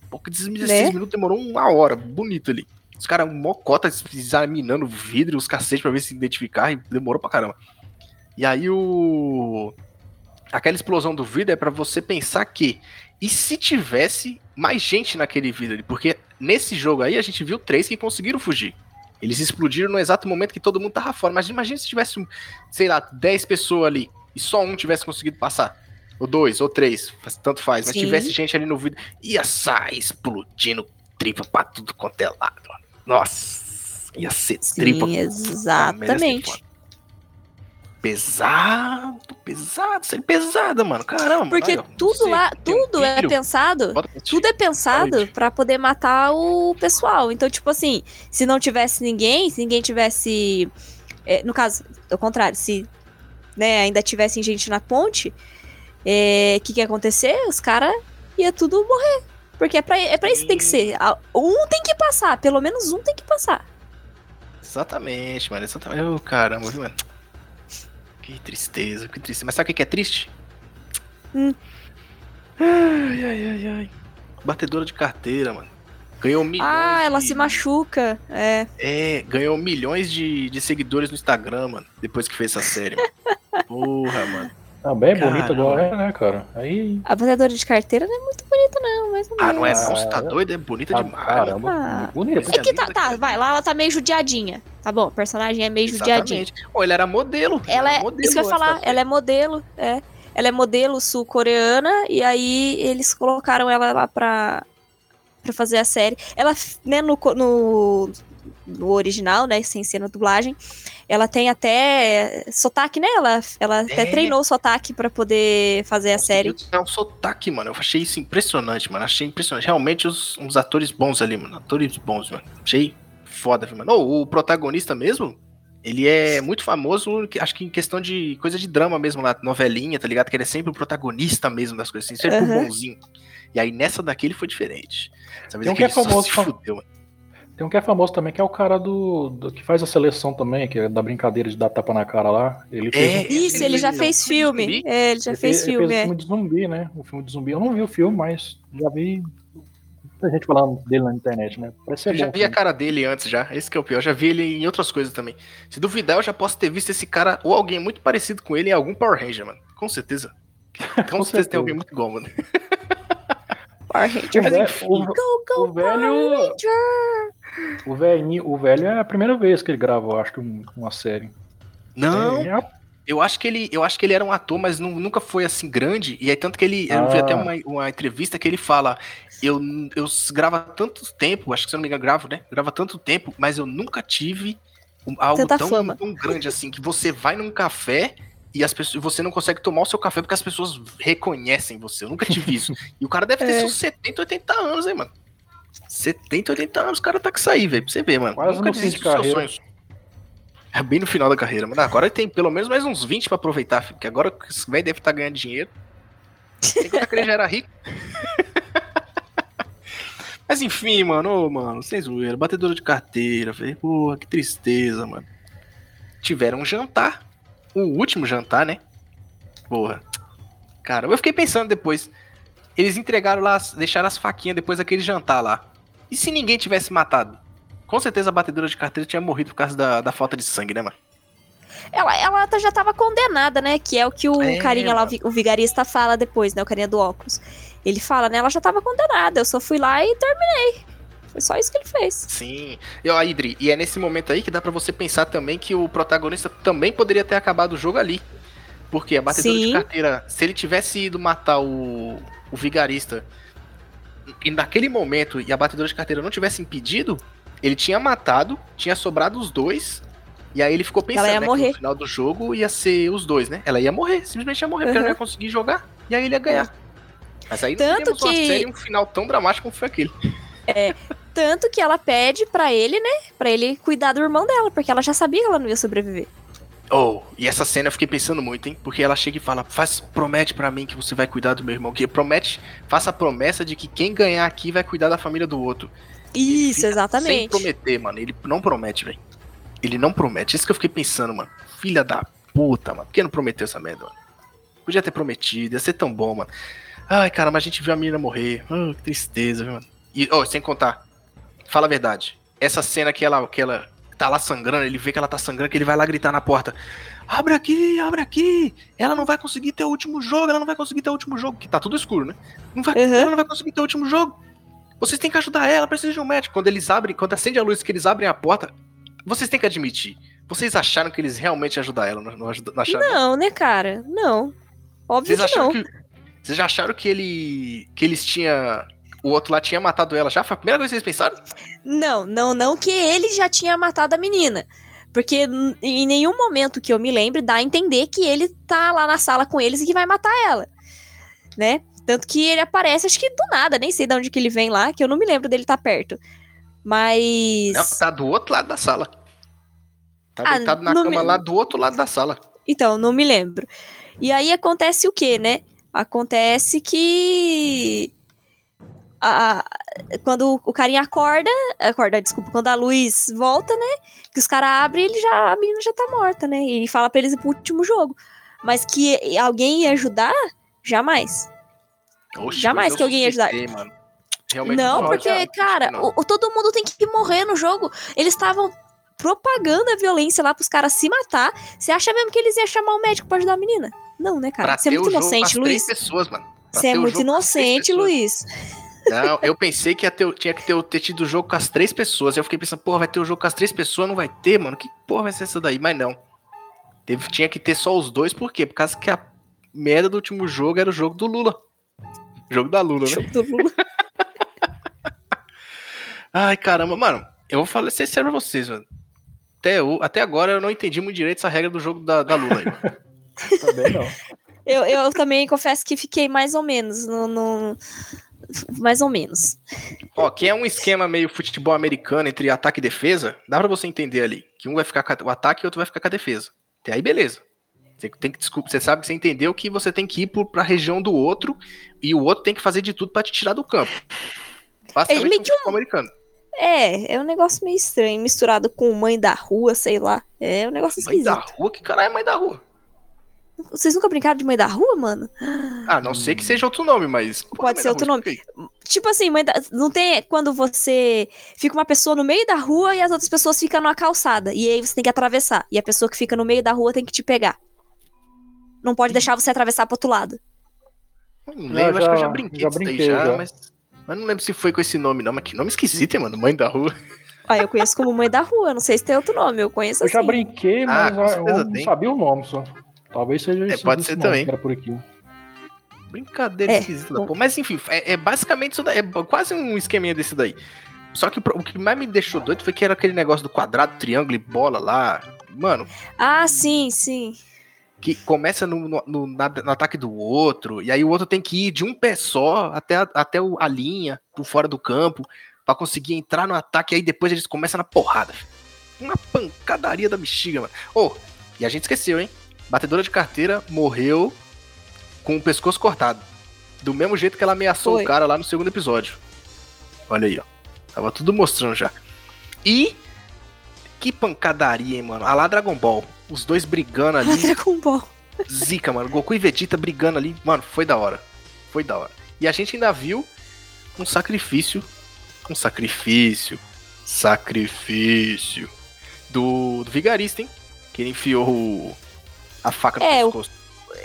Porque 16 Né? minutos demorou uma hora, bonito ali. Os caras, mocota, examinando o vidro, os cacetes pra ver se identificar, e demorou pra caramba. E aí o. Aquela explosão do vidro é pra você pensar que. E se tivesse mais gente naquele vidro ali? Porque nesse jogo aí a gente viu três que conseguiram fugir. Eles explodiram no exato momento que todo mundo tava fora. Mas imagina se tivesse, sei lá, 10 pessoas ali e só um tivesse conseguido passar. Ou dois, ou três, tanto faz. Mas Sim. tivesse gente ali no vidro, ia sair explodindo tripa pra tudo quanto é lado. Nossa, ia ser tripa. Sim, exatamente. Pesado, pesado, série pesada, mano. Caramba. Porque aí, ó, tudo você lá, tem um tudo é pensado tudo é pensado Saúde. pra poder matar o pessoal. Então, tipo assim, se não tivesse ninguém, se ninguém tivesse. é, no caso, ao contrário, se né, ainda tivesse gente na ponte, o que, que ia acontecer? Os caras ia tudo morrer. Porque é pra, é pra isso que tem que ser. Um tem que passar, pelo menos um tem que passar. Exatamente, mano. Exatamente. Ô, caramba, viu, mano? Que tristeza, que tristeza. Mas sabe o que é triste? Hum. Ai, ai, ai, ai. Batedora de carteira, mano. Ganhou milhões. Ah, ela de- se machuca. É. É, ganhou milhões de, de seguidores no Instagram, mano. Depois que fez essa série, mano. <laughs> Porra, mano. Ah, bem bonita Caramba. igual é, né, cara? Aí. A batedora de carteira não é muito bonita, não, mas Ah, não é Ah, não? Você tá doido? É bonita ah, demais. caramba, Ah. bonita. É que tá, tá, vai, lá ela tá meio judiadinha. Tá bom, o personagem é meio judiadinho. Exatamente. Ô, ele era modelo. Ela era é, modelo isso que eu ia falar, ela é modelo, é. Ela é modelo sul-coreana e aí eles colocaram ela lá pra, pra fazer a série. Ela, né, no, no, no original, né, sem ser na dublagem, ela tem até sotaque, né? Ela, ela até É. treinou o sotaque pra poder fazer a série. É um sotaque, mano. Eu achei isso impressionante, mano. Achei impressionante. Realmente, os, uns atores bons ali, mano. Atores bons, mano. Achei foda, viu, mano. Ô, o protagonista mesmo, ele é muito famoso, que- acho que em questão de coisa de drama mesmo lá, novelinha, tá ligado? Que ele é sempre o protagonista mesmo das coisas, assim, sempre o Aham. bonzinho. E aí nessa daqui ele foi diferente. Essa vez Tem um que é famoso, se fudeu, mano. Tem um que é famoso também, que é o cara do, do- que faz a seleção também, que é da brincadeira de dar tapa na cara lá. Ele fez É, um- Isso, ele já Ele fez filme. É, ele já ele fez ele filme, fez o é. filme de zumbi, né? O filme de zumbi. Eu não vi o filme, mas já vi A gente falando dele na internet, né? Parece eu já vi a cara dele antes já. Esse que é o pior. Eu já vi ele em outras coisas também. Se duvidar, eu já posso ter visto esse cara ou alguém muito parecido com ele em algum Power Ranger, mano. Com certeza. <laughs> Com, com certeza, certeza tem alguém muito igual, mano. Power Ranger. Mas, enfim, o, go, go, o velho. O velhinho, o velho é a primeira vez que ele gravou, acho que uma série. Não. É, eu acho que ele, eu acho que ele era um ator, mas não, nunca foi assim grande. E aí tanto que ele, ah. eu vi até uma, uma entrevista que ele fala, eu, eu gravo tanto tempo, acho que se eu não me engano, gravo, né? Grava tanto tempo, mas eu nunca tive algo tão, tão, grande assim que você vai num café e as pessoas, você não consegue tomar o seu café porque as pessoas reconhecem você. Eu nunca tive isso. <laughs> e o cara deve ter é. seus 70, 80 anos, hein, mano. 70, 80 anos, o cara tá com isso aí, velho. Pra você ver, mano. Quase nunca seus sonhos. É bem no final da carreira, mano. Agora tem pelo menos mais uns 20 pra aproveitar, porque agora esse velho deve estar tá ganhando dinheiro. Que ele já era rico. <laughs> Mas enfim, mano, ô, mano, sem zoeira, batedora de carteira, velho. Porra, que tristeza, mano. Tiveram um jantar. O último jantar, né? Porra. Cara, eu fiquei pensando depois. Eles entregaram lá, deixaram as faquinhas depois daquele jantar lá. E se ninguém tivesse matado? Com certeza a batedora de carteira tinha morrido por causa da, da falta de sangue, né, mano? Ela, ela tá, já tava condenada, né? Que é o que o é, carinha lá, o vigarista fala depois, né? O carinha do óculos. Ele fala, né? Ela já tava condenada. Eu só fui lá e terminei. Foi só isso que ele fez. Sim. E ó, Idri, e é nesse momento aí que dá para você pensar também que o protagonista também poderia ter acabado o jogo ali. Porque a batedora Sim. de carteira, se ele tivesse ido matar o, o vigarista e naquele momento e a batedora de carteira não tivesse impedido, ele tinha matado, tinha sobrado os dois, e aí ele ficou pensando né, que no final do jogo ia ser os dois, né? Ela ia morrer, simplesmente ia morrer, uhum. porque ela não ia conseguir jogar, e aí ele ia ganhar. É. Mas aí tanto que... uma série um final tão dramático como foi aquele. É, tanto que ela pede para ele, né? Para ele cuidar do irmão dela, porque ela já sabia que ela não ia sobreviver. Oh, e essa cena eu fiquei pensando muito, hein? Porque ela chega e fala: faz, promete para mim que você vai cuidar do meu irmão. Que promete, faça a promessa de que quem ganhar aqui vai cuidar da família do outro. Isso, exatamente. Sem prometer, mano. Ele não promete, velho. Ele não promete. Isso que eu fiquei pensando, mano. Filha da puta, mano. Por que não prometeu essa merda, mano? Podia ter prometido, ia ser tão bom, mano. Ai, cara, mas a gente viu a menina morrer. Oh, que tristeza, viu, mano? E, oh, sem contar. Fala a verdade. Essa cena que ela, que ela tá lá sangrando, ele vê que ela tá sangrando, que ele vai lá gritar na porta. Abre aqui, abre aqui. Ela não vai conseguir ter o último jogo, ela não vai conseguir ter o último jogo. Que tá tudo escuro, né? Não vai, uhum. Ela não vai conseguir ter o último jogo. Vocês têm que ajudar ela, precisa de um médico. Quando eles abrem, quando acende a luz que eles abrem a porta, vocês têm que admitir. Vocês acharam que eles realmente ajudaram ela? Não, não, acharam? não né, cara? Não. Óbvio vocês que não. Que, vocês já acharam que ele. que eles tinham. O outro lá tinha matado ela já? Foi a primeira vez que vocês pensaram? Não, não, não que ele já tinha matado a menina. Porque em nenhum momento que eu me lembre dá a entender que ele tá lá na sala com eles e que vai matar ela. Né? Tanto que ele aparece, acho que do nada, nem sei de onde que ele vem lá, que eu não me lembro dele estar tá perto. Mas. Não, tá do outro lado da sala. Tá ah, deitado na cama me... lá do outro lado da sala. Então, não me lembro. E aí acontece o quê, né? Acontece que. A, quando o carinha acorda, acorda, desculpa, quando a luz volta, né? Que os caras abrem, ele já, a menina já tá morta, né? E fala pra eles ir pro último jogo. Mas que alguém ia ajudar, jamais. Oxe, Jamais que alguém ia ajudar. Não, não porque, cara, não. O, todo mundo tem que morrer no jogo. Eles estavam propagando a violência lá pros caras se matar. Você acha mesmo que eles iam chamar o médico pra ajudar a menina? Não, né, cara? Você é muito inocente, Luiz. pessoas, mano. Você é muito inocente, Luiz. Não, eu pensei que ter, tinha que ter, ter tido o jogo com as três pessoas. Eu fiquei pensando, porra, vai ter o jogo com as três pessoas? Não vai ter, mano? Que porra vai ser essa daí? Mas não. Teve, tinha que ter só os dois, por quê? Por causa que a merda do último jogo era o jogo do Lula. Jogo da Lula, né? Jogo do Lula. <laughs> Ai, caramba, mano. Eu vou falar ser sério pra vocês, mano. Até, até agora eu não entendi muito direito essa regra do jogo da, da Lula aí. <laughs> também não. Eu, eu também confesso que fiquei mais ou menos no, no, mais ou menos. Ó, que é um esquema meio futebol americano entre ataque e defesa, dá pra você entender ali. Que um vai ficar com o ataque e outro vai ficar com a defesa. Até aí, beleza. Você tem que desculpa, você sabe que você entendeu que você tem que ir para a região do outro e o outro tem que fazer de tudo para te tirar do campo. Basicamente é, um americano. É, é um negócio meio estranho, misturado com mãe da rua, sei lá. É um negócio esquisito. Mãe da rua? Que caralho é mãe da rua? Vocês nunca brincaram de mãe da rua, mano? Ah, não sei que seja outro nome, mas. Pode ser outro nome. Tipo assim, mãe da... não tem quando você fica uma pessoa no meio da rua e as outras pessoas ficam numa calçada. E aí você tem que atravessar. E a pessoa que fica no meio da rua tem que te pegar. Não pode deixar você atravessar pro outro lado. Não lembro, já, acho que eu já brinquei já brinquei, já, já. Mas, mas não lembro se foi com esse nome, não. Mas que nome esquisito, hein, mano? Mãe da rua. Ah, eu conheço como Mãe da Rua, não sei se tem outro nome, eu conheço eu assim. Eu já brinquei, mas ah, eu não sabia o nome só. Talvez seja é, Pode ser também. por aqui. Brincadeira é, esquisita, pô. Mas enfim, é, é, basicamente isso daí, é quase um esqueminha desse daí. Só que o que mais me deixou doido foi que era aquele negócio do quadrado, triângulo e bola lá. Mano. Ah, sim, sim que começa no, no, no, no, ataque do outro, e aí o outro tem que ir de um pé só até, a, até a linha, por fora do campo, para conseguir entrar no ataque, e aí depois eles começam na porrada. Uma pancadaria da bexiga, mano. Oh, e a gente esqueceu, hein? Batedora de carteira morreu com o pescoço cortado. Do mesmo jeito que ela ameaçou Foi. o cara lá no segundo episódio. Olha aí, ó. Tava tudo mostrando já. E que pancadaria, hein, mano. A lá Dragon Ball. Os dois brigando ali. Dragon Ball. Zica, mano. Goku e Vegeta brigando ali. Mano, foi da hora. Foi da hora. E a gente ainda viu um sacrifício. Um sacrifício. Sacrifício. Do, do Vigarista, hein? Que ele enfiou o, a faca no é, pescoço.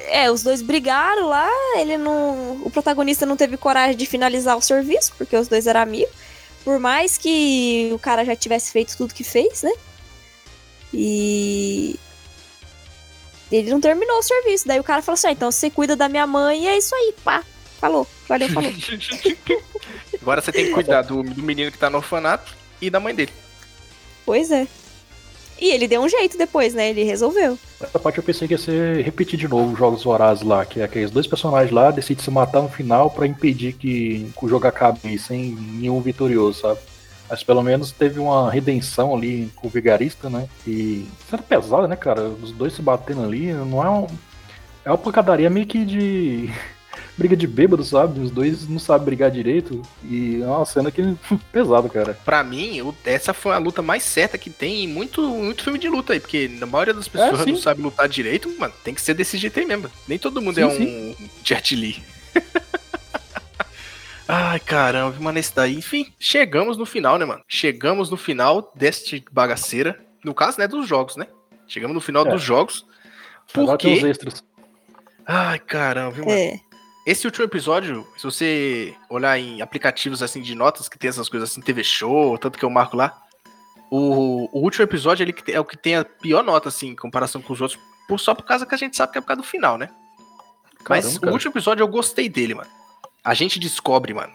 É, os dois brigaram lá. Ele não. O protagonista não teve coragem de finalizar o serviço, porque os dois eram amigos. Por mais que o cara já tivesse feito tudo que fez, né? E. Ele não terminou o serviço. Daí o cara falou assim: ah, então você cuida da minha mãe e é isso aí, pá. Falou, valeu, falou. <laughs> Agora você tem que cuidar do, do menino que tá no orfanato e da mãe dele. Pois é. E ele deu um jeito depois, né? Ele resolveu. Essa parte eu pensei que ia ser repetir de novo os Jogos Vorazes lá, que é aqueles dois personagens lá decidem se matar no final para impedir que, o jogo acabe sem nenhum vitorioso, sabe? Mas pelo menos teve uma redenção ali com o Vigarista, né? E sendo pesado, né, cara? Os dois se batendo ali, não é um. É uma pancadaria meio que de <laughs> briga de bêbado, sabe? Os dois não sabem brigar direito. E é uma cena que <laughs> pesado, cara. Pra mim, essa foi a luta mais certa que tem em muito, muito filme de luta aí. Porque na maioria das pessoas é, não sabe lutar direito, mano. Tem que ser desse jeito aí mesmo. Nem todo mundo sim, é um Jet Li. <laughs> Ai, caramba, mano, esse daí. Enfim, chegamos no final, né, mano? Chegamos no final deste bagaceira. No caso, né, dos jogos, né? Chegamos no final é. dos jogos. Porque... extras. Ai, caramba, viu, mano? É. Esse último episódio, se você olhar em aplicativos assim de notas que tem essas coisas assim, TV Show, tanto que eu marco lá, o, o último episódio ele é o que tem a pior nota, assim, em comparação com os outros, por, só por causa que a gente sabe que é por causa do final, né? Caramba, Mas cara. o último episódio eu gostei dele, mano. A gente descobre, mano.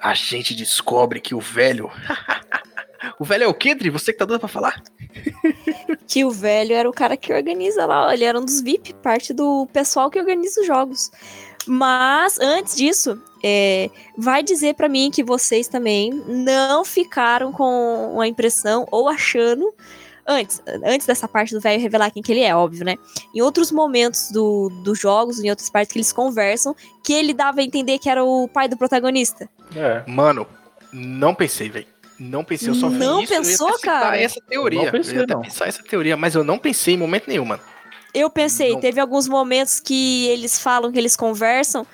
A gente descobre que o velho. <laughs> o velho é o Dri? Você que tá dando pra falar? <laughs> que o velho era o cara que organiza lá. Ele era um dos VIP, parte do pessoal que organiza os jogos. Mas antes disso, é, vai dizer para mim que vocês também não ficaram com a impressão ou achando antes, antes dessa parte do velho revelar quem que ele é, óbvio, né? Em outros momentos do, dos jogos, em outras partes que eles conversam, que ele dava a entender que era o pai do protagonista. É. Mano, não pensei, velho. Não pensei, eu só vi Não isso, pensou, cara? essa teoria. Não pensei, eu ia não. pensar essa teoria, mas eu não pensei em momento nenhum, mano. Eu pensei, não. teve alguns momentos que eles falam, que eles conversam,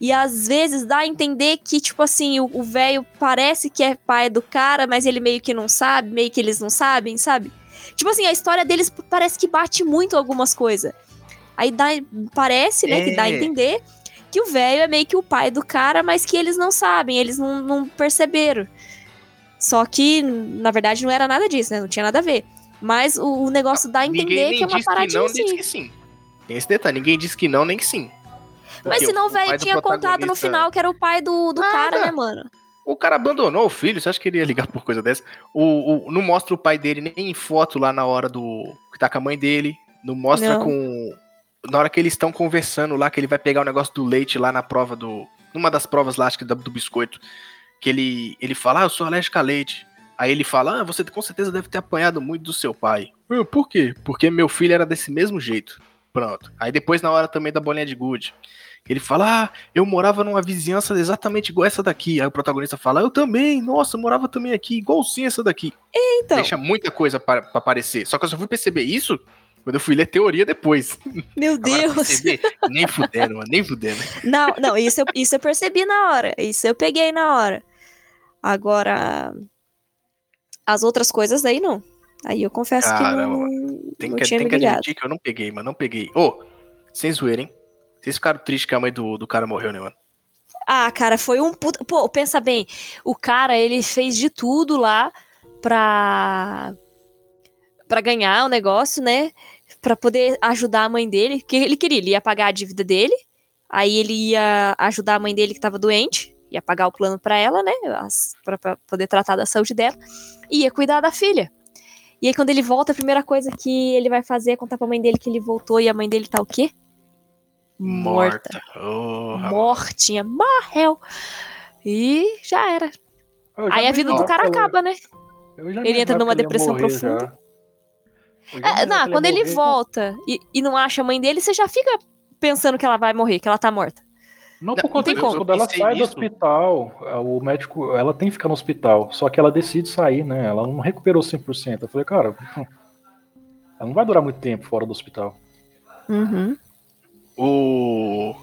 e às vezes dá a entender que, tipo assim, o velho parece que é pai do cara, mas ele meio que não sabe, meio que eles não sabem, sabe? Tipo assim, a história deles parece que bate muito algumas coisas. Aí dá, parece, né, é. que dá a é. entender que o velho é meio que o pai do cara, mas que eles não sabem, eles não, não perceberam. Só que, na verdade, não era nada disso, né? Não tinha nada a ver. Mas o, o negócio dá a entender que é uma paradinha que não, assim. Que sim. Tem esse detalhe, ninguém disse que não, nem que sim. Porque Mas senão o velho tinha contado no final que era o pai do, do cara, né, mano? O cara abandonou o filho, você acha que ele ia ligar por coisa dessa? O, o, não mostra o pai dele nem em foto lá na hora do. que tá com a mãe dele. Não mostra não. com. Na hora que eles estão conversando lá, que ele vai pegar o negócio do leite lá na prova do. Numa das provas lá, acho que do, do biscoito. Que ele, ele fala, ah, eu sou alérgico a leite. Aí ele fala: Ah, você com certeza deve ter apanhado muito do seu pai. Eu, Por quê? Porque meu filho era desse mesmo jeito. Pronto. Aí depois, na hora também da bolinha de gude, ele fala: Ah, eu morava numa vizinhança exatamente igual essa daqui. Aí o protagonista fala: Eu também, nossa, eu morava também aqui, igualzinho essa daqui. Então. Deixa muita coisa para aparecer. Só que eu só fui perceber isso Quando eu fui ler teoria depois. Meu Deus! Perceber, nem mano, nem fudendo. Não, não, isso eu, isso eu percebi na hora. Isso eu peguei na hora. Agora, as outras coisas aí não. Aí eu confesso Caramba, que não, Tem não que, tinha tem me que admitir que eu não peguei, mano. Não peguei. Ô, sem zoeira, hein? Vocês ficaram tristes que a mãe do, do cara morreu, né, mano? Ah, cara, foi um puta... Pô, pensa bem, o cara, ele fez de tudo lá pra... pra ganhar o negócio, né? Pra poder ajudar a mãe dele, que ele queria, ele ia pagar a dívida dele, aí ele ia ajudar a mãe dele que tava doente, ia pagar o plano pra ela, né? pra poder tratar da saúde dela, e ia cuidar da filha. E aí, quando ele volta, a primeira coisa que ele vai fazer é contar pra mãe dele que ele voltou e a mãe dele tá o quê? Morta. Ô, rapaz. Mortinha. Morreu. E já era. Aí a vida do cara acaba, né? ele entra numa depressão profunda. É, não, quando ele morrer, volta e, e não acha a mãe dele, você já fica pensando que ela vai morrer, que ela tá morta. Não Não, por conta disso, quando ela sai do nisso. hospital, é, o médico, ela tem que ficar no hospital, só que ela decide sair, né? Ela não recuperou 100%. Eu falei, cara, hum, ela não vai durar muito tempo fora do hospital. Uhum. O.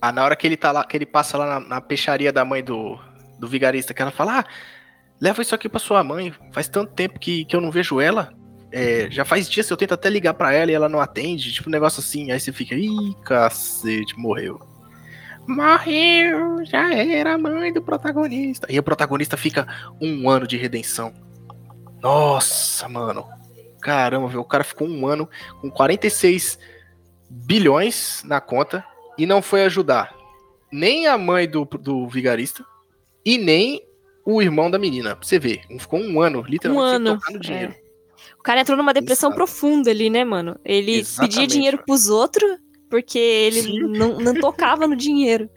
Ah, na hora que ele tá lá, que ele passa lá na, na peixaria da mãe do, do vigarista, que ela fala: Ah, leva isso aqui pra sua mãe. Faz tanto tempo que, que eu não vejo ela. É, já faz dias que eu tento até ligar pra ela e ela não atende. Tipo, um negócio assim. Aí você fica, ih, cacete, morreu. Morreu, já era a mãe do protagonista. E o protagonista fica um ano de redenção. Nossa, mano. Caramba, velho. O cara ficou um ano com 46 bilhões na conta e não foi ajudar nem a mãe do, do vigarista e nem o irmão da menina. Pra você ver, ficou um ano, literalmente, Um ano, tocar no dinheiro. O cara entrou numa depressão Exato. profunda ali, né, mano? Ele Exatamente, pedia dinheiro mano. pros outros porque ele Sim. não, não tocava no dinheiro.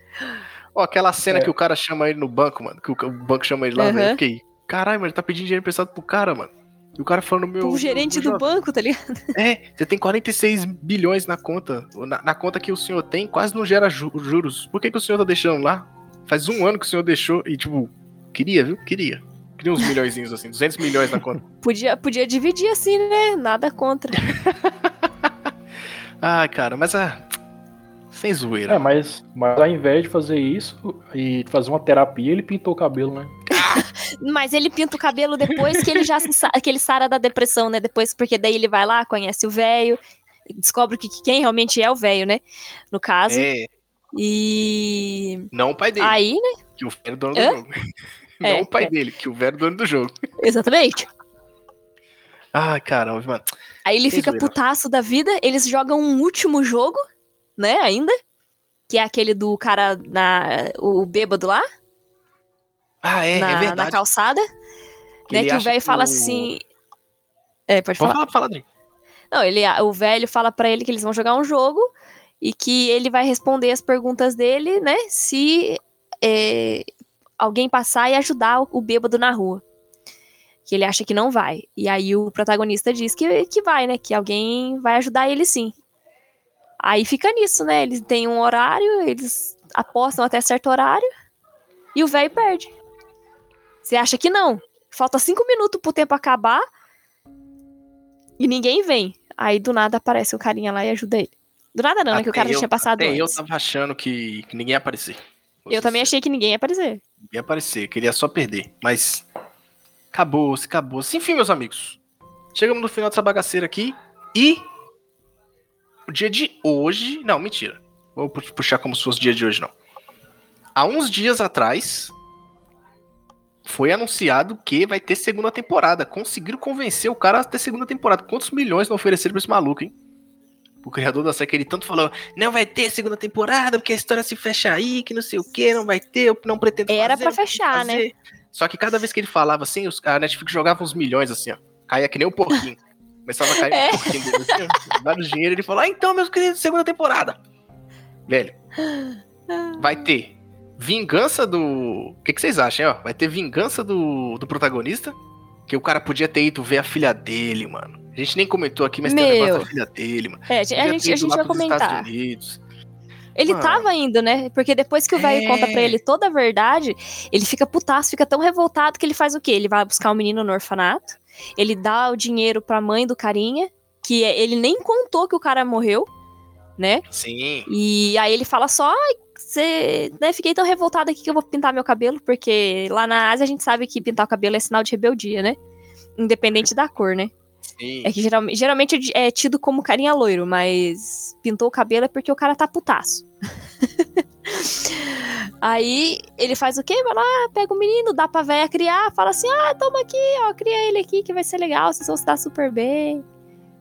Ó, aquela cena É. que o cara chama ele no banco, mano, que o, banco chama ele lá, Aham. velho, eu fiquei, caralho, mano, ele tá pedindo dinheiro emprestado pro cara, mano. E o cara falando, meu... o gerente meu do jovem, banco, tá ligado? É, você tem 46 bilhões na conta. Na, na conta que o senhor tem, quase não gera ju- juros. Por que, que o senhor tá deixando lá? Faz um ano que o senhor deixou e, tipo, queria, viu? Queria. Queria uns milhões assim, 200 milhões na conta. Podia, podia dividir assim, né? Nada contra. <laughs> Ai, cara, mas ah, sem zoeira. É, mas, mas ao invés de fazer isso e fazer uma terapia, ele pintou o cabelo, né? <laughs> Mas ele pinta o cabelo depois que ele já que ele sara da depressão, né? Depois, porque daí ele vai lá, conhece o velho, descobre que, que quem realmente é o velho, né? No caso. É, E não o pai dele, aí, né? que o velho é dono Hã? do jogo. <laughs> Não É, o pai é. dele, que o velho é dono do jogo. Exatamente. Ai, caramba, mano. Aí ele fica putaço da vida. Eles jogam um último jogo, né? Ainda. Que é aquele do cara na. O bêbado lá, Ah, é, na, é na verdade. calçada. Que né? Que o velho que fala o- assim. É, pode Pode falar. falar. Não, ele, o velho fala pra ele que eles vão jogar um jogo e que ele vai responder as perguntas dele, né? Se é, alguém passar e ajudar o bêbado na rua. Que ele acha que não vai. E aí o protagonista diz que, que vai, né? Que alguém vai ajudar ele sim. Aí fica nisso, né? Eles têm um horário, eles apostam até certo horário e o velho perde. Você acha que não? Falta cinco minutos pro tempo acabar e ninguém vem. Aí do nada aparece o carinha lá e ajuda ele. Do nada não, né? Que o Até cara já eu- tinha passado Até eu antes. tava achando que, que ninguém ia aparecer. Eu também achei que ninguém ia aparecer. ia aparecer, queria só perder. Mas acabou, se acabou. Enfim, meus amigos. Chegamos no final dessa bagaceira aqui. E o dia de hoje. Não, mentira. Vou pu- puxar como se fosse o dia de hoje, não. Há uns dias atrás. Foi anunciado que vai ter segunda temporada. Conseguiram convencer o cara a ter segunda temporada. Quantos milhões não ofereceram pra esse maluco, hein? O criador da série que ele tanto falou: não vai ter segunda temporada, porque a história se fecha aí, que não sei o que, não vai ter, eu não pretendo Era fazer, pra não pretendo fechar, né? Só que cada vez que ele falava assim, os- a Netflix jogava uns milhões assim, ó. Caía que nem um porquinho. Começava a cair <laughs> É. um porquinho dele, assim, vários dinheiro. Ele falou: ah, então, meus queridos, segunda temporada. Velho, vai ter vingança do. O que, que vocês acham, hein, ó? Vai ter vingança do, do protagonista. Que o cara podia ter ido ver a filha dele, mano. A gente nem comentou aqui, mas tem o Meu. negócio da filha dele, mano. É, a gente, a gente vai comentar. Estados Unidos. Ele Mano. tava indo, né? Porque depois que o velho É. conta pra ele toda a verdade, ele fica putaço, fica tão revoltado que ele faz o quê? Ele vai buscar o menino no orfanato, ele dá o dinheiro pra mãe do carinha, que é, ele nem contou que o cara morreu, né? Sim. E aí ele fala só, você, né, fiquei tão revoltada aqui que eu vou pintar meu cabelo, porque lá na Ásia a gente sabe que pintar o cabelo é sinal de rebeldia, né? Independente da cor, né? Sim. É que geralmente, geralmente é tido como carinha loiro, mas pintou o cabelo é porque o cara tá putaço. <laughs> Aí ele faz o quê? Vai lá, pega o menino, dá pra véia criar, fala assim: ah, toma aqui, ó, cria ele aqui que vai ser legal, vocês vão se dar super bem.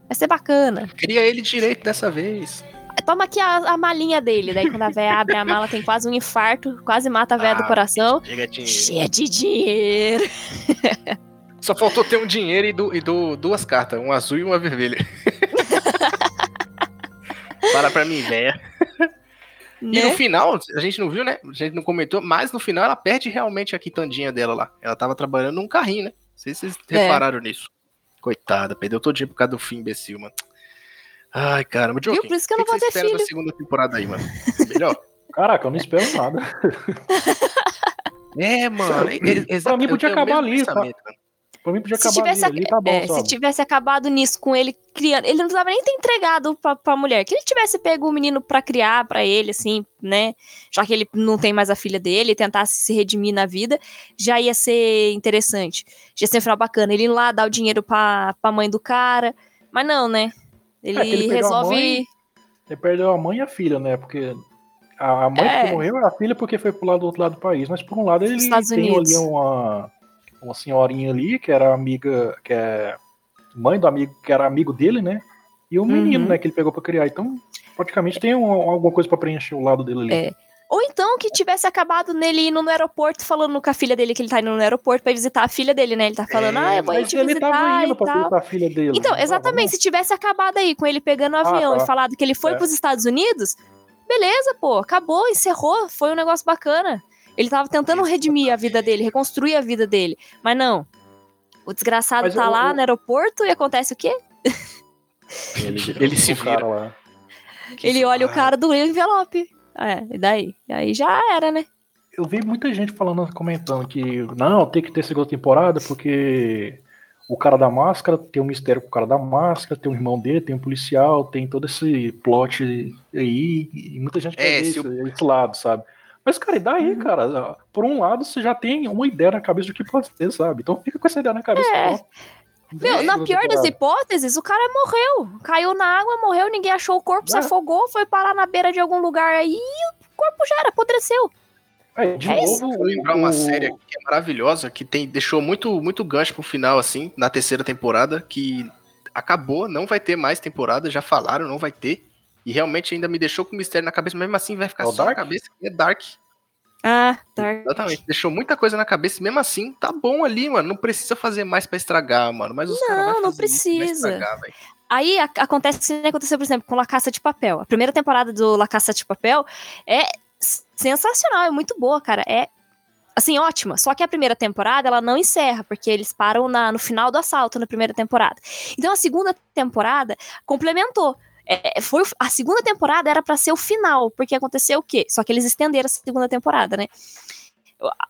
Vai ser bacana. Cria ele direito dessa vez. Toma aqui a, a malinha dele. Daí quando a véia <laughs> abre a mala, tem quase um infarto, quase mata a véia do Ah, coração. Chega dinheiro. Cheia de dinheiro. <laughs> Só faltou ter um dinheiro e, du- e du- duas cartas, uma azul e uma vermelha. <laughs> Para pra mim, velho. E no Né? final, a gente não viu, né? A gente não comentou, mas no final ela perde realmente a quitandinha dela lá. Ela tava trabalhando num carrinho, né? Não sei se vocês É. repararam nisso. Coitada, perdeu todinho por causa do fim imbecil, mano. Ai, caramba. Joaquim, Viu? Por isso que eu não vou você ter filho. da segunda temporada aí, mano? Melhor? <laughs> Caraca, eu não espero nada. É, mano. é- é- Pra mim podia acabar ali, tá? Pra mim podia Se acabar tivesse, ali, ali tá bom, é, se tivesse acabado nisso com ele criando, ele não precisava nem ter entregado pra, pra mulher. Que ele tivesse pego o menino pra criar pra ele, assim, né? Já que ele não tem mais a filha dele, tentasse se redimir na vida, já ia ser interessante. Já ia ser um final bacana. Ele ir lá dar o dinheiro pra, pra mãe do cara. Mas não, né? Ele, É, ele resolve. mãe- Ele perdeu a mãe e a filha, né? Porque a a mãe É. que morreu é a filha porque foi pro lado do outro lado do país. Mas por um lado ele Estados tem Unidos. ali uma, uma senhorinha ali que era amiga, que é mãe do amigo, que era amigo dele, né? E o menino, Uhum. né, que ele pegou pra criar. Então, praticamente tem um- alguma coisa pra preencher o lado dele ali. É. Ou então que tivesse acabado nele indo no aeroporto, falando com a filha dele que ele tá indo no aeroporto pra visitar a filha dele, né? Ele tá falando, É, ah, eu vou te ele visitar tava indo e pra visitar a filha dele. Então, tava, exatamente, se tivesse acabado aí com ele pegando o Ah, avião tá. e falado que ele foi É. pros Estados Unidos, beleza, pô, acabou, encerrou, foi um negócio bacana. Ele tava tentando redimir a vida dele, reconstruir a vida dele, mas não. O desgraçado Mas tá eu- lá eu- no aeroporto e acontece o quê? Ele, Ele se o cara <laughs> vira. lá. Que ele olha o zoado. cara do envelope. É, e daí? E aí já era, né? Eu vi muita gente falando, comentando que não, tem que ter segunda temporada porque o cara da máscara tem um mistério com o cara da máscara, tem um irmão dele, tem um policial, tem todo esse plot aí, e muita gente quer É, ver se esse, esse lado, sabe? Mas, cara, e daí, cara? Por um lado, você já tem uma ideia na cabeça do que pode ser, sabe? Então fica com essa ideia na cabeça. É. Meu, Tem na pior das hipóteses, o cara morreu. Caiu na água, morreu, ninguém achou o corpo, se É. afogou, foi parar na beira de algum lugar aí e o corpo já era, apodreceu. É, de É isso. novo, Vou lembrar uma série aqui que é maravilhosa, que tem, deixou muito, muito gancho pro final, assim, na terceira temporada, que acabou, não vai ter mais temporada, já falaram, não vai ter. E realmente ainda me deixou com mistério na cabeça, mesmo assim vai ficar É só na Dark? cabeça, que é Dark. Ah, tá. Exatamente, deixou muita coisa na cabeça, e mesmo assim, tá bom ali, mano. Não precisa fazer mais pra estragar, mano. Mas os Não, não precisa. estragar, velho. Aí a- acontece o que aconteceu, por exemplo, com La Caça de Papel. A primeira temporada do La Caça de Papel é sensacional, é muito boa, cara. É assim, ótima. Só que a primeira temporada ela não encerra, porque eles param na- no final do assalto na primeira temporada. Então a segunda temporada complementou. É, foi, o- a segunda temporada era pra ser o final, porque aconteceu o quê? Só que eles estenderam a segunda temporada, né?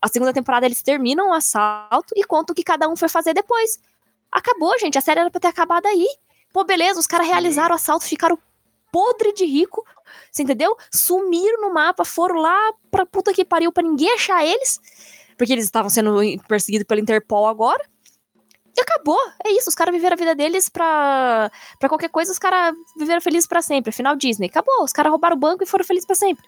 A segunda temporada eles terminam o assalto e contam o que cada um foi fazer depois. Acabou, gente. A série era pra ter acabado aí. Pô, beleza, os caras realizaram o assalto, ficaram podre de rico. Você entendeu? Sumiram no mapa, foram lá pra puta que pariu pra ninguém achar eles. Porque eles estavam sendo perseguidos pela Interpol agora. E acabou. É isso. Os caras viveram a vida deles pra, pra qualquer coisa, os caras viveram felizes pra sempre. Afinal, Disney. Acabou. Os caras roubaram o banco e foram felizes pra sempre.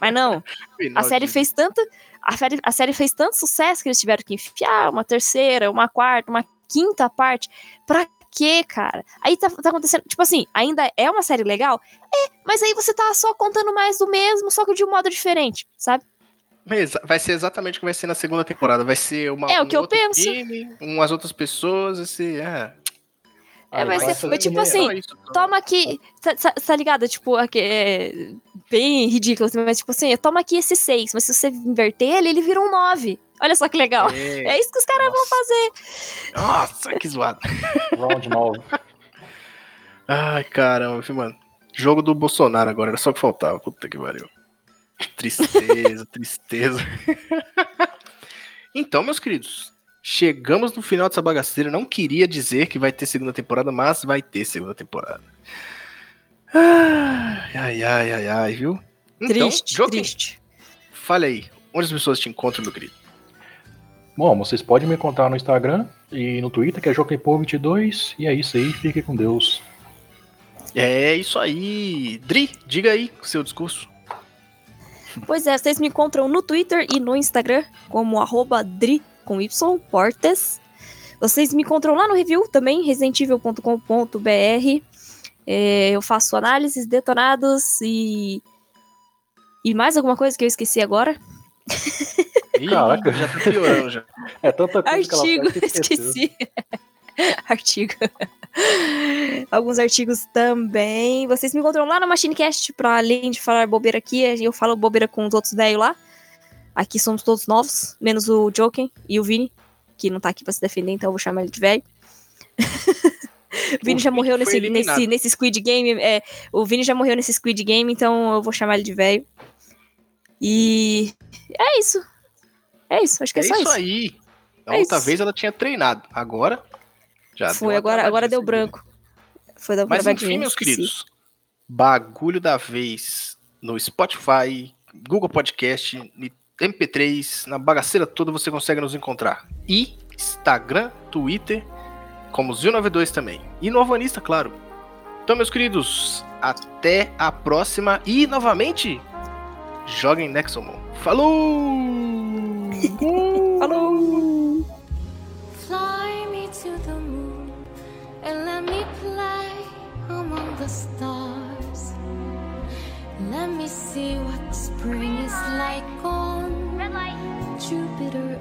Mas não. <laughs> A série de- fez tanto. A série, a série fez tanto sucesso que eles tiveram que enfiar uma terceira, uma quarta, uma quinta parte. Pra quê, cara? Aí tá, tá acontecendo. Tipo assim, ainda é uma série legal? É, mas aí você tá só contando mais do mesmo, só que de um modo diferente, sabe? Vai ser exatamente o que vai ser na segunda temporada. Vai ser uma, É o um que eu penso. time, umas outras pessoas, esse. É, É, vai ser. tipo nem- assim, só. toma aqui. Tá, tá- tá ligado? Tipo, aqui, é bem ridículo, assim, mas tipo assim, toma aqui esse 6, mas se você inverter ele, ele vira um 9. Olha só que legal. É, É isso que os caras vão fazer. Nossa, que zoado. Round 9. Ai, caramba, filho, mano. Jogo do Bolsonaro agora, era só o que faltava. Puta que pariu. Tristeza, tristeza. então, meus queridos, Chegamos no final dessa bagaceira. Não queria dizer que vai ter segunda temporada, mas vai ter segunda temporada. Ai, ai, ai, ai, viu? Então, triste, Joaquim, triste. Fale aí, onde as pessoas te encontram, meu querido? Bom, vocês podem me encontrar no Instagram e no Twitter, que é JoaquimPo22, e é isso aí, fique com Deus. É isso aí. Dri, diga aí o seu discurso. Pois é, vocês me encontram no Twitter e no Instagram como arroba Dri com Y, Portes. Vocês me encontram lá no review também, residentível.com.br. É, eu faço análises, detonados e. E mais alguma coisa que eu esqueci agora? Ih, Caraca, já tá piorando já. É tanta coisa Artigo, que ela <laughs> esqueci. <laughs> Artigo. Alguns artigos também. Vocês me encontram lá no MachineCast, para além de falar bobeira aqui, eu falo bobeira com os outros velhos lá. Aqui somos todos novos, menos o Joken e o Vini, que não tá aqui pra se defender, então eu vou chamar ele de velho. <laughs> O Vini já morreu nesse, nesse, nesse Squid Game. É, o Vini já morreu nesse Squid Game, então eu vou chamar ele de velho. E é isso. É isso, acho que é, é só isso. isso aí. A é outra isso. vez ela tinha treinado. Agora já Foi, agora, agora deu branco. Foi da Mas enfim, meus queridos. Bagulho da vez no Spotify, Google Podcast, MP3, na bagaceira toda você consegue nos encontrar. E Instagram, Twitter como Zil92 também. E no Alvanista, claro. Então, meus queridos, até a próxima e novamente joguem Nexomon. Falou! Falou! And let me play among the stars. Let me see what spring is like on Jupiter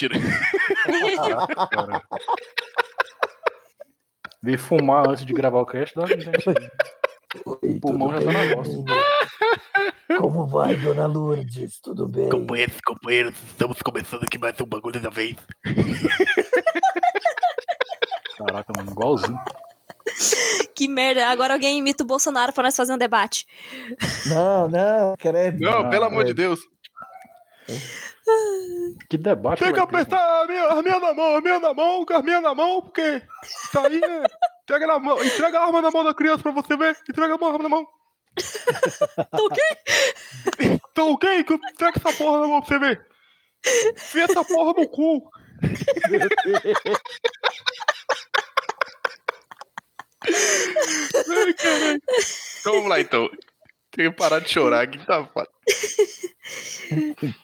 Mentira. <laughs> Fumar antes de gravar o cast, dá O pulmão já tá na voz. Como vai, dona Lourdes? Tudo bem? Companheiros, companheiros, estamos começando aqui mais um bagulho da vez. Caraca, mano, igualzinho. Que merda. Agora alguém imita o Bolsonaro pra nós fazer um debate. Não, não, credo. Não, pelo amor de Deus. Que debate. Tem que apertar a minha, a minha na mão, a minha na mão, a minha na mão, porque isso aí é. Entrega, na mão, entrega a arma na mão da criança pra você ver. Entrega a arma na mão. Tá ok? Tá ok? Entrega essa porra na mão pra você ver. Enfia essa porra no cu. Ai, caralho. Então vamos lá então. Tem que parar de chorar aqui, tá foda. <laughs>